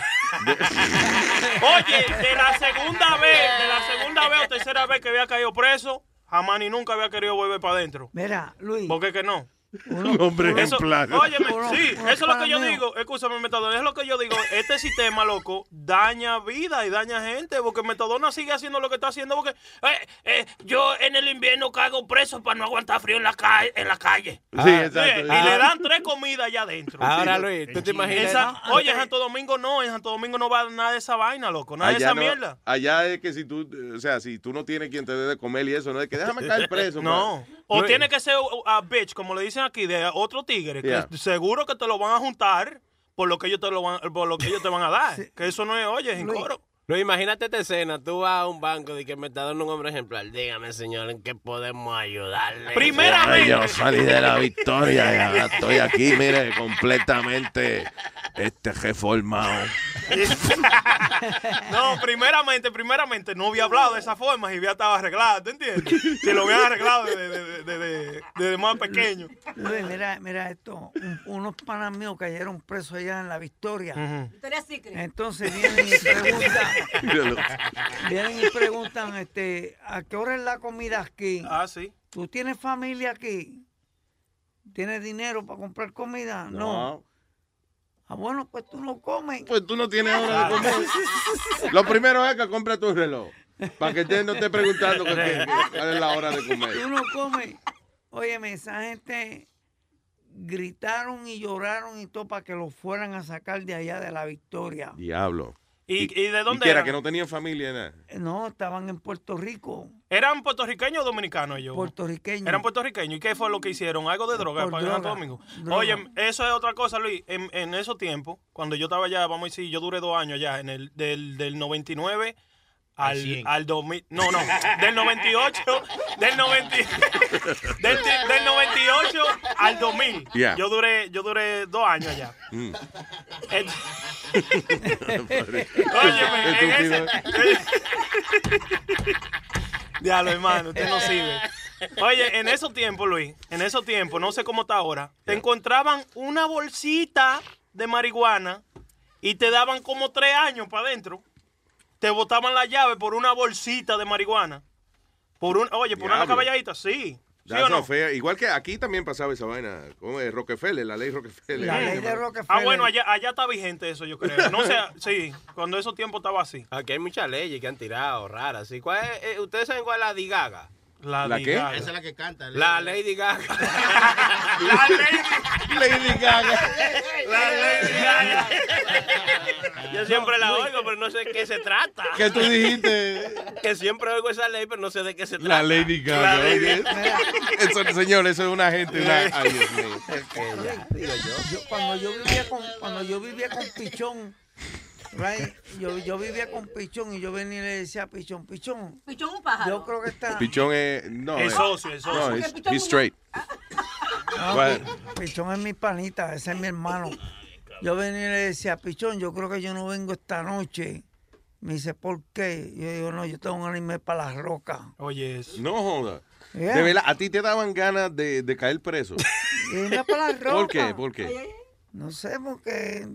Oye, de la segunda vez, de la segunda vez o tercera vez que había caído preso, jamás ni nunca había querido volver para adentro. Mira, Luis. ¿Por qué que no? Un hombre Eso, ejemplar. óyeme, sí, eso es lo que yo digo. Escúchame, Metadona, es lo que yo digo. Este sistema, loco, daña vida y daña gente. Porque Metadona sigue haciendo lo que está haciendo. Porque eh, eh, yo en el invierno cago preso para no aguantar frío en la, calle en la calle. Sí, exacto. y le dan tres comidas allá adentro. Ahora, Luis, ¿tú te imaginas? Esa- oye, en Santo Domingo no, en Santo Domingo no va nada de esa vaina, loco, nada de esa no- mierda. Allá es que si tú, o sea, si tú no tienes quien te dé de comer y eso, no es que déjame caer preso. No. pa. O Luis. tiene que ser a bitch, como le dicen aquí, de otro tigre, que Yeah. seguro que te lo van a juntar por lo que ellos te lo van, por lo que ellos te van a dar. Que eso no es, oye, sin coro. Luis, imagínate esta escena. Tú vas a un banco de que me está dando un hombre ejemplar. Dígame, señor, ¿en qué podemos ayudarle? Ay, yo salí de la victoria y ahora estoy aquí, mire, completamente este reformado. No, primeramente, primeramente, no había hablado de esa forma y había estado arreglado, ¿te entiendes? Si lo habían arreglado desde de, de, más pequeño. Luis, mira, mira esto. Un- unos panas míos cayeron presos allá en la Victoria. Victoria Secret. Entonces vienen y preguntan, vienen y preguntan, este, ¿a qué hora es la comida aquí? Ah, sí. ¿Tú tienes familia aquí? ¿Tienes dinero para comprar comida? No. Ah, bueno, pues tú no comes. Pues tú no tienes hora de comer. Lo primero es que compre tu reloj. Para que usted no esté preguntando que- que- cuál es la hora de comer. Tú no comes. Óyeme, esa gente gritaron y lloraron y todo para que los fueran a sacar de allá de la Victoria. Diablo. ¿Y, y de ¿Y dónde qué era? eran? Que no tenían familia nada. No, estaban en Puerto Rico. ¿Eran puertorriqueños o dominicanos ellos? Puertorriqueños. Eran puertorriqueños. ¿Y qué fue lo que hicieron? ¿Algo de droga Por para Santo droga, Domingo? droga. Oye, eso es otra cosa, Luis. En, en esos tiempos, cuando yo estaba allá, vamos a decir, yo duré dos años allá, en el, del, del 99 al, al 2000. No, no, del 98, del, 90, del, del 98 al 2000. Yeah. Yo duré yo duré dos años allá. Mm. Óyeme, en ese... Diablo, hermano, usted no sirve. Oye, en esos tiempos, Luis, en esos tiempos, no sé cómo está ahora, te encontraban una bolsita de marihuana y te daban como tres años para adentro. Te botaban la llave por una bolsita de marihuana. Por un, oye, por una caballadita, sí. Igual que aquí también pasaba esa vaina. ¿Cómo es? Rockefeller, la ley Rockefeller. La ley de Rockefeller. Ah, bueno, allá, allá está vigente eso, yo creo. No sé, sí, cuando esos tiempos estaba así. Aquí hay muchas leyes que han tirado raras. ¿sí? ¿Cuál es, eh, ¿Ustedes saben cuál es la Digaga? La, ¿La qué? Gaga. Esa es la que canta. La Lady Gaga. La Lady, Lady Gaga. la Lady Gaga. Yo siempre la oigo, pero no sé de qué se trata. ¿Qué tú dijiste? Que siempre oigo esa ley, pero no sé de qué se trata. La Lady Gaga. La Lady-. Eso, señor, eso es una gente. Una... Ay, Dios mío. Yo, cuando yo vivía con, cuando yo vivía con Pichón right, yo, yo vivía con Pichón y yo venía y le decía a Pichón, Pichón, Pichón un pájaro. yo creo que está... Pichón es. No, Es socio, es socio. No, he's, straight. No. Pi- Pichón es mi panita, ese es mi hermano. Yo venía y le decía, Pichón, yo creo que yo no vengo esta noche. Me dice, ¿por qué? Yo digo, no, yo tengo un irme para las rocas. Oye, eso. No joda. Yeah. De verdad, a ti te daban ganas de, de caer preso. Para las rocas. ¿Por qué? ¿Por qué? No sé, porque,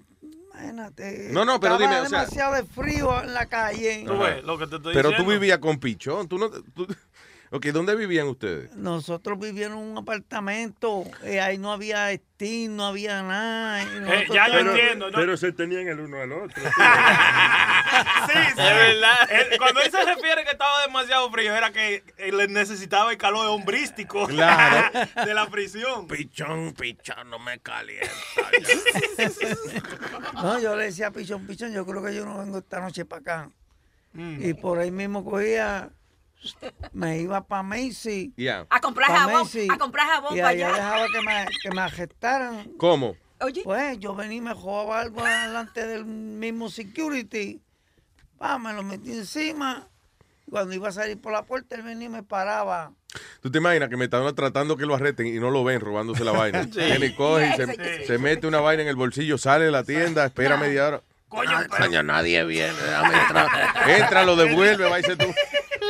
imagínate. No, no, pero estaba dime, o sea- demasiado de frío en la calle. Ajá. Pero tú vivías con Pichón. Tú no, tú- ok, ¿dónde vivían ustedes? Nosotros vivíamos en un apartamento, eh, ahí no había Steam, no había nada. y nosotros pero, estábamos- Pero se tenían el uno al otro. Sí, sí. Él- cuando él se refiere que estaba demasiado frío, era que él necesitaba el calor hombrístico Claro. de la prisión. Pichón, pichón, no me calienta. No, yo le decía a Pichón, Pichón, yo creo que yo no vengo esta noche para acá. Mm. Y por ahí mismo cogía, me iba para Macy. A comprar pa' jabón, Macy, a comprar jabón Y para allá allá. dejaba que me, que me arrestaran. ¿Cómo? Pues yo venía y me jugaba algo delante del mismo security. Pa, me lo metí encima. Cuando iba a salir por la puerta, él venía y me paraba. ¿Tú te imaginas que me estaban tratando que lo arresten y no lo ven robándose la vaina? Sí. Y coge y Sí. se, mete una vaina en el bolsillo, sale de la tienda, espera media hora. Coño, Coño, nadie viene. Entra, lo devuelve, va y se tú.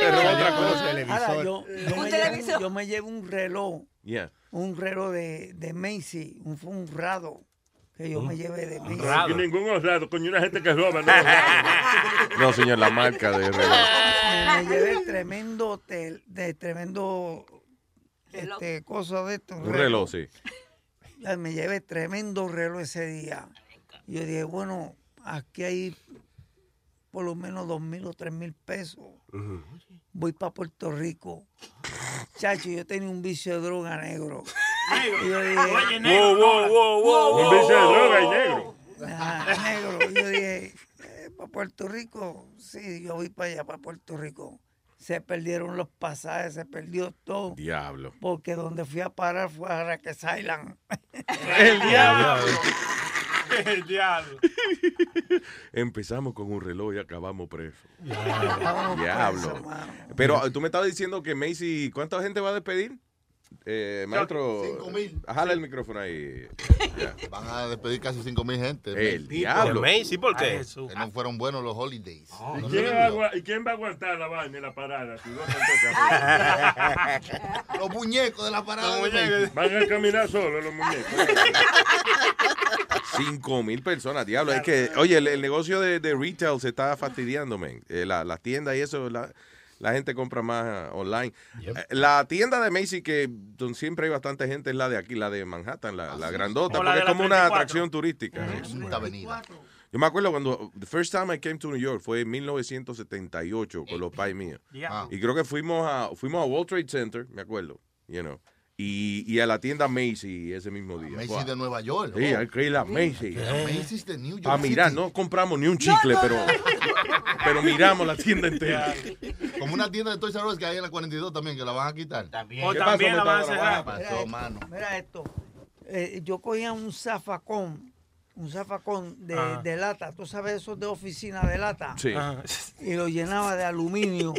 Te roba otra cosa. Ahora, yo, yo Un me televisor. llevo, yo me llevo un reloj, Yeah. un reloj de, de Macy, un, un rado que yo me llevé de Macy. Y ningún honrado, coño, una gente que roba, no. No, señor, la marca de reloj. Me, llevé tremendo hotel, de tremendo este, cosa de esto. Un reloj, sí. Ya Me llevé tremendo reloj ese día. Y yo dije, bueno, aquí hay por lo menos dos mil o tres mil pesos. Voy para Puerto Rico. Chacho, yo tenía un vicio de droga negro. Y yo dije, Oye, negro, Wow, wow, wow, wow, Un vicio de droga y negro. Ajá, negro. Y yo dije, para Puerto Rico, sí, yo voy para allá, para Puerto Rico. Se perdieron los pasajes, se perdió todo. Diablo. Porque donde fui a parar fue a Raquel Island. El diablo. El diablo. Empezamos con un reloj y acabamos. Acabamos Diablo. mano. Pero tú me estabas diciendo que Macy, ¿cuánta gente va a despedir? Eh, maestro, jala el micrófono ahí. Ya. Van a despedir casi 5 mil gente. El diablo. Macy, ¿por qué? Que no fueron buenos los holidays. ¿Y No se quién, les va a dio. agua- ¿Y quién va a aguantar la vaina y la parada? Si no contesta. Los muñecos de la parada. de. Van a caminar solos los muñecos. Cinco mil personas, diablo. Es que, oye, el, el negocio de, de retail se está fastidiando, man. Eh, la- las tiendas y eso, la, la gente compra más online. Eh, La tienda de Macy, que donde siempre hay bastante gente, es la de aquí, la de Manhattan, la, la grandota, la porque es como una 34. atracción turística. Avenida. Yo me acuerdo cuando, the first time I came to New York fue en 1978 con los pais míos. Yeah. Y creo que fuimos a, fuimos a World Trade Center, me acuerdo, you know, y, y a la tienda Macy ese mismo día. Macy Wow. de Nueva York. Sí, hay que ir a Macy. Macy's de New York. A mirar, City. no compramos ni un chicle, pero, pero miramos la tienda entera. Como una tienda de Toys R Us que hay en la 42 también, que la van a quitar. También. O también la van a cerrar. Pasó, Mira mano. esto, mira esto. Eh, yo cogía un zafacón, un zafacón de, Ajá. de lata, tú sabes esos de oficina de lata. Sí. Ajá. Y lo llenaba de aluminio.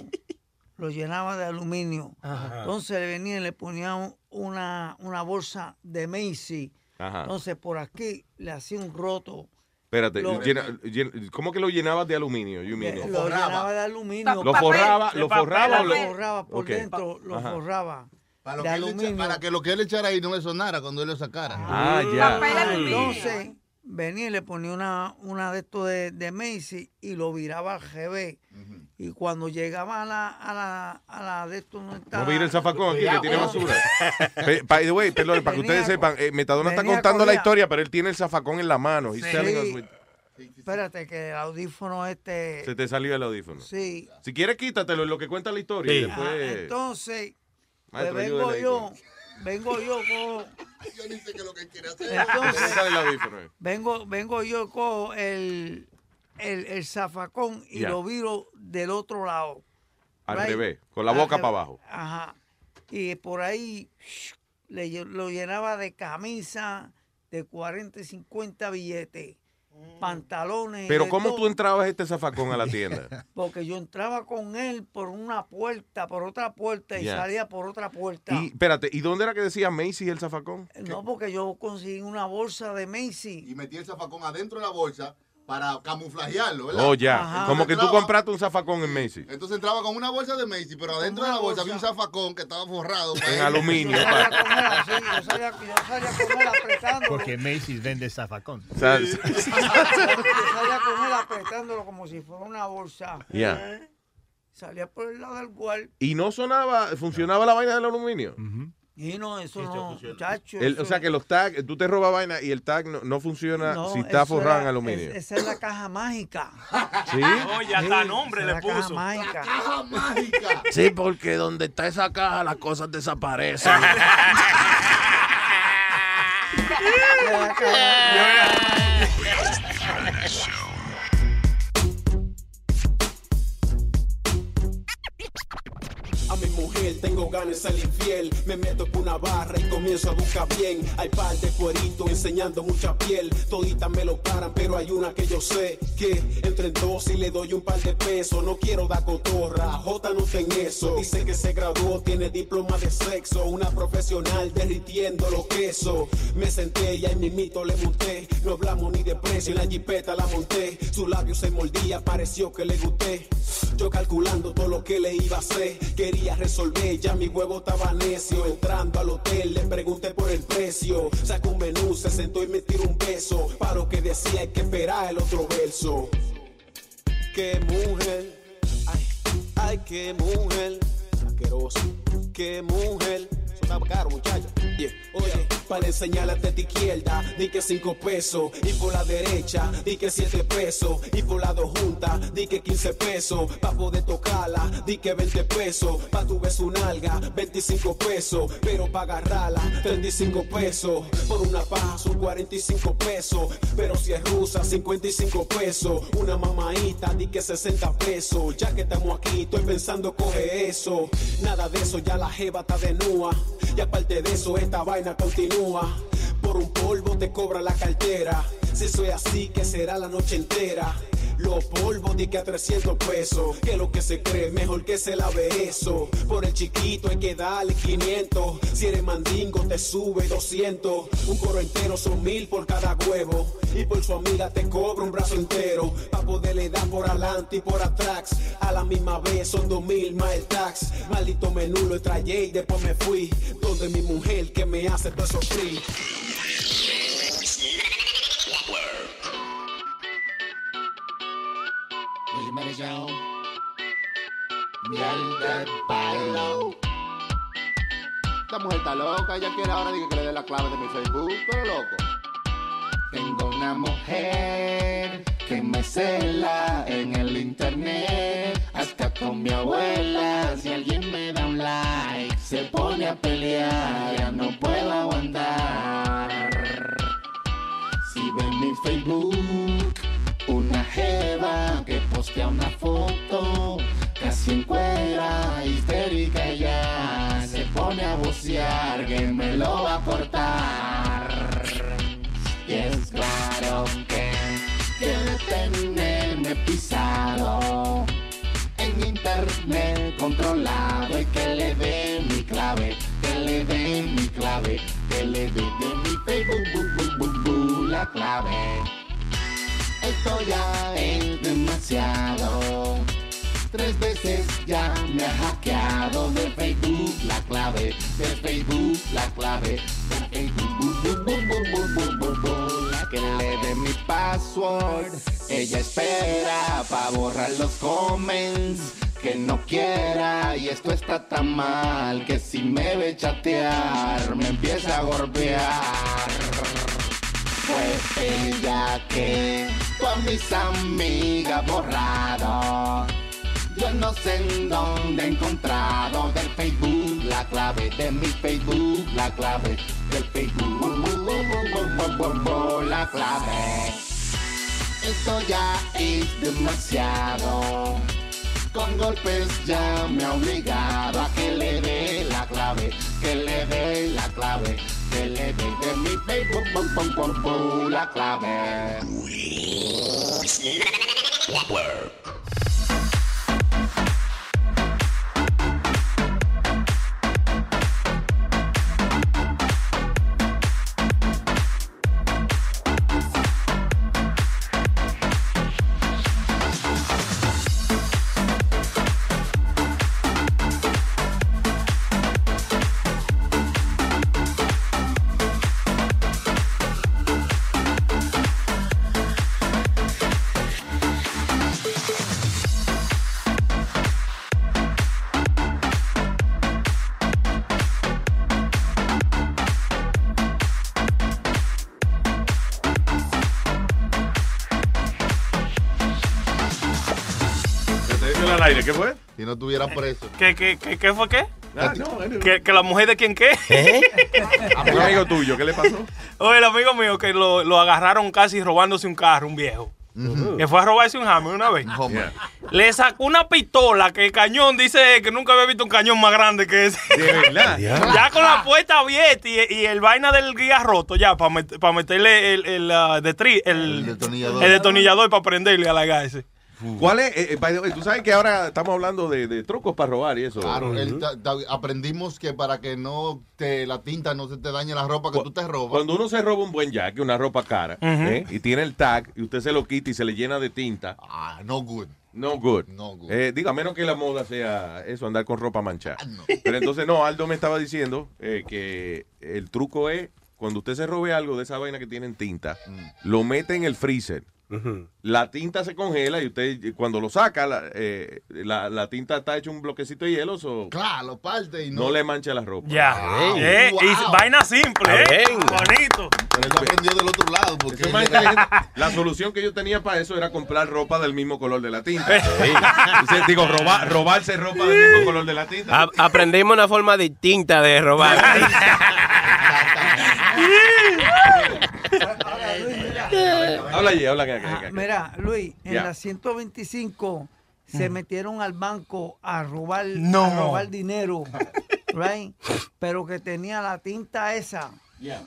lo llenaba de aluminio. Ajá. Entonces le venía y le ponía un- una, una bolsa de Macy. Ajá. Entonces por aquí le hacía un roto. Espérate, Lo- llena- llena- ¿cómo que lo llenabas de aluminio? You mean? Eh, Lo llenaba de aluminio. ¿Lo forraba, lo forraba o Lo lo forraba por dentro, lo Ajá. forraba. Para, lo de que echa- aluminio. para que lo que él echara ahí no le sonara cuando él lo sacara. Ah, ya. Entonces, venía y le ponía una, una de estos de, de Macy y lo viraba al GB. Y cuando llegaba a la, a la, a la de estos no estaba. No mira el zafacón aquí que tiene basura. By the way, perdón, para que ustedes sepan, eh, Metadona está contando con la historia, pero él tiene el zafacón en la mano. Sí. with- Espérate, que el audífono este. se te salió el audífono. Sí. Si quieres, quítatelo en lo que cuenta la historia. y Ah, entonces, pues vengo yo, vengo yo con. Yo ni sé qué es lo que él quiere hacer. Entonces, vengo, vengo yo con el, el, el zafacón y lo viro del otro lado. Al Right. revés, con la boca para abajo. Ajá. Y por ahí le lo llenaba de camisa de 40 y 50 billetes. pantalones. y Pero ¿cómo todo, tú entrabas este zafacón a la tienda? Porque yo entraba con él por una puerta, por otra puerta y salía por otra puerta. Y espérate, ¿y dónde era que decía Macy el zafacón? No, porque yo conseguí una bolsa de Macy. Y metí el zafacón adentro de la bolsa para camuflajearlo, ¿verdad? Oh, ya. Como que tú compraste un zafacón en Macy. Entonces entraba con una bolsa de Macy, pero adentro de la bolsa había un zafacón que estaba forrado. En aluminio. Yo salía con él así, yo salía, yo salía con él apretándolo. Porque Macy's vende zafacón. O sea, yo salía con él apretándolo como si fuera una bolsa. Ya. Salía por el lado del guard. Y no sonaba, funcionaba la vaina del aluminio. Y no, eso no, muchacho. El- eso- o sea que los tags, tú te robas vaina y el tag no, no funciona no, si está forrado era- en aluminio. es- esa es la caja mágica. ¿Sí? Oye, hasta nombre esa le la caja puso. mágica. caja mágica. Sí, porque donde está esa caja las cosas desaparecen. A mi tengo ganas de ser infiel. Me meto con una barra y comienzo a buscar bien. Hay par de cueritos enseñando mucha piel. Toditas me lo paran, pero hay una que yo sé que entre en dos y le doy un par de pesos. No quiero dar cotorra, J no ten eso. Dice que se graduó, tiene diploma de sexo. Una profesional derritiendo los quesos. Me senté y ahí mimito le monté. No hablamos ni de precio, en la jipeta la monté. Su labio se mordía, pareció que le gusté. Yo calculando todo lo que le iba a hacer. Quería resolver, ya mi huevo estaba necio. Entrando al hotel, le pregunté por el precio. Sacó un menú, se sentó y me tiró un beso. Para lo que decía, hay que esperar el otro verso. Qué mujer, ay, ay, qué mujer. Asqueroso, qué mujer. Está caro, muchacha. Yeah. Oye, para enseñarle de izquierda, di que cinco pesos. Y por la derecha, di que siete pesos. Y por la dos juntas, di que 15 pesos. Pa' poder tocarla, di que 20 pesos. Pa' tu beso un alga, 25 pesos. Pero pa' agarrarla, 35 pesos. Por una paja son 45 pesos. Pero si es rusa, 55 pesos. Una mamaita, di que 60 pesos. Ya que estamos aquí, estoy pensando coge eso. Nada de eso, ya la jeva está de nua. Y aparte de eso, esta vaina continúa. Por un polvo te cobra la cartera. Si soy así, que será la noche entera. Los polvos di que a 300 pesos. Que lo que se cree mejor que se lave eso. Por el chiquito hay que darle 500. Si eres mandingo te sube 200. Un coro entero son mil por cada huevo. Y por su amiga te cobra un brazo entero. Pa' poderle dar por adelante y por atrás. A la misma vez son dos mil más el tax. Maldito menú lo trayé y después me fui. Donde mi mujer que me hace peso free. Joe. Mierda, bailo. Esta mujer está loca, ella quiere ahora que le dé la clave de mi Facebook, pero loco. Tengo una mujer que me cela en el internet, hasta con mi abuela. Si alguien me da un like, se pone a pelear, ya no puedo aguantar. Si ve mi Facebook, una jeva que postea una foto, casi en cuera, histérica ya se pone a vocear que me lo va a cortar. Y es claro que quiere tenerme pisado en internet controlado y que le dé mi clave, que le dé mi clave, que le dé de mi Facebook bu, bu, bu, la clave. Esto ya es demasiado. Tres veces ya me ha hackeado de Facebook la clave, de Facebook la clave, de Facebook. La que le dé mi password, ella espera para borrar los comments que no quiera y esto está tan mal que si me ve chatear me empieza a golpear. Pues ella que con mis amigas borrado. Yo no sé en dónde he encontrado del Facebook la clave de mi Facebook, la clave del Facebook, la clave. Esto ya es demasiado. Con golpes ya me ha obligado a que le dé la clave, que le dé la clave, Black Lab. No estuviera preso. ¿Qué, qué, qué, qué fue qué? Ah, no, anyway. ¿Que, que la mujer de quién qué? A un amigo tuyo, ¿qué le pasó? Oye, el amigo mío que lo, lo agarraron casi robándose un carro, un viejo. Que fue a robarse un Hammer una vez. Yeah. Le sacó una pistola que el cañón dice que nunca había visto un cañón más grande que ese. De verdad. ya con la puerta abierta y, y el vaina del guía roto ya para meterle el, el, ah, detri- el, detonillador. el detonillador para prenderle a la gas ese. ¿Cuál es? eh, eh, by the way, Tú sabes que ahora estamos hablando de, de trucos para robar y eso. Claro, el ta- ta- aprendimos que para que no te la tinta no se te dañe la ropa que tú te robas. Cuando uno se roba un buen jacket, una ropa cara. ¿eh? y tiene el tag, y usted se lo quita y se le llena de tinta. Ah, no good. No good. No good. Eh, digo, a menos que la moda sea eso, andar con ropa manchada. Pero entonces, no, Aldo me estaba diciendo eh, que el truco es, cuando usted se robe algo de esa vaina que tienen tinta, lo mete en el freezer. La tinta se congela y usted cuando lo saca, la, eh, la, la tinta está hecho un bloquecito de hielo, so Claro, lo parte y no. no le mancha la ropa. Ya. Wow. Eh, Wow. y vaina simple, ¿eh? Bonito. Pero él aprendió del otro lado. Porque. La solución que yo tenía para eso era comprar ropa del mismo color de la tinta. Dice, Digo, robar, robarse ropa del mismo color de la tinta. A- aprendimos una forma distinta de robar. Habla allí, habla acá, acá, Ah, acá. mira, Luis, en Ya. la 125 se metieron al banco a robar, No. a robar dinero, right? pero que tenía la tinta esa,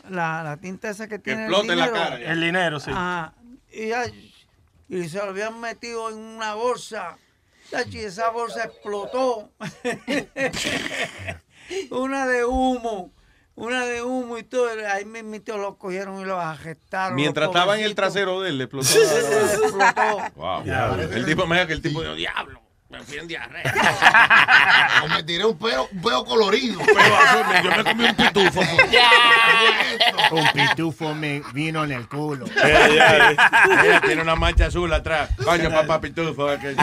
la, la tinta esa que tiene explote el en la dinero. cara, ya. El dinero, sí. Ajá. y, y se lo habían metido en una bolsa. Chachi, esa bolsa explotó. una de humo. Una de humo y todo. Ahí mismo los cogieron y los arrestaron. Mientras los estaba en el trasero de él, le explotó. explotó. Wow. El tipo me dijo que el tipo dijo, diablo, me fui en diarrea. O me tiré un peo, un peo colorido. yo me comí un pitufo. Un pitufo me vino en el culo. Ella tiene una mancha azul atrás. Coño, papá pitufo. aquello.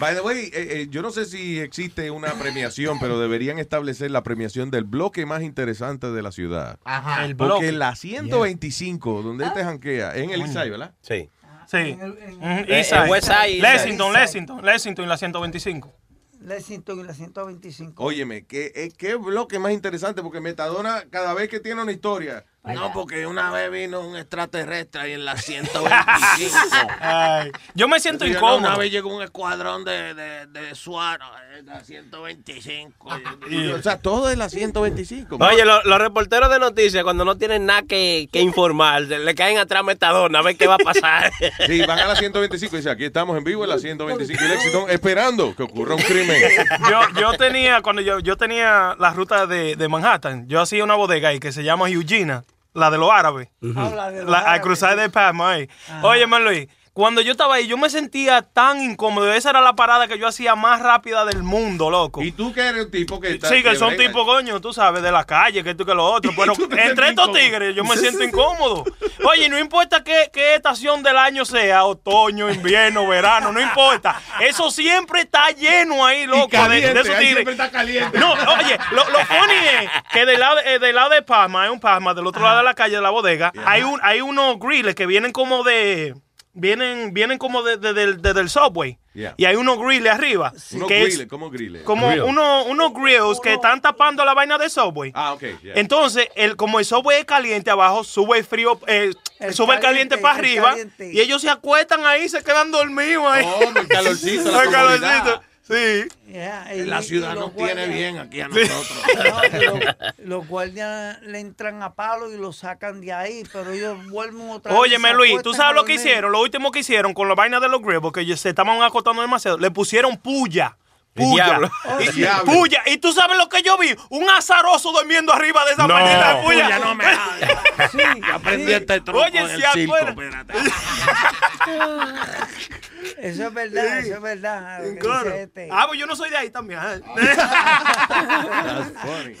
By the way, eh, eh, yo no sé si existe una premiación, pero deberían establecer la premiación del bloque más interesante de la ciudad. Ajá. El Porque bloque. la 125, donde este janquea, en el Isai, ¿verdad? Sí. Sí. Eh, Eastside. en Westside, Lexington. Lexington, Lexington y la 125. Lexington y la 125. Óyeme, ¿qué, eh, qué bloque más interesante, porque Metadona cada vez que tiene una historia. No, porque una vez vino un extraterrestre ahí en la 125. Ay, yo me siento incómodo. Una vez llegó un escuadrón de, de, de SWAT en la 125. Y- o sea, todo es la 125. Oye, lo- los reporteros de noticias, cuando no tienen nada que, que informar, le caen atrás a Metadona a ver qué va a pasar. Sí, van a la 125 y dice, aquí estamos en vivo en la 125 y Lexington esperando que ocurra un crimen. Yo, yo tenía, cuando yo, yo tenía la ruta de, de Manhattan, yo hacía una bodega ahí que se llama Eugenia, la de los árabes. Habla de los La, al árabes. cruzar de Palma ahí. Oye, Luis, cuando yo estaba ahí, yo me sentía tan incómodo. Esa era la parada que yo hacía más rápida del mundo, loco. Y tú que eres un tipo que está... Sí, que son tipo coño, tú sabes, de la calle, que esto que lo otro. Pero tú entre estos tigres yo me siento incómodo. Oye, no importa qué, qué estación del año sea, otoño, invierno, verano, no importa. Eso siempre está lleno ahí, loco, de- de, caliente, esos ahí tigres. siempre está caliente. No, oye, lo, lo funny es que del lado, eh, del lado de Palma, hay un Palma, del otro lado de la calle de la bodega, hay, un, hay unos grilles que vienen como de... Vienen, vienen como de, de- del- de- del subway. Yeah. Y hay unos grilles arriba. Unos que es- grilles, ¿cómo grilles? como Grill. uno- unos grills que están tapando la vaina de Subway. Ah, ok. yeah. Entonces, el, como el Subway es caliente abajo, sube el frío, eh, El sube el caliente caliente, para el arriba. caliente. Y ellos se acuestan ahí, se quedan dormidos ahí. Oh, el calorcito, la El calorcito. Sí. Yeah, La ciudad nos tiene bien aquí a Sí. nosotros. No, los, guardias le entran a palo y lo sacan de ahí, pero ellos vuelven otra vez. Óyeme, Luis, ¿tú sabes lo que hicieron? Lo último que hicieron con la vaina de los griegos, que ellos se estaban acostando demasiado, le pusieron puya. Puya. diablo. Y, puya. Y tú sabes lo que yo vi, un azaroso durmiendo arriba de esa No. maldita puya. Puya, no me Sí, aprendí este truco Oye, en el si circo, afuera- Eso es verdad, eso es verdad. Claro. este. Ah, pues yo no soy de ahí también. That's funny.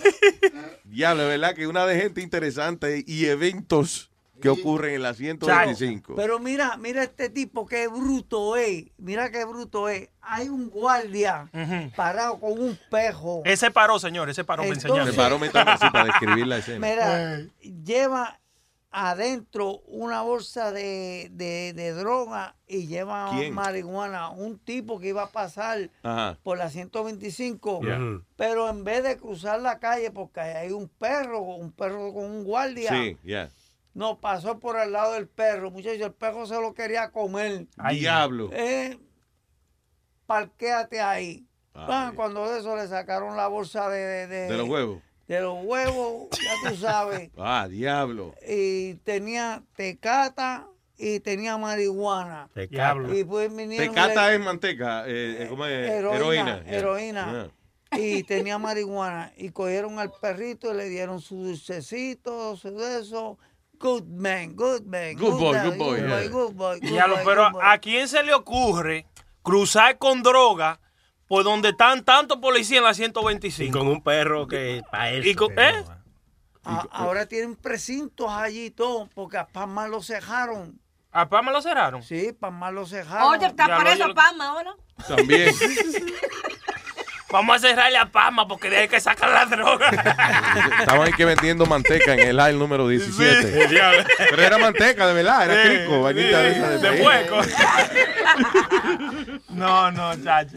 Diablo, es verdad que una de gente interesante y eventos que ocurren en la 125. Pero mira, mira este tipo, qué bruto es. Mira qué bruto es. Hay un guardia parado con un pejo. Ese paró, señor, ese paró para Entonces- enseñar. Se paró mientras así para describir la escena. Mira, lleva adentro una bolsa de, de- de droga y lleva marihuana. Un tipo que iba a pasar Ajá. por la 125, Yeah. pero en vez de cruzar la calle, porque hay un perro, un perro con un guardia, Sí, no pasó por al lado del perro. Muchachos, el perro se lo quería comer. Diablo. Eh, parquéate ahí. Ay. Ah, cuando de eso le sacaron la bolsa de, de, de- De los huevos. De los huevos, ya tú sabes. Ah, diablo. y tenía tecata y tenía marihuana. Tecata. Y pues vinieron Tecata le- es manteca. Eh, eh, ¿Cómo es? heroína, yeah. heroína. Yeah. y tenía marihuana. Y cogieron al perrito y le dieron su dulcecito, su de eso. Good man, good man. Good boy, dad, good boy, Good yeah. boy, good boy, good Diablo, boy, pero good boy. ¿a quién se le ocurre cruzar con droga por donde están tantos policías en la 125? Con un perro que para eso. Y con- que ¿eh? no. A- ahora tienen precintos allí y todo, porque a Palma lo cejaron. ¿A Palma lo cerraron? Sí, Palma lo cejaron. Oye, está ya lo- Pama ahora. También. Vamos a cerrarle a Palma porque de ahí que sacan la droga. Estaban ahí que vendiendo manteca en el aisle número 17. Sí, diablo. Pero era manteca, de verdad, era Sí, crico, vainita sí, de esa de de. No, no, chacho.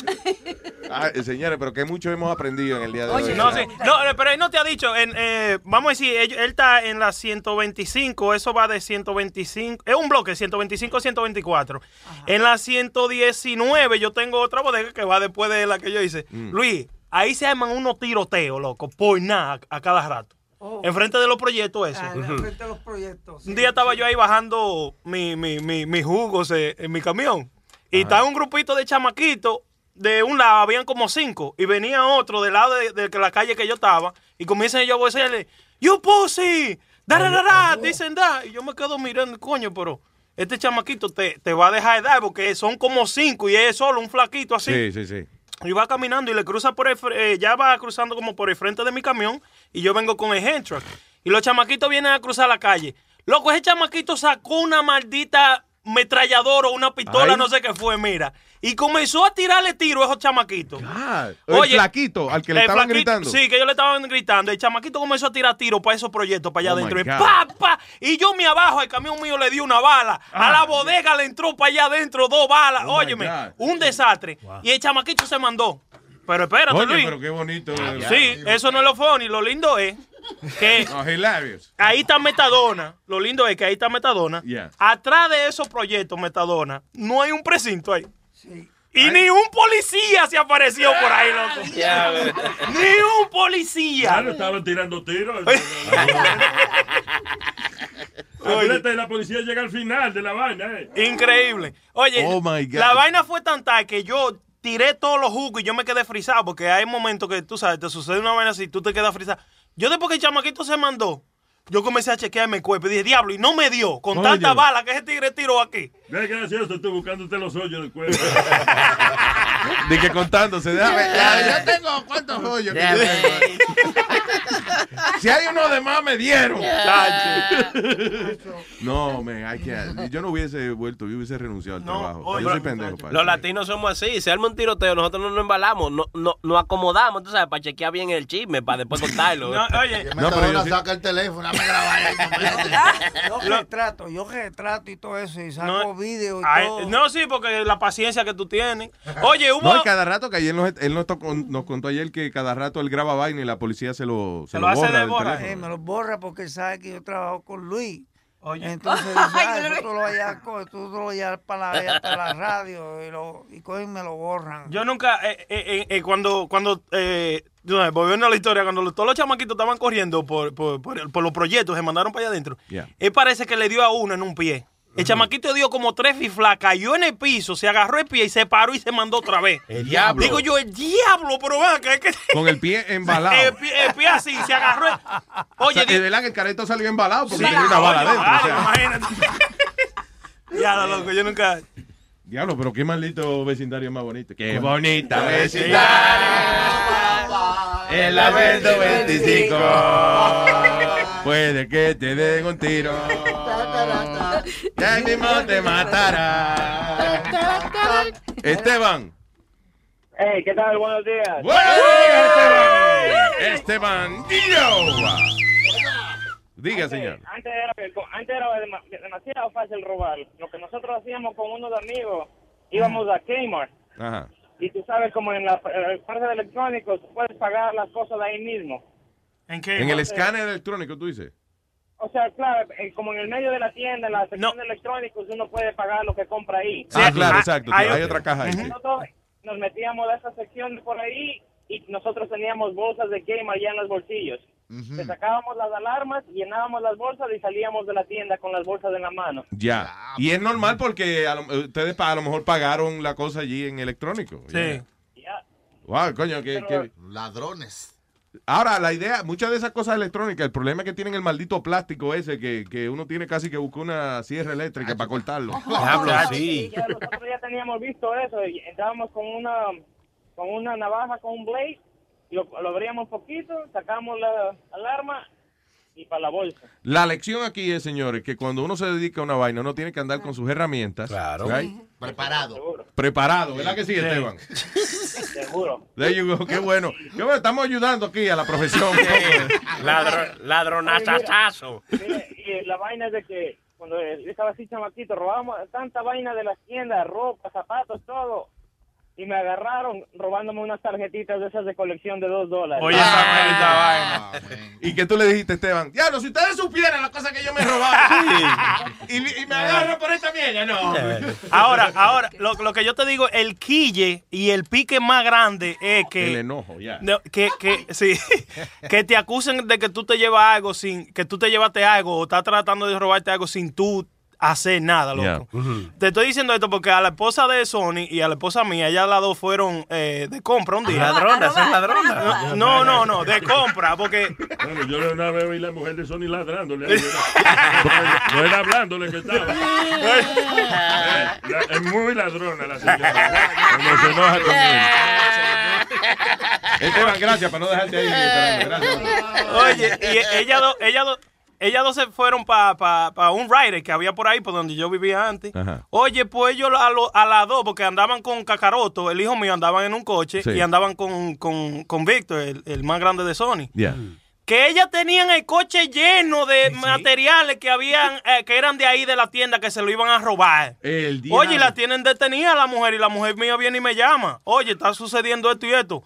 Ah, eh, señores, pero que mucho hemos aprendido en el día de hoy. No, sí. No, eh, pero él no te ha dicho, en, eh, vamos a decir, él, él está en la 125, eso va de 125, es un bloque, 125 a 124. En la 119 yo tengo otra bodega que va después de la que yo hice. Mm. Luis, ahí se arman unos tiroteos, loco, por nada, a cada rato. Oh. Enfrente de los proyectos esos. Ah, en frente de los proyectos. sí. Un día estaba yo ahí bajando mi, mi, mi, mis jugos eh, en mi camión. Y estaba un grupito de chamaquitos. De un lado habían como cinco. Y venía otro del lado de, la calle que yo estaba. Y comienzan ellos a vocearle, You pussy, da da da dicen da. Y yo me quedo mirando, coño, pero este chamaquito te, te va a dejar de dar porque son como cinco y es solo un flaquito así. Sí, sí, sí. Y va caminando y le cruza por el, eh, ya va cruzando como por el frente de mi camión y yo vengo con el hand truck. Y los chamaquitos vienen a cruzar la calle. Loco, ese chamaquito sacó una maldita metralladora o una pistola, Ay. no sé qué fue, mira. Y comenzó a tirarle tiro a esos chamaquitos. Ah, el flaquito al que le estaban flaquito- gritando. Sí, que ellos le estaban gritando. El chamaquito comenzó a tirar tiro para esos proyectos, para allá Oh, adentro. God. ¡pa, pa! Y yo me abajo, el camión mío le dio una bala. Ah. a la bodega le entró para allá adentro dos balas. Oh, Óyeme, God. un desastre. Y el chamaquito se mandó. Pero espérate, Oye, Luis. pero qué bonito. Sí, eso no es lo funny. Lo lindo es que No, hilarious. ahí está Metadona. Lo lindo es que ahí está Metadona. Yeah. Atrás de esos proyectos Metadona no hay un precinto ahí. Y ni un policía se apareció por ahí, loco. Ni un policía. Claro, estaban tirando tiros. Acuérdate, la policía llega al final de la vaina, ¿eh? Increíble. Oye, Oh, my God. la vaina fue tan tal que yo tiré todos los jugos y yo me quedé frisado porque hay momentos que tú sabes, te sucede una vaina así, tú te quedas frisado. Yo después que el chamaquito se mandó, yo comencé a chequearme el cuerpo y dije, diablo, y no me dio con tanta bala que ese tigre tiró aquí. Ve gracioso, estoy buscándote los hoyos del cuerpo. De que contándose. Déjame. ya, yo tengo cuántos hoyos. que yo tengo. si hay uno de más, me dieron. no, man, I can't. Yo no hubiese vuelto, yo hubiese renunciado al trabajo. yo soy pendejo. para Los latinos somos así. Se arma un tiroteo, nosotros no nos embalamos, no, no, nos acomodamos, tú sabes, para chequear bien el chisme, para después contarlo. oye, No, pero yo sí- saca el teléfono, dame grabar ahí. Yo retrato, yo retrato y todo eso, y saco vídeos y Ay, todo. no, sí, porque la paciencia que tú tienes. Oye, hubo... No, y cada rato que ayer nos, él nos, tocó- nos contó ayer que cada rato él graba vaina y la policía se lo, se Se lo lo hace borra de borra. Eh, me lo borra porque sabe que yo trabajo con Luis. Entonces dice, ah, eso tú lo vayas a para la, para la radio y, lo, y cogen y me lo borran. Yo nunca, eh, eh, eh, eh, cuando, cuando, eh, volviendo a la historia, cuando los- todos los chamaquitos estaban corriendo por, por, por los proyectos, se mandaron para allá adentro, Yeah. él parece que le dio a uno en un pie. El chamaquito dio como tres fiflas, cayó en el piso, se agarró el pie y se paró y se mandó otra vez. El diablo. Digo yo, el diablo, pero va, que es que... Con el pie embalado. El pie, el pie así, se agarró. el- Oye, o sea, es verdad que el careto salió embalado porque Sí, tenía una bala oye, adentro. o vale, sea. imagínate. Ya, lo loco, yo nunca... Diablo, pero qué maldito vecindario más bonito. Qué bonita vecindario. El Alberto 25. Puede que te den un tiro. Ya mismo te matará. Esteban. Hey, ¿qué tal? Buenos días. Buenos días, Esteban. Esteban Dio. Diga, señor. Antes era, antes era dema- demasiado fácil robar. Lo que nosotros hacíamos con unos amigos, íbamos a Kmart. Ajá. Y tú sabes, como en la en el parte de electrónicos, puedes pagar las cosas de ahí mismo. ¿En En el escáner electrónico, tú dices. O sea, claro, como en el medio de la tienda, en la sección de electrónicos, uno puede pagar lo que compra ahí. ah, claro, exacto. Hay, otra caja ahí. sí. Nosotros nos metíamos a esa sección por ahí y nosotros teníamos bolsas de game allá en los bolsillos. Le sacábamos las alarmas, llenábamos las bolsas y salíamos de la tienda con las bolsas en la mano. Ya. Y es normal porque a lo- ustedes pa- a lo mejor pagaron la cosa allí en electrónico. Sí. Ya. Wow, coño, que, que- Ladrones. Ahora, la idea, muchas de esas cosas electrónicas, el problema es que tienen el maldito plástico ese que, que uno tiene casi que buscar una sierra eléctrica para cortarlo. Y ya nosotros ya teníamos visto eso y entrábamos con una con una navaja, con un blade, lo, lo abríamos poquito, sacamos la alarma y para la bolsa. La lección aquí es, señores, que cuando uno se dedica a una vaina, uno tiene que andar con sus herramientas. Claro. Preparado. Preparado, ¿verdad que sí, Sí. Esteban? Seguro. There you go, qué bueno. Qué bueno, estamos ayudando aquí a la profesión. Ladro- ladronazazazo. Mire, y la vaina es de que cuando yo estaba así chamaquito, robábamos tanta vaina de las tiendas, ropa, zapatos, todo. Y me agarraron robándome unas tarjetitas de esas de colección de dos dólares. Oye, esa maldita vaina. ¿Y qué tú le dijiste, Esteban? Diablo, si ustedes supieran la cosa que yo me robaba. y, y me agarro por esta mierda, no. Ahora, ahora, lo, lo que yo te digo, el quille y el pique más grande es que... El enojo, ya. No, que, que, sí, que te acusen de que tú te llevas algo sin, que tú te llevaste algo o estás tratando de robarte algo sin tú hacer nada, loco. Te estoy diciendo esto porque a la esposa de Sony y a la esposa mía, ellas las dos fueron eh, de compra un día. Ladronas, son ladronas. No, no, no, de compra, porque Bueno, yo una vez oí la mujer de Sony ladrándole. ella. No era hablándole que estaba. Eh, Es muy ladrona la señora. Cuando se enoja conmigo. Esteban, gracias por no dejarte ahí. Gracias. Oye, y ellas dos, ellas dos, ellas dos se fueron para un rider que había por ahí, por donde yo vivía antes. Ajá. Oye, pues ellos a, lo- a las dos, porque andaban con Cacaroto, el hijo mío, andaban en un coche Sí. y andaban con, con, con Víctor, el, el más grande de Sony. Ya. Que ellas tenían el coche lleno de materiales que habían, eh, que eran de ahí de la tienda que se lo iban a robar. El Oye, y la tienen detenida la mujer y la mujer mía viene y me llama. Oye, está sucediendo esto y esto.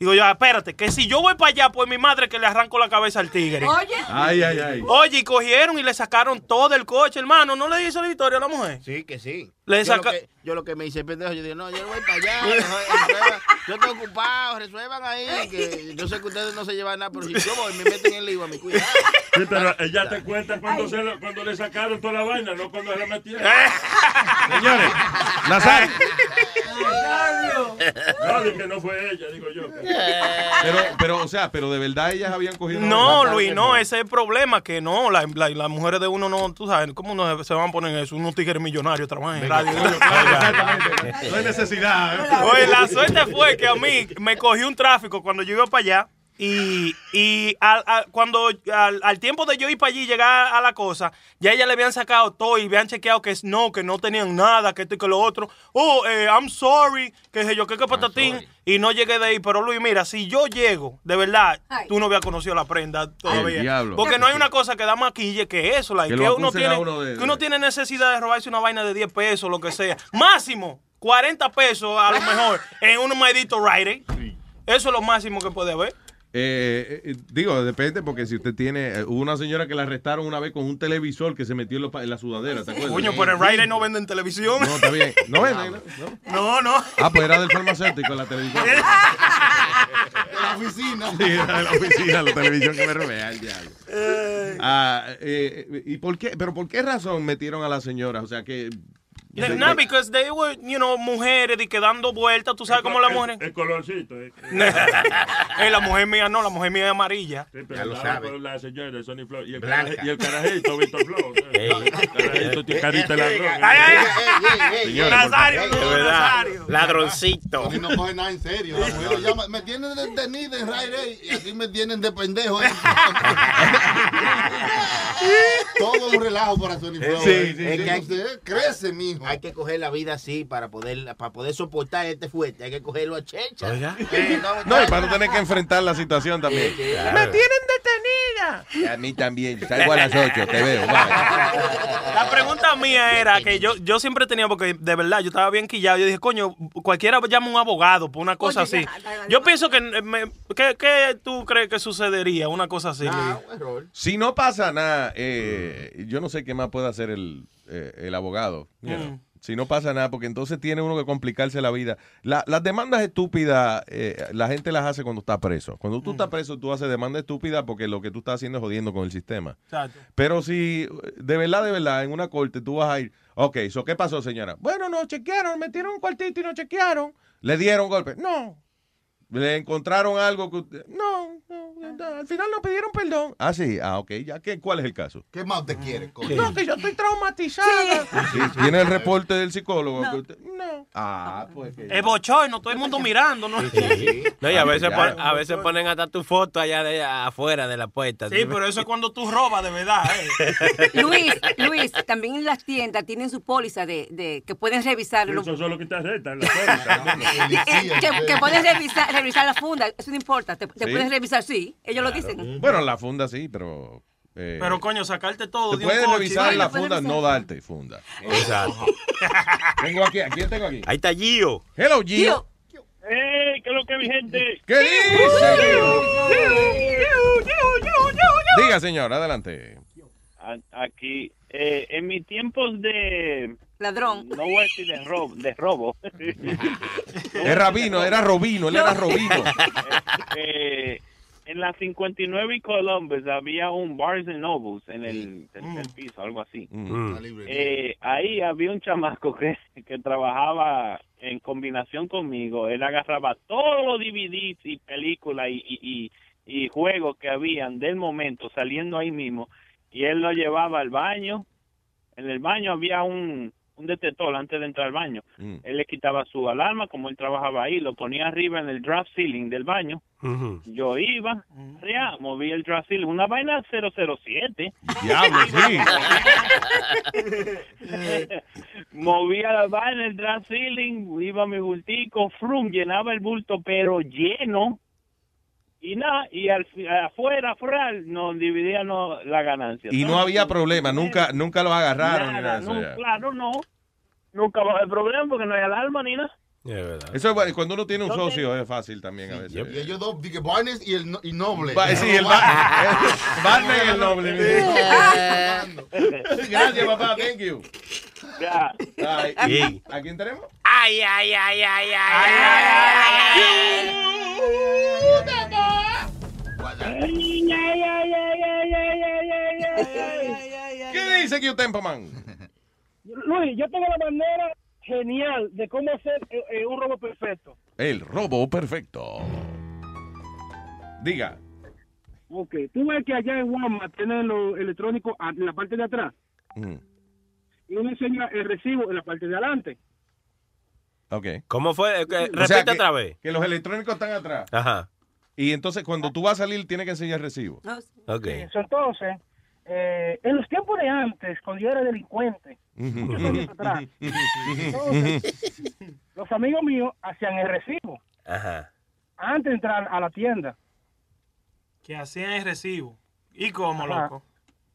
Digo yo, "Ah, espérate, que si yo voy para allá, pues mi madre que le arranco la cabeza al tigre. Oye. Ay, ay, ay. Oye, y cogieron y le sacaron todo el coche, hermano. ¿No le hizo la historia a la mujer? Sí, que sí. Le yo, saca- lo que, yo lo que me hice pendejo, yo dije, no, yo no voy para allá. resuelvan- yo estoy ocupado, resuelvan ahí. Que yo sé que ustedes no se llevan nada, pero si yo voy, me meten en el lío a mi cuidado. Sí, pero ella te cuenta cuando, se lo- cuando le sacaron toda la vaina, no cuando se la metieron. Señores, Nazario. No, de que no fue ella, digo yo. Pero, pero, o sea, pero de verdad ellas habían cogido. No, Luis, no, ese es el problema, que no, la- la- las mujeres de uno no, tú sabes, ¿cómo no se van a poner en eso? Unos tigres millonarios trabajan en radio. No hay necesidad. ¿eh? Oye, la suerte fue que a mí me cogió un tráfico cuando yo iba para allá. Y, y al, al- cuando al, al tiempo de yo ir para allí llegar a la cosa, ya ella le habían sacado todo y habían chequeado que no, que no tenían nada, que esto y que lo otro. Oh, eh, I'm sorry, que sé yo, que que patatín. Y no llegué de ahí. Pero Luis, mira, si yo llego, de verdad, Ay. tú no habías conocido la prenda todavía. Porque no hay una cosa que da maquille que eso, like, Que uno tiene, uno de- que uno tiene necesidad de robarse una vaina de 10 pesos, lo que sea. Máximo, 40 pesos a lo mejor en un maldito rider. Eso es lo máximo que puede haber. Eh, eh, digo, depende, porque si usted tiene. eh, hubo una señora que la arrestaron una vez con un televisor que se metió en, los pa- en la sudadera, ¿te acuerdas? Coño, pero en Rite no venden televisión. No, está bien. No venden, ¿no? No, no. Ah, pues era del farmacéutico la televisión. De la oficina. Sí, era de la oficina, la televisión que me al diablo. Ah, eh, ¿Y por qué? ¿Pero por qué razón metieron a la señora? O sea, que. No, no, because they were, you know, mujeres y que dando vueltas, tú sabes cómo las mujeres. El colorcito. eh. Eh, la mujer mía no, la mujer mía es amarilla. Sí, pero Ya lo la- sabe. La señora de Sony Flow. Y el, Blanca. y el carajito, Víctor Flow. El carajito tiene carita de ladrón. Ay, ay, ay. Señores, Nazario, Ladroncito. Tony no coge nada en serio. La mujer lo llama, me tienen detenida en Rite Aid y aquí me tienen de pendejo. Todo un relajo para Sony Flow. Sí, sí, es que hay- Usted crece, mijo. Hay que coger la vida así para poder, para poder soportar este fuerte. Hay que cogerlo a checha. Oiga. Eh, No, y para no tener que enfrentar la situación también. Claro. ¡Me tienen detenida! A mí también. Salgo a las 8, te veo. bye. La pregunta mía era que yo, yo siempre tenía, porque de verdad yo estaba bien quillado. Yo dije, coño, cualquiera llama a un abogado por una cosa así. Yo pienso que. eh, me- ¿qué, qué tú crees que sucedería? Una cosa así. Si no pasa nada, eh, yo no sé qué más puede hacer el, eh, el abogado. you know. Mm. Si no pasa nada, porque entonces tiene uno que complicarse la vida. La- las demandas estúpidas, eh, la gente las hace cuando está preso. Cuando tú estás preso, tú haces demanda estúpida porque lo que tú estás haciendo es jodiendo con el sistema. Exacto. Pero si de verdad, de verdad, en una corte tú vas a ir, ok, so, ¿qué pasó, señora? Bueno, nos chequearon, metieron un cuartito y nos chequearon. Le dieron golpe. No. Le encontraron algo que usted- No, no, no, al final nos pidieron perdón. Ah, sí, ah, ok, ya, ¿qué, ¿cuál es el caso? ¿Qué más te quiere, coño? No, que yo estoy traumatizada. Sí, Tiene el reporte del psicólogo. que usted- No. Ah, pues que... Es bochorno, todo el mundo mirando, ¿no? No, y a veces, Ya. pon- a veces ponen hasta tu foto allá de afuera de la puerta. Sí, pero eso es cuando tú robas de verdad. ¿eh? Luis, Luis, también en las tiendas tienen su póliza de, de que pueden revisar. lo- Eso solo que te arrestan. la póliza. eh, que, que pueden revisar, revisar la funda, eso no importa, te, te Sí. pueden revisar, sí, ellos lo dicen. Bueno, la funda sí, pero... eh, Pero coño, sacarte todo Te puedes revisar la puedes funda, revisar. no darte funda. Exacto. Tengo aquí, ¿a quién tengo aquí? Ahí está Gio. Hello, Gio. ¡Ey! ¿Qué es lo que mi gente? ¿Qué Diga, señor, adelante. A- Aquí, eh, en mis tiempos de... Ladrón. No voy a decir de robo. De robo. Es Rabino, era Robino, él era Robino. Eh, en la 59 y Columbus había un Barnes and Nobles en el tercer piso, algo así. Mm. Eh, ahí había un chamaco que, que trabajaba en combinación conmigo. Él agarraba todos los DVDs y películas y, y, y- y juegos que habían del momento saliendo ahí mismo y él lo llevaba al baño. En el baño había un, un detector antes de entrar al baño. Mm. Él le quitaba su alarma, como él trabajaba ahí, lo ponía arriba en el draft ceiling del baño. Yo iba, ya, movía el draft ceiling, una vaina 007. Diablo, sí. movía la vaina, el draft ceiling, iba mi bultico, frum, llenaba el bulto, pero lleno. Y nada, y al, afuera, afuera, nos dividíamos la ganancia. Y no había problema, nunca, nunca los agarraron. ni nada Nada, de eso, no, claro, no. Nunca va a haber problema porque no hay alarma ni nada. Eso es bueno, cuando uno tiene un socio es fácil también a veces. Y ellos dos, dije, Barnes y, el, no- y Noble. Va- sí, el Ba- Barney y el Noble. Gracias, papá, thank you. Ya. Ay, Sí. ¿A quién tenemos? Ay, ay, ay, ay, ay, ¿Qué dice que Tempoman? Luis, yo tengo la manera genial de cómo hacer eh, eh, un robo perfecto. El robo perfecto. Diga. Ok, tú ves que allá en Walmart tienen lo electrónico en la parte de atrás Mm, y uno enseña el recibo en la parte de adelante. Ok. ¿Cómo fue? Eh, Repite otra vez. Que los electrónicos están atrás. Ajá. Y entonces cuando tú vas a salir tienes que enseñar recibo. Ok. Eso, Entonces, eh, en los tiempos de antes, cuando yo era delincuente, muchos años atrás, entonces, los amigos míos hacían el recibo Ajá. antes de entrar a la tienda. Que hacían el recibo. ¿Y cómo, Ajá. loco?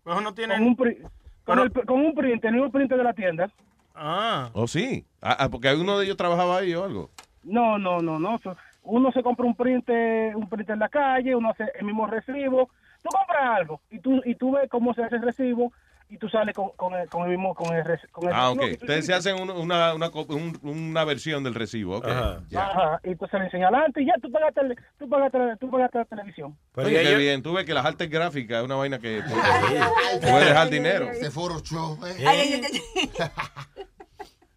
Pues no tienen... Con un, pri- con, el, con un print, el mismo print de la tienda. Ah. Oh, sí. Ah, ah, porque uno de ellos trabajaba ahí o algo. No, no, no, no. Uno se compra un print, un print en la calle, uno hace el mismo recibo. Tú compras algo y tú, y tú ves cómo se hace el recibo y tú sales con, con, el, con el mismo, con el, con el Ah, ok. tú Ustedes se hacen un- una, una, un- una versión del recibo. ok. Ya. Ajá, y entonces le enseña adelante y ya tú pagaste, el- tú pagaste, la- tú pagaste la televisión. Oye, qué bien. Tú ves que las artes gráficas es una vaina que puede, puede dejar dinero. Ese foro show. eh.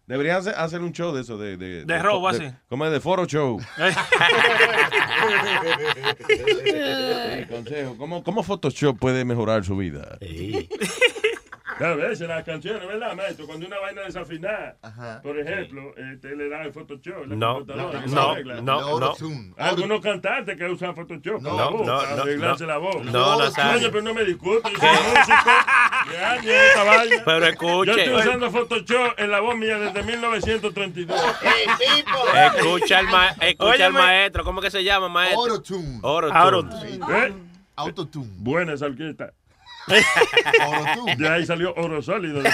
Deberían hacer, hacer un show de eso. De, de, De robo, de- así. Como de foro show. Sí, consejo. ¿Cómo, ¿Cómo Photoshop puede mejorar su vida? A veces las canciones, ¿verdad, maestro? Cuando una vaina desafinada, por ejemplo, eh, te le da el Photoshop. la No, computadora, no, no, no, no. Algunos cantantes que usan Photoshop No, la voz, no, para no, arreglarse no. la voz. No, Nazario. Oye, pero no me discute, yo soy músico. Ya, ni esta vaina. Pero escuche. Yo estoy usando Photoshop en la voz mía desde 1932. Escucha al, ma- escucha al Óyeme. maestro. ¿Cómo que se llama, maestro? Autotune. Autotune. ¿Eh? Autotune. Buena esa orquesta. Autotune. De ahí salió oro sólido.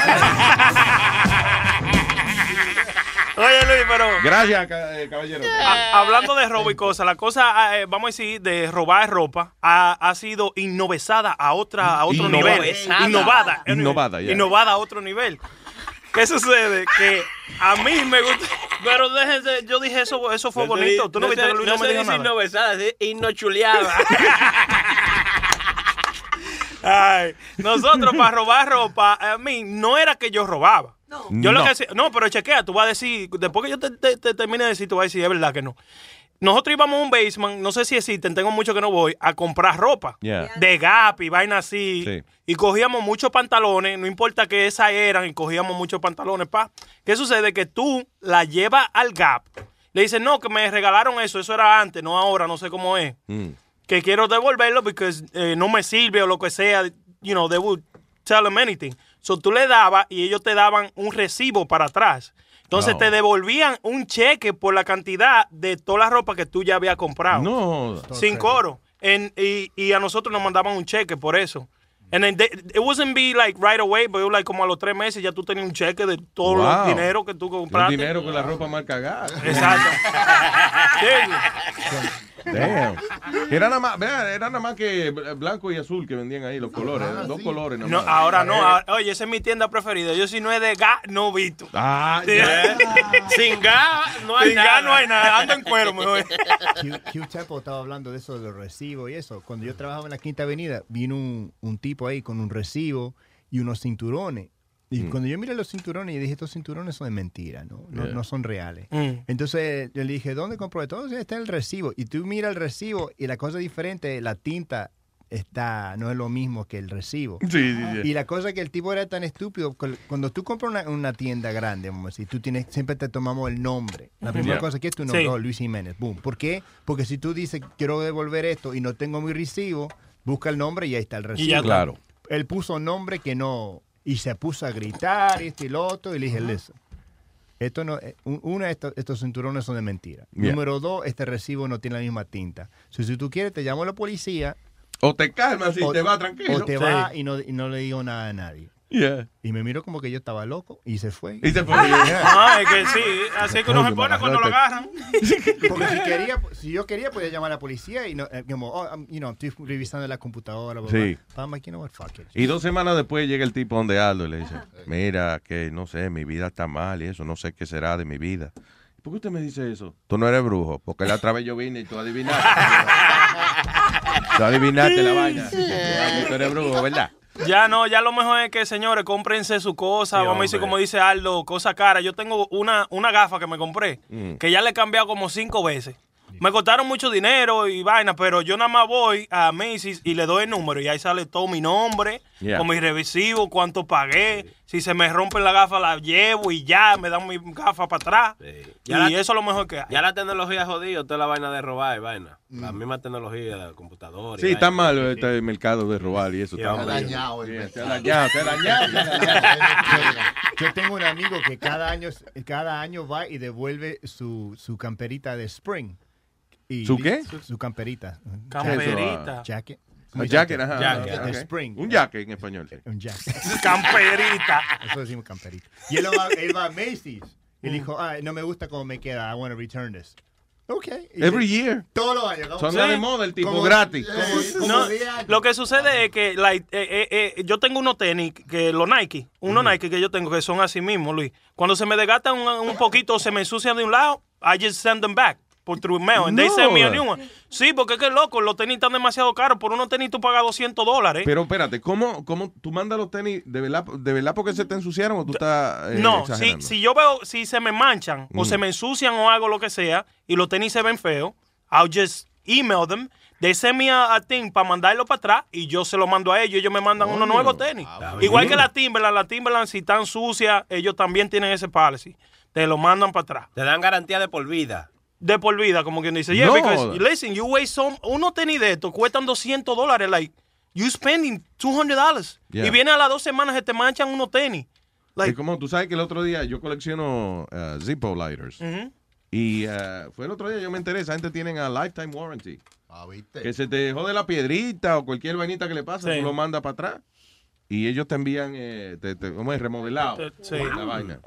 Oye, Luis, pero. Gracias, eh, caballero. A- hablando de robo y cosas, la cosa, eh, vamos a decir, de robar ropa ha, ha sido innovesada a otra a otro Innovada. nivel. Innovada. Innovada, ya. Innovada a otro nivel. ¿Qué sucede? Que a mí me gusta. Pero déjense, yo dije eso, eso fue bonito. Tú no, viste se- que Luis no, no me se dijo dice nada. innovesada, se dice innochuleada. Ay, nosotros para robar ropa, a mí no era que yo robaba. Yo lo No. que hacía- no, pero chequea, tú vas a decir, después que yo te, te- te termine de decir, tú vas a decir, es verdad que no. Nosotros íbamos a un basement, no sé si existen, tengo mucho que no voy, a comprar ropa. Yeah. De Gap y vaina así. Sí. Y cogíamos muchos pantalones, no importa que esas eran, y cogíamos muchos pantalones, pa. ¿Qué sucede? Que tú la llevas al Gap. Le dices, no, que me regalaron eso, eso era antes, no ahora, no sé cómo es Mm. Que quiero devolverlo porque eh, no me sirve o lo que sea, you know, they would tell them anything. So tú le dabas y ellos te daban un recibo para atrás. Entonces No. te devolvían un cheque por la cantidad de toda la ropa que tú ya habías comprado. No. Sin coro. En- y, y a nosotros nos mandaban un cheque por eso. And then they- it wasn't be like right away, but it was like como a los tres meses ya tú tenías un cheque de todo Wow. el dinero que tú El compraste. dinero con la ropa mal cagada. Exacto. Damn. Era nada más, vea, era nada más que blanco y azul que vendían ahí, los colores. dos colores nada No, ahora no. ahora- oye, esa es mi tienda preferida. Yo si no es de gas, no visto. Ah. Sin gas no hay Sin nada. gas no hay nada. Ando en cuero, mejor. Q, Q Chapo estaba hablando de eso, de los recibos y eso. Cuando yo trabajaba en la Quinta Avenida, vino un, un tipo ahí con un recibo y unos cinturones. Y Mm. cuando yo miré los cinturones, yo dije, estos cinturones son de mentira, ¿no? No, Yeah. no son reales. Mm. Entonces yo le dije, ¿dónde compró esto? "Oh, sí, Está el recibo. Y tú miras el recibo y la cosa es diferente, la tinta está, no es lo mismo que el recibo. Sí, sí, sí. Y la cosa es que el tipo era tan estúpido, cu- cuando tú compras una, una tienda grande, vamos a decir, tú tienes, siempre te tomamos el nombre. La primera Yeah. cosa que es tu Sí. nombre, oh, Luis Jiménez, boom. ¿Por qué? Porque si tú dices, quiero devolver esto y no tengo mi recibo, busca el nombre y ahí está el recibo. ya está. Claro. Él puso nombre que no, y se puso a gritar, esto y lo otro, y le dije, listen, esto no, eh, un- una, estos, estos cinturones son de mentira. Yeah. Número dos, este recibo no tiene la misma tinta. So, si tú quieres, te llamo a la policía. O te calmas o- te va tranquilo. O te Sí. va y no, y no le digo nada a nadie. Yeah. Y me miró como que yo estaba loco y se fue. Y se fue. Ah, es que sí. Así que uno se pone cuando lo agarran. Porque si quería, si yo quería, podía llamar a la policía y no, eh, como, oh, I'm- you know, estoy revisando la computadora. bla, bla, Sí. bla. I'm like, you know what, fuck it. Y dos semanas después llega el tipo donde Aldo y le dice, mira, que no sé, mi vida está mal y eso, no sé qué será de mi vida. ¿Por qué usted me dice eso? Tú no eres brujo, porque la otra vez yo vine y tú adivinaste. tú adivinaste la vaina. Tú eres brujo, ¿verdad? Ya no, ya lo mejor es que, señores, cómprense su cosa. Sí, vamos a decir, como dice Aldo, cosa cara. Yo tengo una, una gafa que me compré, Mm. que ya le he cambiado como cinco veces. Me costaron mucho dinero y vaina, pero yo nada más voy a Macy's y le doy el número y ahí sale todo mi nombre, Yeah. con mi revisivo, cuánto pagué. Si se me rompe la gafa, la llevo y ya, me dan mi gafa para atrás. Ya y la- eso es lo mejor que hay. Ya la tecnología jodida, toda la vaina de robar y vaina. La misma tecnología de computadora. Sí, está mal este mercado de robar y eso. Sí, está dañado el mercado. Se ha dañado, se ha dañado. se ha dañado. Yo tengo un amigo que cada año, cada año va y devuelve su, su camperita de spring. Y ¿Su qué? Su, su camperita. Camperita. Jacket. Un jacket, ajá. Jacket. spring. Un jacket en español. sí. Un jacket. Camperita. Eso decimos camperita. Y él va, él va a Macy's. Y dijo, ah, no me gusta cómo me queda. I want to return this. Ok. Every year. Todos los años. Son de moda, el tipo Como- gratis. No, lo que sucede es que like, eh, eh, eh, yo tengo unos tenis, que los Nike, unos Nike que yo tengo que son así mismo, Luis. Cuando se me desgastan un, un poquito, se me ensucian de un lado, I just send them back por through mail and they No. send me a new one. Sí, porque es que loco, los tenis están demasiado caros. Por unos tenis tú pagas 200 dólares. Pero espérate, ¿cómo, cómo tú mandas los tenis de verdad, de verdad porque se te ensuciaron o tú estás eh, no, si, exagerando? si yo veo, si se me manchan o Mm. se me ensucian o algo lo que sea y los tenis se ven feos, I'll just email them. They send me a, a thing para mandarlo para atrás y yo se lo mando a ellos. Ellos me mandan unos nuevos tenis. Igual que la Timberland. La Timberland, si están sucias, ellos también tienen ese policy. Te lo mandan para atrás. Te dan garantía de por vida. De por vida, como quien dice. Yeah, No. because, listen, you waste some... Unos tenis de estos cuestan 200 dólares. Like, you spending 200 dollars. Yeah. Y viene a las dos semanas que te manchan unos tenis. Es como tú sabes que el otro día yo colecciono uh, Zippo lighters. Y uh, fue el otro día, yo me enteré, esa gente tiene a lifetime warranty. Ah, ¿viste? Que se te jode la piedrita o cualquier vainita que le pasa, Sí. tú lo mandas para atrás. Y ellos te envían, eh, te, te- ¿cómo es? Remodelado. Sí. La vaina.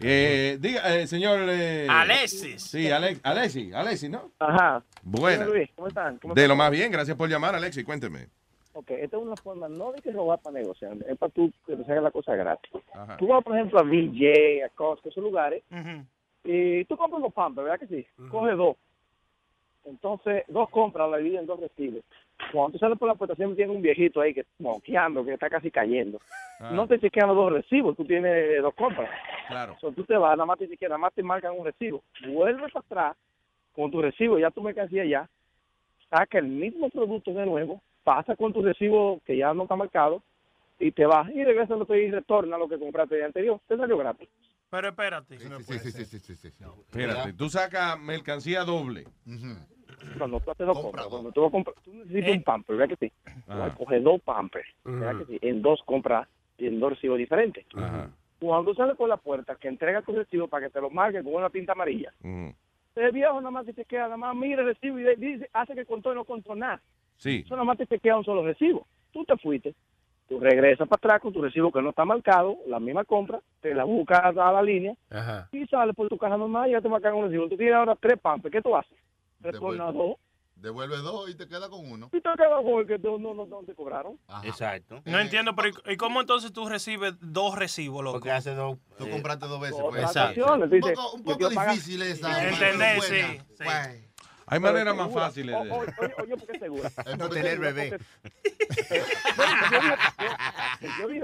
Eh, diga, eh, señor. eh, Alexis. Sí, Alex, Alexis, Alexis, ¿no? Ajá. Buena. Luis, ¿cómo están? ¿Cómo De están? lo más bien, gracias por llamar, Alexis, cuénteme. Ok, esta es una forma no de que robar para negociar, es para tú que te hagas la cosa gratis. Ajá. Tú vas, por ejemplo, a BJ, a Costco, esos lugares, y tú compras los pampers, ¿verdad que sí? Coge dos. Entonces, dos compras, la dividen en dos recibes. Cuando tú sales por la puerta, siempre tiene un viejito ahí que está moqueando, que está casi cayendo. Ah. No te chequean los dos recibos, tú tienes dos compras. Claro. So, tú te vas, nada más te chequean, nada más te marcan un recibo. Vuelves para atrás con tu recibo, ya tu mercancía ya, saca el mismo producto de nuevo, pasa con tu recibo que ya no está marcado y te vas y regresa y retorna lo que compraste el día anterior. Te salió gratis. Pero espérate. Sí, sí, sí, sí, sí, sí, sí. Espérate, tú sacas mercancía doble. Cuando tú haces dos compras, cuando tú, vas a comprar- tú necesitas un pamper, ¿verdad que sí? Tú vas a Ajá. coger dos pampers, ¿verdad que sí? En dos compras y en dos recibos diferentes. Ajá. Cuando sales por la puerta, que entrega tu recibo para que te lo marque con una tinta amarilla, Ujú. el viejo nada más te chequea, nada más mira el recibo y dice, hace que contó y no contó nada. Sí. Eso nada más te chequea un solo recibo. Tú te fuiste, tú regresas para atrás con tu recibo que no está marcado, la misma compra, te la buscas a la línea Ajá. y sales por tu casa normal y ya te marcan un recibo. Tú tienes ahora tres pampers, ¿qué tú haces? Retorna dos Devuelve dos y te queda con uno. y te quedas con el que no, no, no, te cobraron. Exacto. No entiendo, pero ¿y- ¿y cómo entonces tú recibes dos recibos, loco? Porque hace dos. Tú compraste dos veces. Dos pues. transacciones, Un poco, un poco pagar- difícil esa. Entender, sí, sí. Bueno. Hay maneras más fáciles Oye, oye, porque es segura. No tener bebé.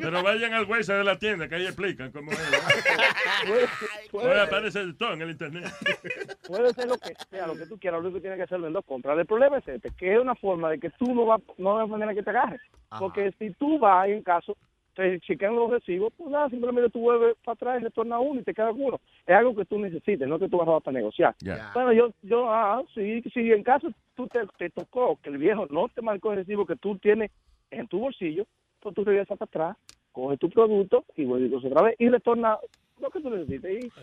Pero vayan al Waze de la tienda que ahí explican cómo es. Puede, puede- Ahora aparece todo en el internet. puede ser lo que sea, lo que tú quieras, lo único que tienes que hacerlo en dos compras. El problema es este, que es una forma de que tú no vas, no hay manera que te agarres. Porque si tú vas, en caso, te chequean los recibos, pues nada, simplemente tú vuelves para atrás y retornas uno y te quedas con uno. Es algo que tú necesites, no que tú vas a para negociar. Bueno, yo, yo, ah, sí, si en caso tú te, te tocó que el viejo no te marcó el recibo que tú tienes en tu bolsillo, pues tú regresas para atrás, coges tu producto y vuelves otra vez y retorna lo que tú necesites. Y esa.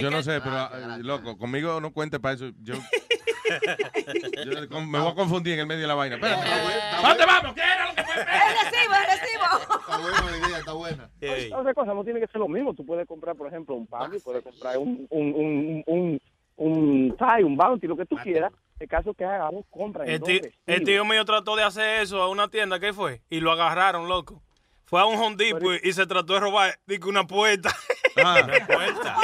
Yo no sé, pero eh, loco, conmigo no cuente para eso. Yo, me voy a confundir en el medio de la vaina. Espérate. ¿Dónde vamos? ¿Qué era lo que fue? ¡El recibo, el recibo! Está buena la idea, está buena. Otra cosa, no tiene que ser lo mismo. Tú puedes comprar, por ejemplo, un Bambi, puedes comprar un, un, un, un, un Thai, un Bounty, lo que tú quieras. El caso que hagamos, compra El tío, el tío mío trató de hacer eso a una tienda, ¿qué fue? Y lo agarraron, loco. Fue a un Home Depot y se trató de robar dice, una puerta. Ah. una puerta.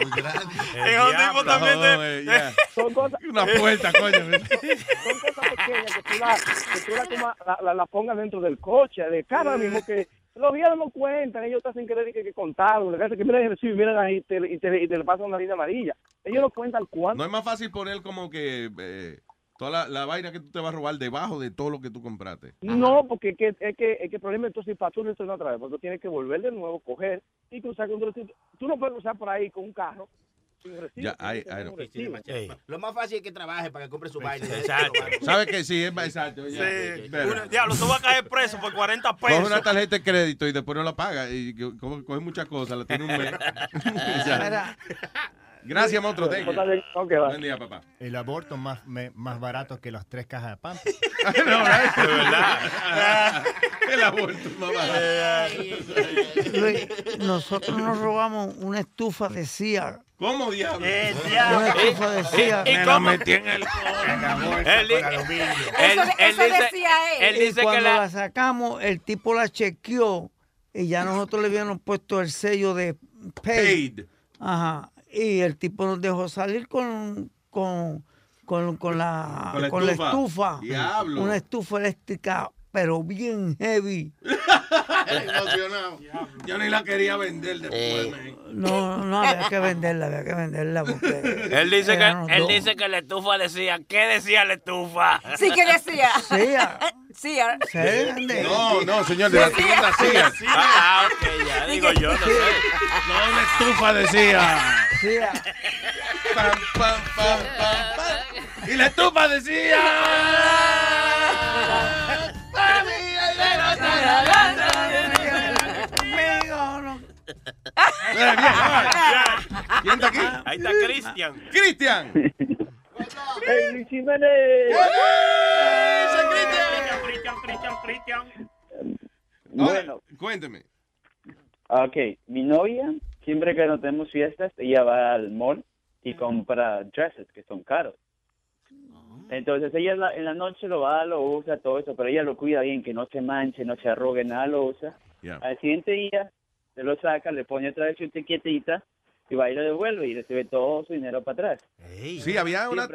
Muy grande. En Home Depot también te- eh, ya. Son cosas, Una puerta, coño. son cosas pequeñas que tú la, que tú la, toma- la, la- la pongas dentro del coche, de cara mismo que los viejos no cuentan, ellos te hacen creer que, que contaron, le hacen que miren el recibo y miren ahí y te, y te, y te le pasan una línea amarilla. Ellos no cuentan cuánto. No es más fácil poner como que eh, toda la, la vaina que tú te vas a robar debajo de todo lo que tú compraste. No, porque es que, es que, es que el problema entonces para tú retornar otra vez, porque tú tienes que volver de nuevo, coger y cruzar con tu recibo. Tú no puedes cruzar por ahí con un carro sin. Ya, know. recibo. Lo más fácil es que trabaje para que compre su vaina. Exacto. ¿Sabes que Sí, es más exacto. ya. Sí. Pero- Una- diablo, tú vas a caer preso por 40 Coge pesos. una tarjeta de crédito y después no la paga. Y co- co- coge muchas cosas, la tiene un mes. Gracias, monstruo. thank you. Ok, va. Buen día, papá. El aborto más, me- más barato que las tres cajas de pan. no, de verdad. El aborto, mamá. Luis, nosotros nos robamos una estufa de Sear. ¿Cómo diablo? Una estufa de Sear. ¿Y cómo? Él, di- él, él dice, él Y dice que cuando la, la sacamos, el tipo la chequeó y ya nosotros le habíamos puesto el sello de paid. Paid. Ajá. Y el tipo nos dejó salir con, con, con, con la, Con la con la estufa. estufa. Diablo. Una estufa eléctrica, pero bien heavy. Emocionado. Yo ni la quería vender después, man. No, no, había que venderla, había que venderla porque... él dice que él dos. dice que la estufa decía, ¿qué decía la estufa? Sí, que decía. Se vende. No, no, señor, de la tienda Sears. Ah, ok, ya digo yo, no sé. No, una estufa decía. Sear. Pam, pam, pam, pam, pam. Y la estufa decía. Amigo, no. Bien, bien, bien. ¿Quién está aquí? Ahí está Cristian. Cristian. ¡Hey, Luis Jiménez! Cristian, Cristian, Cristian. Bueno, Cuénteme. ok, mi novia, siempre que no tenemos fiestas, ella va al mall y compra dresses que son caros. Entonces ella en la, en la noche lo va, lo usa, todo eso, pero ella lo cuida bien, que no se manche, no se arrugue, nada lo usa. Al siguiente día se lo saca, le pone otra vez su etiquetita y va y lo devuelve y recibe todo su dinero para atrás. Sí, había una,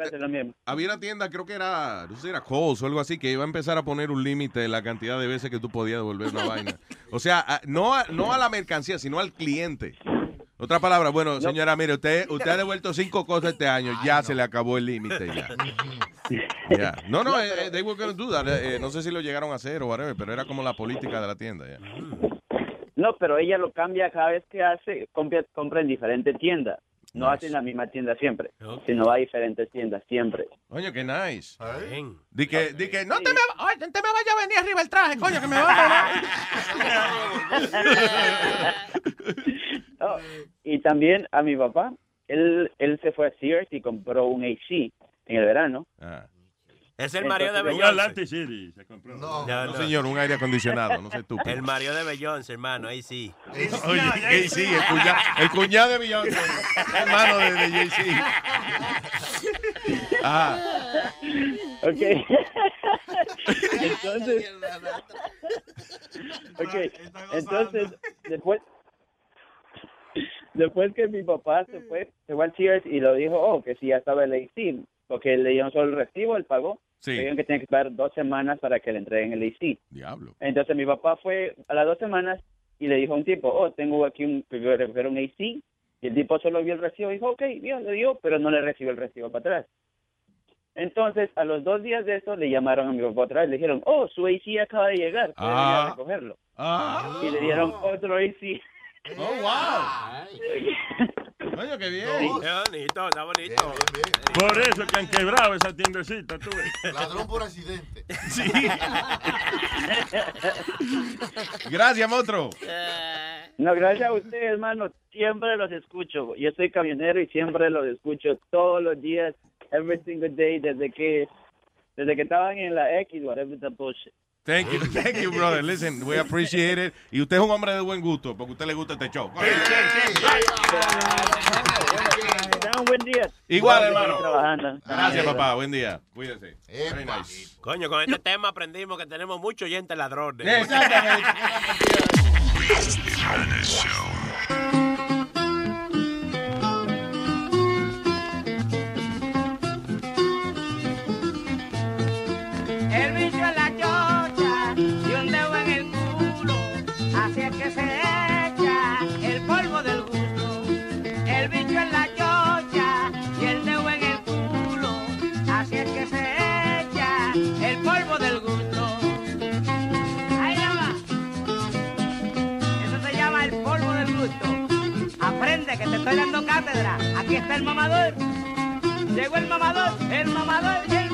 había una tienda, creo que era, no sé si era Kohl's o algo así, que iba a empezar a poner un límite en la cantidad de veces que tú podías devolver una vaina. O sea, a- no, a, no a la mercancía, sino al cliente. Otra palabra, bueno, señora, mire, usted, usted ha devuelto cinco cosas este año, ya se le acabó el límite ya. Ya. No, no, eh, they were gonna do that. Eh, eh, no sé si lo llegaron a hacer o whatever, pero era como la política de la tienda. ya. No, pero ella lo cambia cada vez que hace, compra, compra en diferentes tiendas. No Nice. hace en la misma tienda siempre, sino va a diferentes tiendas siempre. Coño, qué nice. Di que, di que no te me, ay, te me vaya a venir arriba el traje, coño, que me va a Oh, y también a mi papá, él, él se fue a Sears y compró un AC en el verano. Es el marido de Un Beyoncé. Atlantic City se compró. No, no, señor, un aire acondicionado, no sé tú. El marido de Beyoncé, hermano, ahí sí. Oye, eh, sí, el cuñado, el cuñado de Beyoncé, hermano de, de Jay-Z. Ah, Ok. entonces, ok, entonces, después, después que mi papá se fue, se fue al Sears y lo dijo, oh, que sí, ya estaba el AC, porque le dieron solo el recibo, él pagó. Sí. Le dijeron que tenía que esperar dos semanas para que le entreguen el AC. diablo. Entonces mi papá fue a las dos semanas y le dijo a un tipo, oh, tengo aquí un, un AC. Y el tipo solo vio el recibo y dijo, ok, bien, le dio, pero no le recibió el recibo para atrás. Entonces, a los dos días de eso, le llamaron a mi papá otra vez. Le dijeron, oh, su AC acaba de llegar, Ah. a recogerlo. Ah. Y le dieron otro AC. Oh, wow. Coño, qué bien. Qué bonito, está bonito. Por eso que han quebrado esa tiendecita, tú ves. Ladrón por accidente. Sí. Gracias, monstruo. No, gracias a ustedes, hermano. Siempre los escucho. Yo soy camionero y siempre los escucho todos los días, every single day, desde que desde que estaban en la X, whatever the bullshit. Thank you, thank you, brother. Listen, we appreciate it. Y usted es un hombre de buen gusto, porque a usted le gusta este show. Un buen día. Igual, hermano. Gracias, papá. Buen día. Cuídese. Very nice. Coño, con este tema aprendimos que tenemos muchos oyentes ladrones. Exactamente. estoy dando cátedra. Aquí está el mamador. Llegó el mamador, el mamador y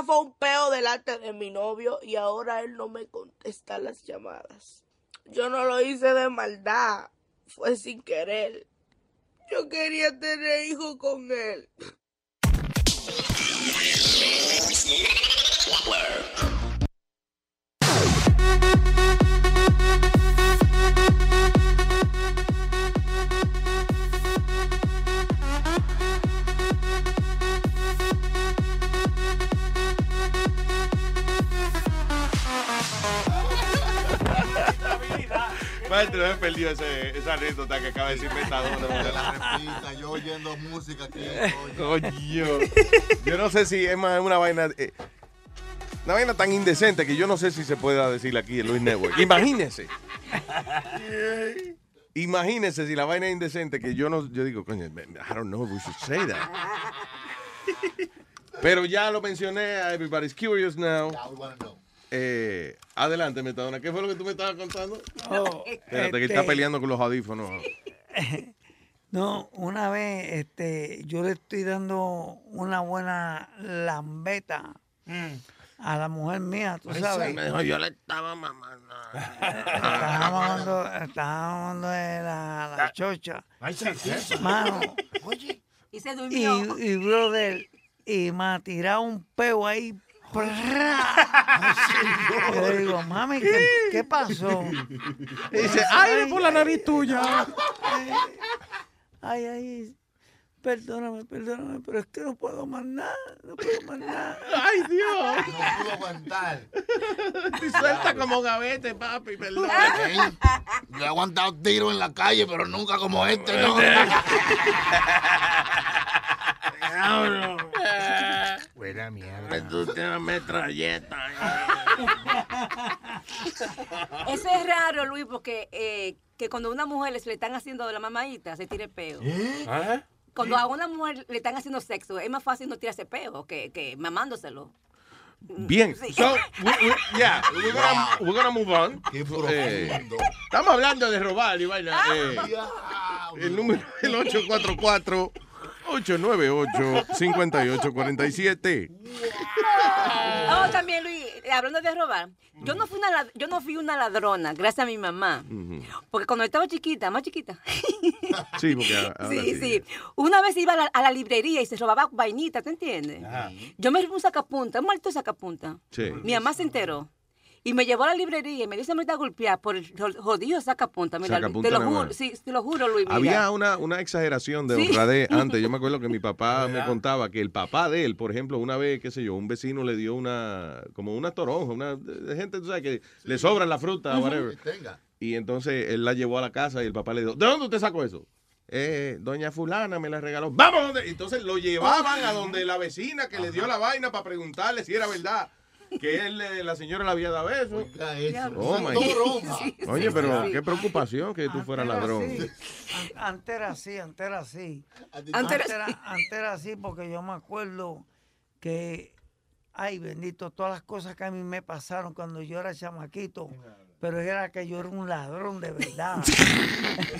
zafó un peo delante de mi novio y ahora él no me contesta las llamadas. Yo no lo hice de maldad, fue sin querer. Yo quería tener hijo con él. Maestro, me perdió ese, esa anécdota que acaba de decir Metadona. La repita, yo oyendo música aquí. Coño. Yo no sé si es más una vaina. eh, una vaina tan indecente que yo no sé si se pueda decir aquí en Luis Network. Imagínese. Imagínese si la vaina es indecente que yo no. Yo digo, coño, I don't know if we should say that. Pero ya lo mencioné, everybody's curious now. Eh, adelante, Metadona. ¿Qué fue lo que tú me estabas contando? Oh, Espérate, que este, está peleando con los audífonos. No, una vez este, yo le estoy dando una buena lambeta a la mujer mía, tú Ay, sabes. me dijo, yo le estaba mamando. Estaba mamando, estaba mamando de la, la chocha. Ay, sí. Mano, Y se y, durmió. y brother, y me ha tirado un peo ahí. Yo le digo, mami, ¿qué, qué pasó? Y dice, "Ay, por la nariz tuya. Ay, ay, perdóname, perdóname, pero es que no puedo más nada, no puedo más nada. Ay, Dios. No pudo aguantar. Y suelta como gavete, papi, perdón. Yo he aguantado tiros en la calle, pero nunca como este, ¿no? Buena mierda. Tú tienes una metralleta. Eso es raro, Luis, porque eh, que cuando a una mujer le, le están haciendo de la mamadita, se tire peo. ¿Ah? Cuando a una mujer le están haciendo sexo, es más fácil no tirarse peo que, que mamándoselo. Bien. Sí. So, we, we, yeah, we're gonna, we're gonna move on. Eh, estamos hablando de robar y vaina. eh, el número es el 844 898 5847 Oh, también, Luis, eh, hablando de robar, yo no fui una, lad- yo no fui una ladrona, gracias a mi mamá. Porque cuando estaba chiquita, más chiquita, Sí, porque ahora sí, sí, una vez iba a la, a la librería y se robaba vainitas, ¿te entiendes? Yo me robé un sacapunta, un maldito sacapunta. Sí. Mi mamá se enteró. Y me llevó a la librería y me dio esa a golpear por el jo- jodido sacapunta. Mira, Sacapunta te lo juro, sí, te lo juro, Luis. mira. Había una, una exageración de Sí. honradez antes. Yo me acuerdo que mi papá me contaba que el papá de él, por ejemplo, una vez, qué sé yo, un vecino le dio una, como una toronja, una de gente, tú sabes, que le sobra la fruta, Ujú. whatever. Y entonces él la llevó a la casa y el papá le dijo, ¿de dónde usted sacó eso? Eh, doña fulana me la regaló. ¡Vamos! donde-". Entonces lo llevaban a donde la vecina que le dio la vaina para preguntarle si era verdad que él, eh, la señora le había dado eso. Oh, my. Oye, pero qué preocupación que tú fueras ladrón. An- Antes era así, antes era así. Antes Antes era era, así. antes era así porque yo me acuerdo que, ay bendito, todas las cosas que a mí me pasaron cuando yo era chamaquito, pero era que yo era un ladrón de verdad.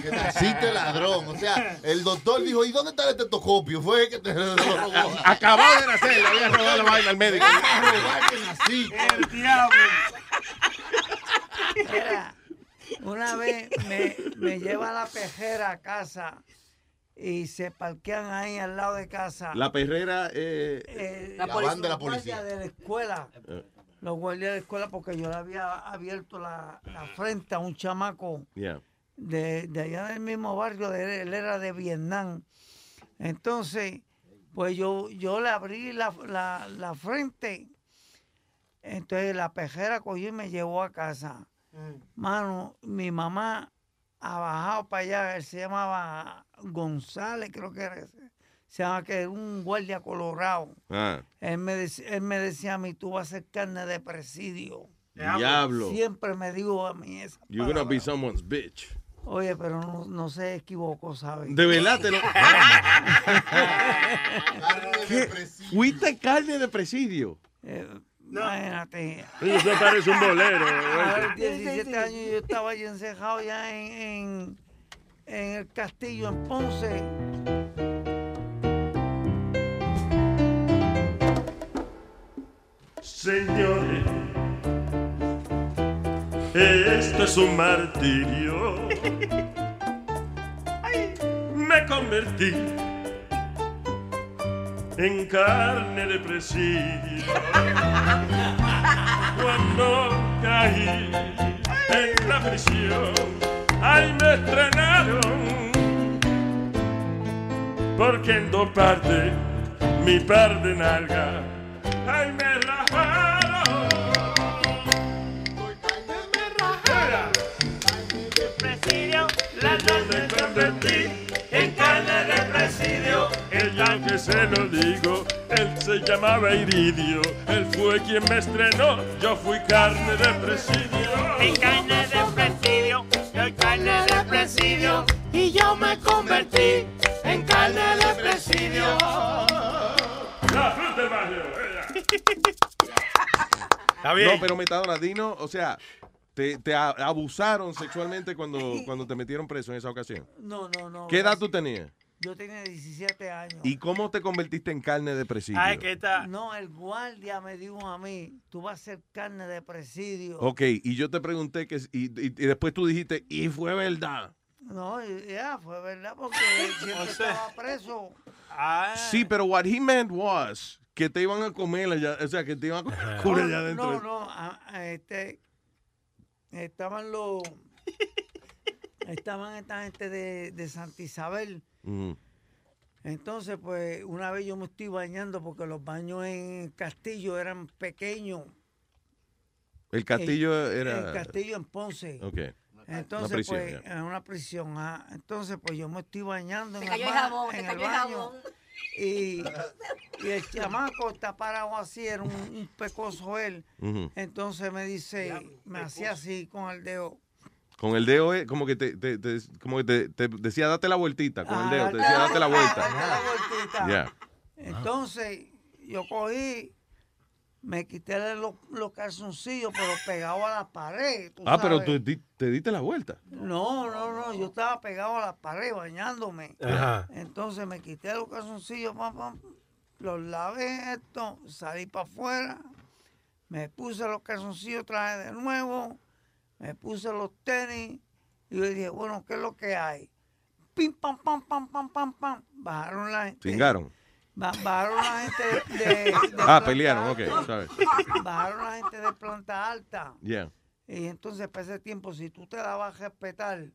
Que naciste ladrón. O sea, el doctor dijo, ¿y dónde está el estetoscopio? Fue que te lo robó. Acababa de nacer, le había robado la vaina al médico. A robar que nací. El diablo. Mira, una vez me, me lleva la pejera a casa y se parquean ahí al lado de casa. La perrera. Eh, Eh, La los van de la guardias policía. de la escuela. Los guardias de la escuela porque yo le había abierto la, la frente a un chamaco yeah. de, de allá del mismo barrio, de, él era de Vietnam. Entonces, pues yo, yo le abrí la, la- la frente. Entonces la pejera cogió y me llevó a casa. Mano, mi mamá ha bajado para allá, él se llamaba González, creo que era ese. Se llama que un guardia colorado. Ah, Él me, dec- él me decía a mí, tú vas a ser carne de presidio. Diablo. Siempre me dijo a mí esa you're gonna be someone's bitch. Oye, pero no, no se equivocó, ¿sabes? De verdad te lo. ¿Fuiste carne de presidio? Eh, Imagínate. Eso parece un bolero. A los 17 años yo estaba allí encejado ya en, en, en el castillo en Ponce. Señores, esto es un martirio. Me convertí en carne de presidio. Cuando caí en la prisión, ahí me estrenaron. Porque en dos partes, mi par de nalga, ay me La me convertí en carne de presidio. Ella que se lo digo, él se llamaba Iridio. Él fue quien me estrenó, yo fui carne de presidio. En carne de presidio, soy carne de presidio y yo me convertí en carne de presidio. La fruta del barrio. Está bien. No, pero Metadona, Dino, o sea, te, abusaron sexualmente cuando, cuando te metieron preso en esa ocasión. No, no, no. ¿Qué edad tú tenías? Yo tenía 17 años. ¿Y cómo te convertiste en carne de presidio? No, el guardia me dijo a mí, tú vas a ser carne de presidio. Ok, y yo te pregunté que y, y- y después tú dijiste, y fue verdad. No, ya, fue verdad, porque siempre estaba preso. Sí, pero what he meant was que te iban a comer allá, o sea, que te iban a comer allá No, adentro. No, no, este, estaban los, estaban esta gente de, de Santa Isabel. Entonces, pues, una vez yo me estoy bañando porque los baños en Castillo eran pequeños. El castillo El- era... El Castillo en Ponce. Ok. Entonces, Una prisión, pues, en una prisión. ah. Entonces, pues, yo me estoy bañando Te en cayó el, jabón, te en el cayó el baño. jabón. Y, y el chamaco está parado así, era un, un pecoso él. Entonces me dice, me hacía así con el dedo. Con el dedo, eh, como que te, te- te- como que te, te decía, date la vueltita. Con el Ah, dedo, te date decía, date la vuelta, vuelta. date la vueltita. Ya. Entonces yo cogí, me quité los, los calzoncillos, pero pegado a la pared. tú Ah, pero tú di- te diste la vuelta. No, no, no, yo estaba pegado a la pared bañándome. Ajá. Entonces me quité los calzoncillos, pam, pam, los lavé esto, salí para afuera, me puse los calzoncillos otra vez de nuevo, me puse los tenis y yo dije, bueno, ¿qué es lo que hay? Pim, pam, pam, pam, pam, pam, pam. Bajaron la gente. Ba- Bajaron la gente de, de- Ah, planta pelearon, ok, alta. sabes. Bajaron la gente de planta alta. Ya. Y entonces, para ese tiempo, si tú te dabas a respetar,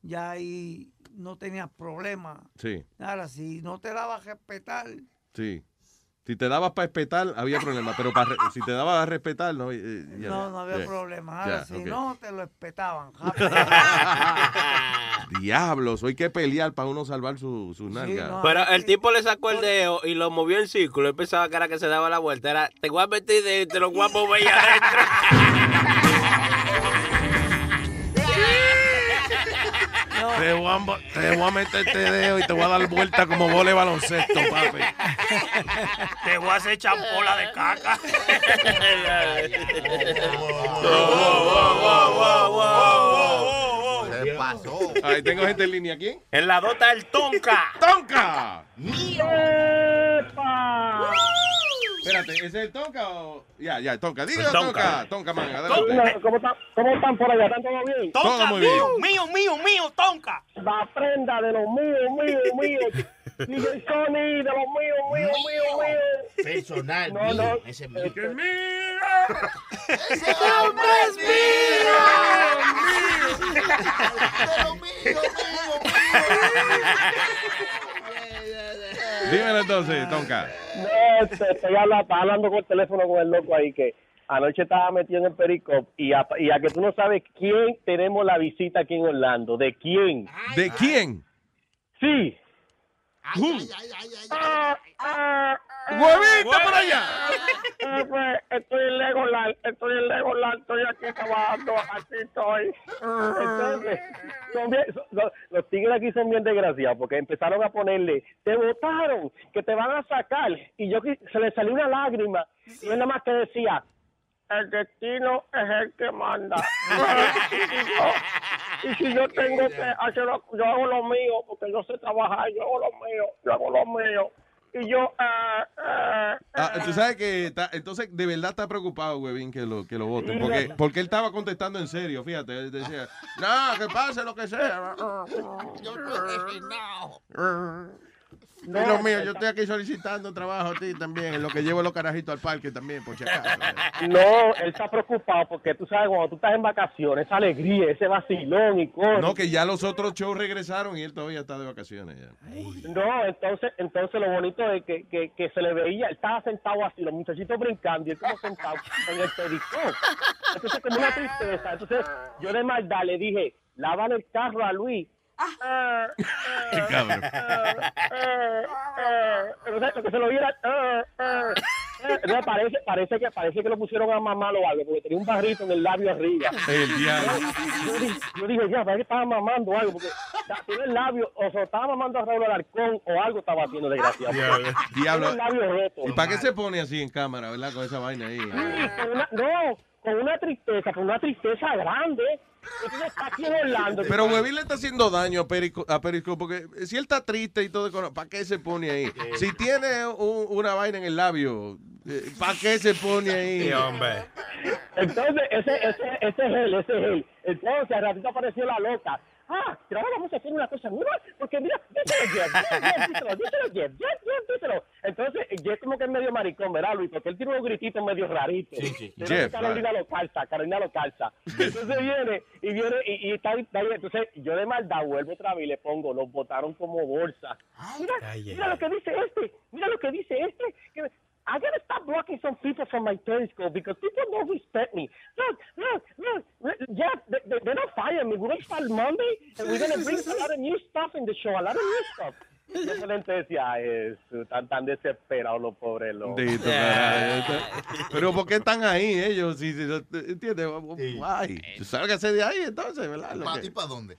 ya ahí no tenías problema. Sí, Ahora, si no te dabas a respetar, sí. Si te dabas para respetar, había problema. Pero para si te dabas a respetar, no, eh, ya. no, no había problema. Ahora, si no, te lo respetaban. Diablos, hoy hay que pelear para uno salvar su, su nalga. Pero el tipo le sacó el dedo y lo movió en círculo. Él pensaba que era que se daba la vuelta. Era, te voy a meter de, te lo voy a mover adentro. Te, voy a, te voy a meter este dedo y te voy a dar vuelta como vole baloncesto, papi. Te voy a hacer champola de caca. Ahí tengo gente en línea. ¿Quién? En la dota el Tonka. ¡Tonka! ¡Epa! Espérate, ¿ese es el Tonka o...? Ya, ya, Tonka. Dile El Tonka. Tonka. Tonka, man, adelante. ¿Cómo, están, ¿Cómo están por allá? ¿Están todo bien? Todo muy bien. Mío, mío, mío, Tonka. La prenda de los míos, míos, míos. DJ Sony, de los míos, míos, míos, míos. Personal, No, mío, no. ese mío. ¡Que mío! ¡Ese hombre es Dímelo entonces, Tonka. No, este, estoy hablando, estaba hablando con el teléfono con el loco ahí que anoche estaba metido en el Pericop y a, y a que tú no sabes quién tenemos la visita aquí en Orlando. ¿De quién? ¿De quién? Sí. ¡Huevito para allá! Eh, pues, estoy en Legoland, estoy en Legoland, estoy aquí trabajando, aquí estoy. Entonces, son bien- son- son- los tigres aquí son bien desgraciados porque empezaron a ponerle, te votaron, que te van a sacar. Y yo se le salió una lágrima y él nada más que decía, el destino es el que manda. y, yo, y si yo tengo que hacerlo, yo hago lo mío porque yo sé trabajar, yo hago lo mío, yo hago lo mío. Y yo, eh, eh, Ah, tú sabes que está- entonces de verdad está preocupado, Huevín, que lo, que lo voten. Porque, porque él estaba contestando en serio, fíjate. Él decía, no, que pase lo que sea. Y lo mío, yo estoy aquí solicitando trabajo a ti también, en lo que llevo los carajitos al parque también, por si acaso. No, él está preocupado porque tú sabes, cuando tú estás en vacaciones, esa alegría, ese vacilón y cosas. No, que ya los otros shows regresaron y él todavía está de vacaciones. Ya. No, entonces, entonces lo bonito es que, que, que se le veía, él estaba sentado así, los muchachitos brincando y él como sentado en el pedicón. Entonces, como una tristeza. Entonces, yo de maldad le dije, lavan el carro a Luis. Eh, Cabrón. Entonces, lo que se lo viera. Entonces, parece, parece, que, parece que lo pusieron a mamar o algo, porque tenía un barrito en el labio arriba. El diablo. Yo dije, yo dije, ya, parece que estaba mamando algo, porque tiene el labio, o sea, estaba mamando a Raúl Alarcón, o algo estaba haciendo desgraciado. Diablo. El labio. ¿Y para qué se pone así en cámara, verdad? Con esa vaina ahí. Sí, con una, no, con una tristeza, con una tristeza grande. Entonces Orlando. Pero Huevín le está haciendo daño a Perico, a Perico porque si él está triste y todo, ¿para qué se pone ahí? Si tiene un- una vaina en el labio, ¿para qué se pone ahí? Sí, hombre. Entonces, ese, ese, ese es él, ese es él. Entonces, al ratito apareció la loca. Ah, pero ahora vamos a hacer una cosa nueva, porque mira, díselo, Jeff, díselo, díselo, Jeff, Jeff, Jeff, díselo. Entonces, Jeff como que es medio maricón, ¿verdad, Luis? Porque él tiene unos grititos medio raritos. Sí, sí. Pero Jeff, Carolina lo calza, Carolina lo calza. Entonces viene, y viene, y, y está, está ahí. Entonces, yo de maldad vuelvo otra vez y le pongo, los botaron como bolsa. Mira, mira lo que dice este, mira lo que dice este. que- I gotta stop blocking some people from my periscope because people don't respect me. Look, look, look, Jeff, they, they, they're not firing me. We're gonna start Monday and we're gonna bring a lot of new stuff in the show, a lot of new stuff. Yo solamente decía, ay, Jesús, están tan desesperados los pobres locos. Pero ¿por qué están ahí ellos? Si, si, no- ¿Entiendes? Guay. Sálgase de ahí entonces, ¿verdad? Lo Pa- que- ¿Y para dónde?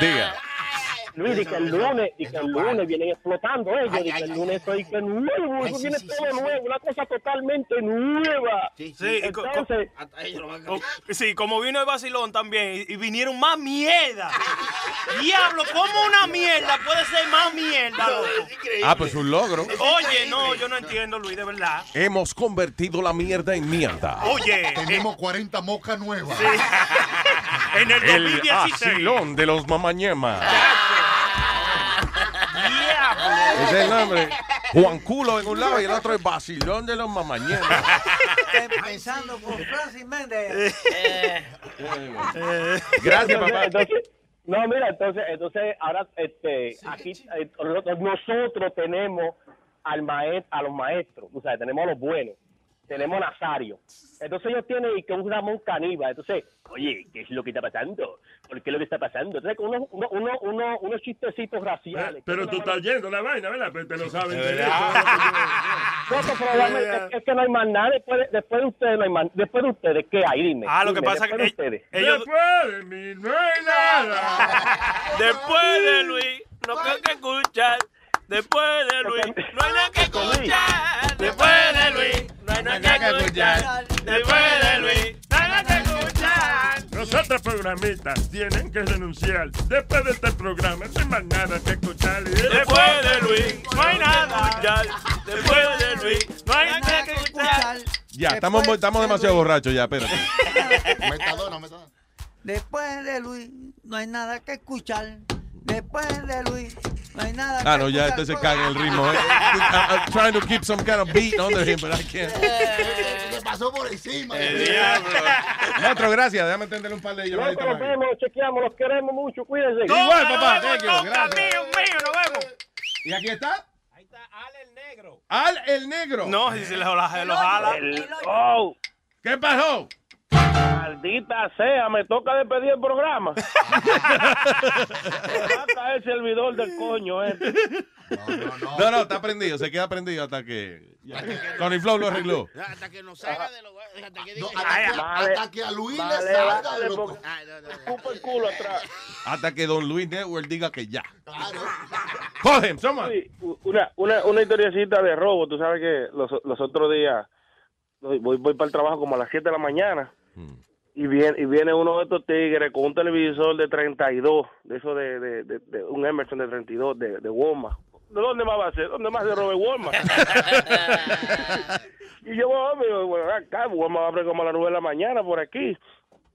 Diga. Luis, di que el lunes, di que el lunes vienen explotando ellos, di que el lunes estoy que nuevo, eso viene todo nuevo, una cosa totalmente nueva. Sí, y Entonces, sí, como vino el vacilón también, y, y vinieron más mierda. Diablo, ¿cómo una mierda puede ser más mierda? Ah, pues un logro. Oye, no, yo no entiendo, Luis, de verdad. Hemos convertido la mierda en mierda. Oye, Tenemos 40 moscas nuevas. en el El 2016. asilón de los mamañemas. Ese es el nombre. Juan Culo en un lado y el otro es Basilón de los mamañemas. Empezando por Francis Méndez. Gracias, papá. Entonces, no, mira, entonces, entonces ahora, este, aquí eh, nosotros- nosotros tenemos al maestro, a los maestros, o sea, tenemos a los buenos, tenemos a Nazario. Entonces ellos tienen y que un Ramón caníbal. Entonces, oye, ¿qué es lo que está pasando? ¿Por qué es lo que está pasando? Entonces, con unos, uno, uno, uno- unos chistecitos raciales. Pero tú estás yendo la vaina, ¿verdad? Pero te lo saben. No, probablemente es, es que no hay más nada. Después de, después de ustedes, no hay más. Después de ustedes, ¿qué hay? Dime. Ah, lo que Dime, pasa después que ustedes. ellos- Después de mí no hay nada. Después de Luis, no hay que escuchar. Después de Luis, no hay nada que escuchar. Después de Luis, no hay nada que escuchar. Después de Luis, no hay nada que escuchar. Estos programistas tienen que renunciar. Después de este programa, no hay más nada que escuchar. Después de Luis, no hay nada que escuchar. Después de Luis, no hay nada que escuchar. Ya, estamos, estamos demasiado borrachos ya, espérate. Metadona, metadona. Después de Luis, no hay nada que escuchar. Después de Luis, no hay nada Ah, no, ya entonces caga el ritmo. eh. I- I'm trying to keep some kind of beat under him, but I can't. Se pasó por encima. El diablo. Maestro, gracias. Déjame entenderle un par de llamaditas nos vemos, chequeamos, los queremos mucho, cuídense. Igual, papá. Thank you. Gracias. Mío, mío, nos vemos. ¿Y aquí está? Al el negro. No, si se lo, se lo jala. Oh, ¿Qué pasó? Maldita sea, me toca despedir el programa. Saca el servidor del coño, eh. No, no, está prendido. Se queda prendido hasta que. Tony Flow lo arregló. Hasta que nos salga de los... Hasta que No, diga- hasta, que, Vale. hasta que a Luis Vale, le salga vale, de los... porque- Escupa el culo atrás. Hasta que Don Luis Network diga que ya. Call him, una, una, una historiecita de robo. Tú sabes que los, los otros días voy, voy para el trabajo como a las 7 de la mañana y viene, y viene uno de estos tigres con un televisor de 32, de eso de, de, de- de un Emerson de 32 de, de Walmart. ¿De dónde más va a ser? ¿Dónde más se roba el Walmart? y yo, hombre, bueno, acá Walmart abre como a las 9 de la mañana por aquí.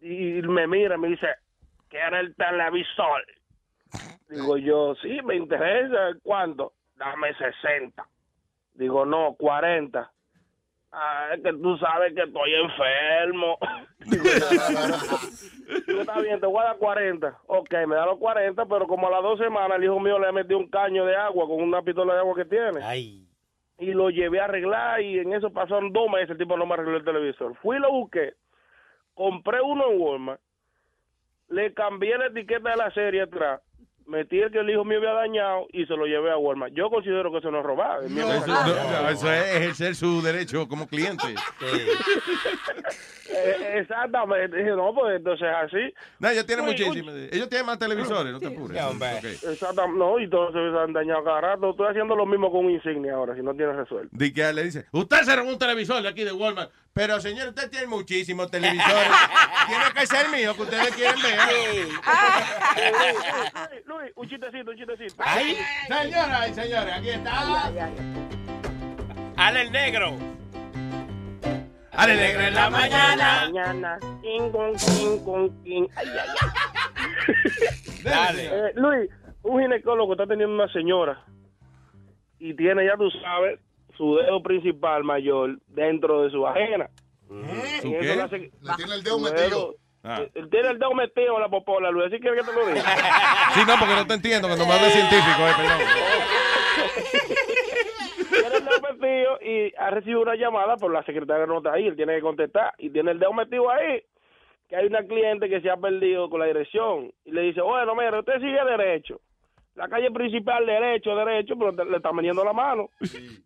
Y me mira, me dice, ¿quiere el televisor? Digo yo, sí, me interesa. ¿Cuánto? Dame 60. Digo, no, 40. Ah, es que tú sabes que estoy enfermo. Digo, está bien, te voy a dar 40. Ok, me da los 40, pero como a las dos semanas el hijo mío le metió un caño de agua con una pistola de agua que tiene. Y lo llevé a arreglar y en eso pasaron dos meses, el tipo no me arregló el televisor. Fui y lo busqué, compré uno en Walmart, le cambié la etiqueta de la serie atrás, metí el que el hijo mío había dañado y se lo llevé a Walmart. Yo considero que eso no es robar. Eso, se- no, eso es ejercer su derecho como cliente. Eh, exactamente. Dije, no, pues entonces así. No, ellos tienen muchísimos. Ellos tienen más televisores, no te apures. Ok. Exactamente. No, y todos se han dañado cada rato. Estoy haciendo lo mismo con un insignia ahora, si no tienes resuelto. Di que le dice, usted se robó un televisor de aquí de Walmart. Pero señor, usted tiene muchísimos televisores. tiene que ser mío que ustedes quieren ver. Luis, Luis, un chistecito, un chistecito. Ay, señoras y señores, aquí está. Ale el negro. Ale negro en la mañana. Mañana. King, king, king. Ay, ay, ay. Dale. Eh, Luis, un ginecólogo está teniendo una señora y tiene, ya tú sabes, su dedo principal mayor dentro de su vagina. ¿Su Y eso qué? hace- Le tiene el dedo metido. Ah. Él tiene el dedo metido en la popola, Luis. ¿Así quieres que te lo diga? Sí, no, porque no te entiendo cuando me hablas científico, eh, perdón. tiene el dedo metido y ha recibido una llamada, pero la secretaria no está ahí, él tiene que contestar. Y tiene el dedo metido ahí, que hay una cliente que se ha perdido con la dirección. Y le dice, bueno, mire, usted sigue derecho. La calle principal, derecho, derecho, pero le está metiendo la mano.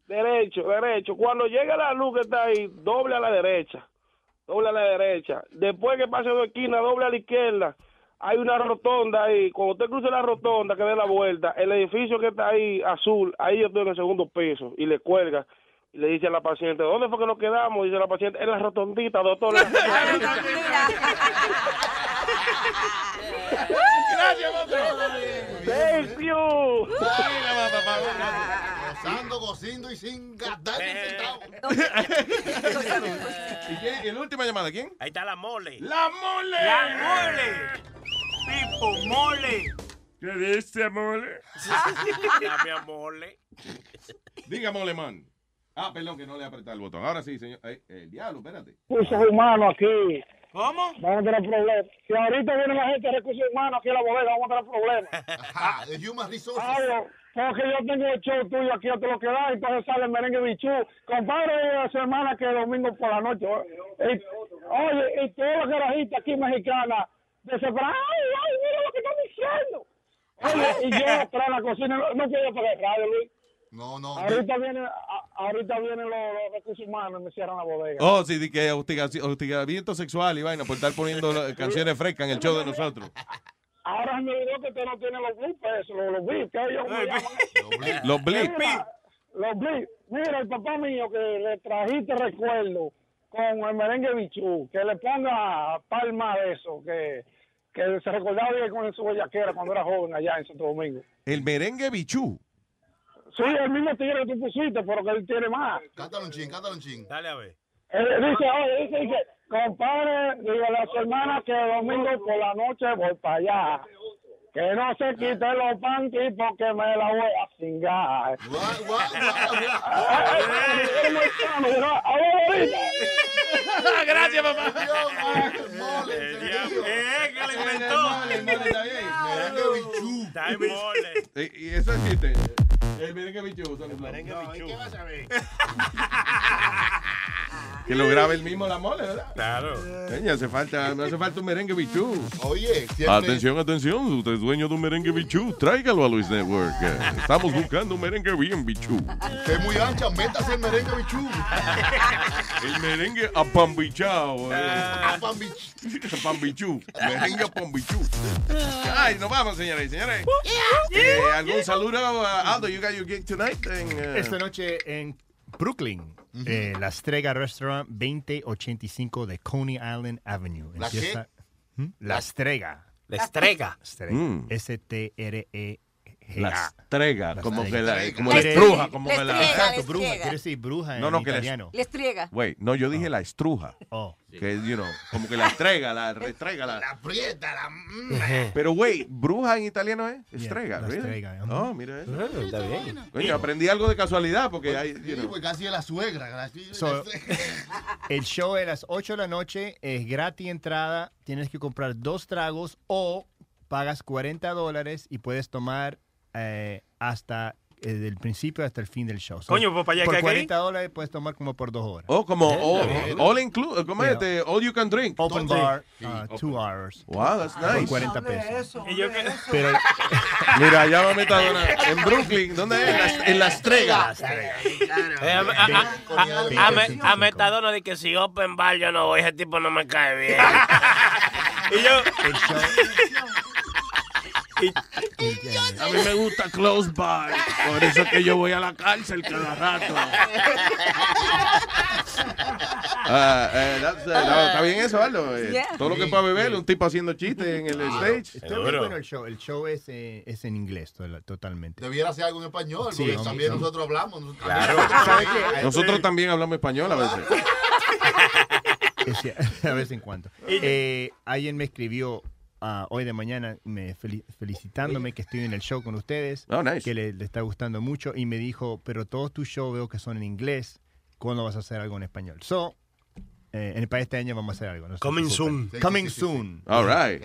Derecho, derecho. Cuando llegue la luz que está ahí, doble a la derecha. Doble a la derecha. Después que pase dos esquinas, doble a la izquierda. Hay una rotonda ahí. Cuando usted cruce la rotonda, que dé la vuelta, el edificio que está ahí, azul, ahí yo estoy en el segundo piso. Y le cuelga. Y le dice a la paciente, ¿dónde fue que nos quedamos? Dice la paciente, en la rotondita, doctor. Gracias, monstruo. Thank you. Gozando, gocindo y sin gastar ni un centavo. ¿Y quién? ¿Y la última llamada? ¿Quién? Ahí está la mole. ¡La mole! ¡La mole! Pipo, mole. ¿Qué dice, mole? Dame mole. Diga, mole, man. Ah, perdón, que no le apreté el botón. Ahora sí, señor. Ay, el diablo, espérate. recursos humanos aquí. ¿Cómo? Vamos a tener problemas. Si ahorita viene la gente de recursos humanos aquí a la bodega, vamos a tener problemas. Ah, the human resources. Claro, porque yo tengo el show tuyo aquí a todo lo que da, entonces sale el merengue bichú. Compadre, la semana que domingo por la noche. Y- oye, y toda la carajita aquí mexicana, desesperada, ay, ay, mira lo que están diciendo. Oye, y yo atrás en la cocina, no, no quiero pagar radio, Luis. No, no. Ahorita vienen, a- ahorita vienen los, los recursos humanos y me cierran la bodega. Oh, sí, di que hostigamiento sexual y vaina por estar poniendo canciones frescas en el show de nosotros. Ahora me olvidó que usted no tiene los blips, los, los blips, que ellos me llaman. Los blips. Mira, Los blips. Mira, el papá mío que le trajiste recuerdo con el merengue bichú, que le ponga palma de eso, que que se recordaba bien con su bellaquera cuando era joven allá en Santo Domingo. El merengue bichú. Sí, el mismo tigre que tú pusiste, pero que él tiene más. Cántalo un ching, cántalo un ching. Dale a ver. Él dice, oye, dice, dice, compadre, digo a la semana que el domingo por la noche voy para allá. Que no se quite los panties porque me la voy a cingar. Gracias, papá. Eh, que lo inventó. Está en mole. Eh, Y eso existe. El merengue bichú. El merengue ¿Qué vas a ver? Que lo grabe el mismo la mole, ¿verdad? Claro. Señor, hace falta, no hace falta un merengue bichú. Oye, siempre- Atención, atención. Usted es dueño de un merengue bichú. Tráigalo a Luis Network. Estamos buscando un merengue bien bichú. Es muy ancha, métase el merengue bichú. El merengue apambichao. Eh. Apambichú. Merengue apambichú. Ay, nos vamos, señoras y señores. Eh, ¿Algún saludo? uh, Aldo, you got your gig tonight? En, uh, Esta noche en Brooklyn, eh, La Estrega Restaurant 2085 de Coney Island Avenue. ¿La qué? Empieza- ¿Mm? La Estrega. La Estrega. Estrega. Mm. S-T-R-E. La estrega, como que la, como La la estrega. estruja, como La que la... estrega, la Exacto, bruja. estrega. Quiere decir bruja en No, no, que la- italiano. Estriega. Wait, no, yo dije la estruja. Oh. Que, you know, como que la estrega, la restrega, la... Aprieta la... Pero, wait, bruja en italiano es estrega, la really? estrega, ajá. Oh, mira eso. Ah, está bien. Coño, aprendí algo de casualidad porque hay, you Sí, know. pues casi es la suegra. la- So, el show es a las 8 de la noche, es gratis entrada, tienes que comprar dos tragos o pagas 40 dólares y puedes tomar eh, hasta eh, del principio hasta el fin del show. So, Coño, pues, para allá por que hay que ir. 40 dólares puedes tomar como por dos horas. Oh, como Eh, all, all include, ¿cómo es Yeah. este? All you can drink. Open bar, uh, open. two hours. Wow, that's Por nice. 40 pesos. Y yo que... Pero Mira, allá va Metadona. En Brooklyn, ¿dónde es? En la, en la estrega. Eh, a, a- a- a- a a Metadona de que si Open Bar yo no voy, ese tipo no me cae bien. y yo... A mí me gusta close bar. Por eso es que yo voy a la cárcel cada rato. Ah, eh, that's, no, está bien eso, Aldo. Eh, Yeah. Todo lo que Sí, pueda beber, un tipo haciendo chistes en el stage. Está muy bueno el show. El show es, eh, es en inglés to- totalmente. Debiera ser algo en español, Sí, porque también sí. nosotros hablamos. Claro. ¿Sabe qué? Nosotros también hablamos español a veces. Es a vez en cuando. Eh, alguien me escribió hoy de mañana me fel- felicitándome que estoy en el show con ustedes, Oh, nice. que le, le está gustando mucho y me dijo, pero todos tus shows veo que son en inglés, ¿cuándo vas a hacer algo en español? So, eh, en- para este año vamos a hacer algo. no Coming soon. Coming soon. All right.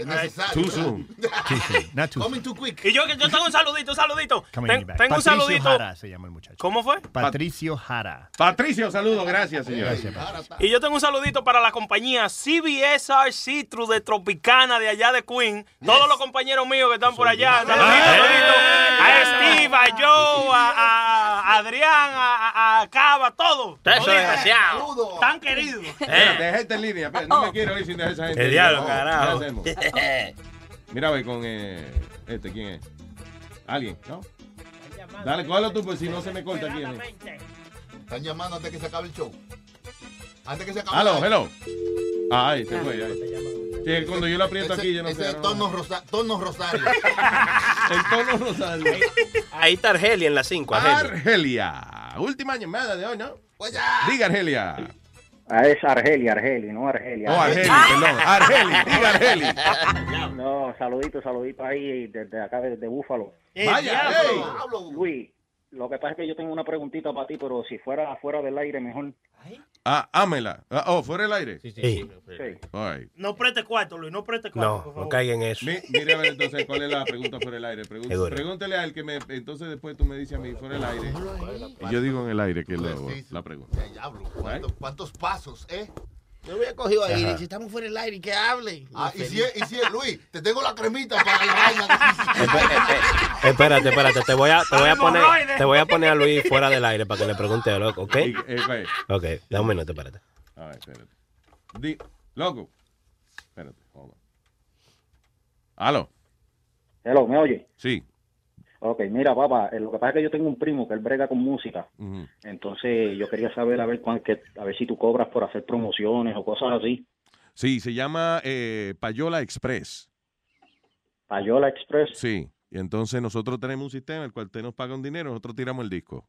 Too soon. Too soon. Not too Coming too quick. Y yo que yo tengo un saludito, un saludito. Coming Ten- back. tengo un Patricio saludito. Jara se llama el muchacho. ¿Cómo fue? Patricio Jara. Patricio, saludos, gracias, señor. Gracias, Patricio. Y yo tengo un saludito para la compañía CBSR Citrus de Tropicana de allá de Queen. Todos los compañeros míos que están por allá. Saludito, saludito. A Steve, a Joe, a, a Adrián, a, a- a Cava, todo. Eso es. Tan queridos. Espérate, deja gente en línea. No me quiero ir sin dejar esa gente. El diablo, línea. carajo. Mira, a ver con eh, este, ¿quién es? ¿Alguien? ¿No? Dale, cógelo tú, pues si no se me corta aquí. mí. Están llamando antes que se acabe el show. Antes que se acabe Hello, el hello. Ah, ahí se fue. Ahí. Sí, cuando yo lo aprieto Ese- aquí, yo no ese sé. es no. tono, rosa, tono rosario. El tono rosario. Ahí está Argelia en la 5. Argelia. Argelia. Última llamada de hoy, ¿no? Diga, Argelia. Ah, es Argelia, Argeli, no Argelia. Oh, Argeli, perdón. Argeli, diga Argeli. No, saludito, saludito ahí desde acá, desde Búfalo. Vaya, hey. Luis, lo que pasa es que yo tengo una preguntita para ti, pero si fuera afuera del aire, mejor. Ah, ámela. Ah, oh, fuera el aire. Sí, sí. All right. No preste cuarto, Luis, no preste cuarto, por No, favor. no caiga en eso. Mi- Mire a ver entonces cuál es la pregunta fuera el aire. Seguro. pregúntele a él que me. Entonces después tú me dices a mí fuera el aire. Y yo digo en el aire que es lo- la pregunta. Diablo, ¿cuántos, cuántos pasos, eh? Yo hubiera cogido ahí, Ajá. si estamos fuera del aire y que hable. Ah, y si, es, y si es Luis, te tengo la cremita para la vaina. Espérate, espérate, te voy a, te voy a poner, te voy a poner a Luis fuera del aire para que le pregunte, loco, ¿ok? Eh, Ok, da un minuto, espérate. A ver, espérate. Di, loco. Espérate, hold on. ¿Aló? Hello, ¿me oye? Sí. Ok, mira, papá, eh, lo que pasa es que yo tengo un primo que él brega con música. Entonces, yo quería saber a ver cuán, que, a ver si tú cobras por hacer promociones o cosas así. Sí, se llama eh, Payola Express. Payola Express. Sí. Y entonces nosotros tenemos un sistema en el cual usted nos paga un dinero, nosotros tiramos el disco.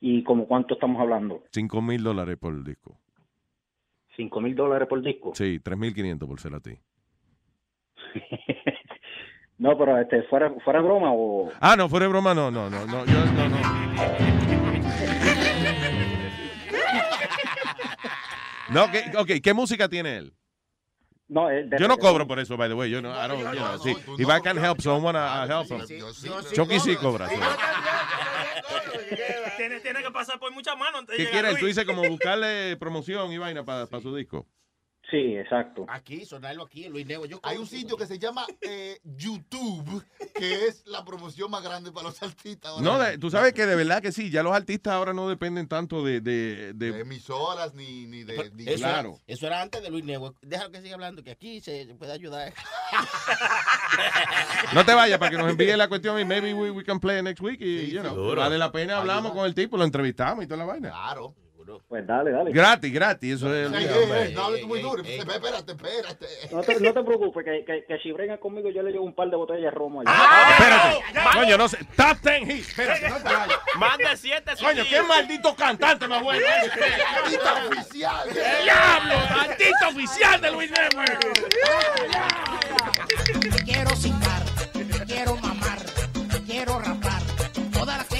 ¿Y como cuánto estamos hablando? Cinco mil dólares por el disco. ¿Cinco mil dólares por disco? Sí, tres mil quinientos por ser a ti. No, pero este, fuera, fuera broma o... Ah, no, fuera de broma, no, no, no, no, yo no, no. No, ¿qué, ok, ¿qué música tiene él? No, de- Yo no cobro por eso, by the way. Yo no, I don't, you know, sí. If I can help someone, I help them. Chucky sí cobra. sí. Tiene, tiene que pasar por muchas manos ¿Qué? Luis. Tú dices como buscarle promoción y vaina para su disco. Sí, exacto. Aquí, sonarlo aquí, en Luis Nego. Yo Hay un sitio que se llama eh, YouTube, que es la promoción más grande para los artistas. ahora No, de- tú sabes que de verdad que sí, ya los artistas ahora no dependen tanto de... de, de- de emisoras ni, ni de... ni- Eso, Claro. era, eso era antes de Luis Nego. Déjalo que siga hablando, que aquí se se puede ayudar. No te vayas para que nos envíe la cuestión y maybe we, we can play next week y, you know, vale la pena, hablamos con el tipo, lo entrevistamos y toda la vaina. Claro. Pues dale, dale. Gratis, gratis, eso es... Ey, ey, ey, no hables tú muy duro. Espérate, espérate. No te, no te preocupes, que, que, que si brega conmigo yo le llevo un par de botellas de romo allá. Ah, Espérate, coño, no sé, top ten hit, espérate, no te vayas. Más de siete Coño, qué maldito cantante más bueno. Artista oficial. ¡Diablo! ¡Artista oficial de Luis Network! Quiero cingar, quiero mamar, quiero rapar. Todas las que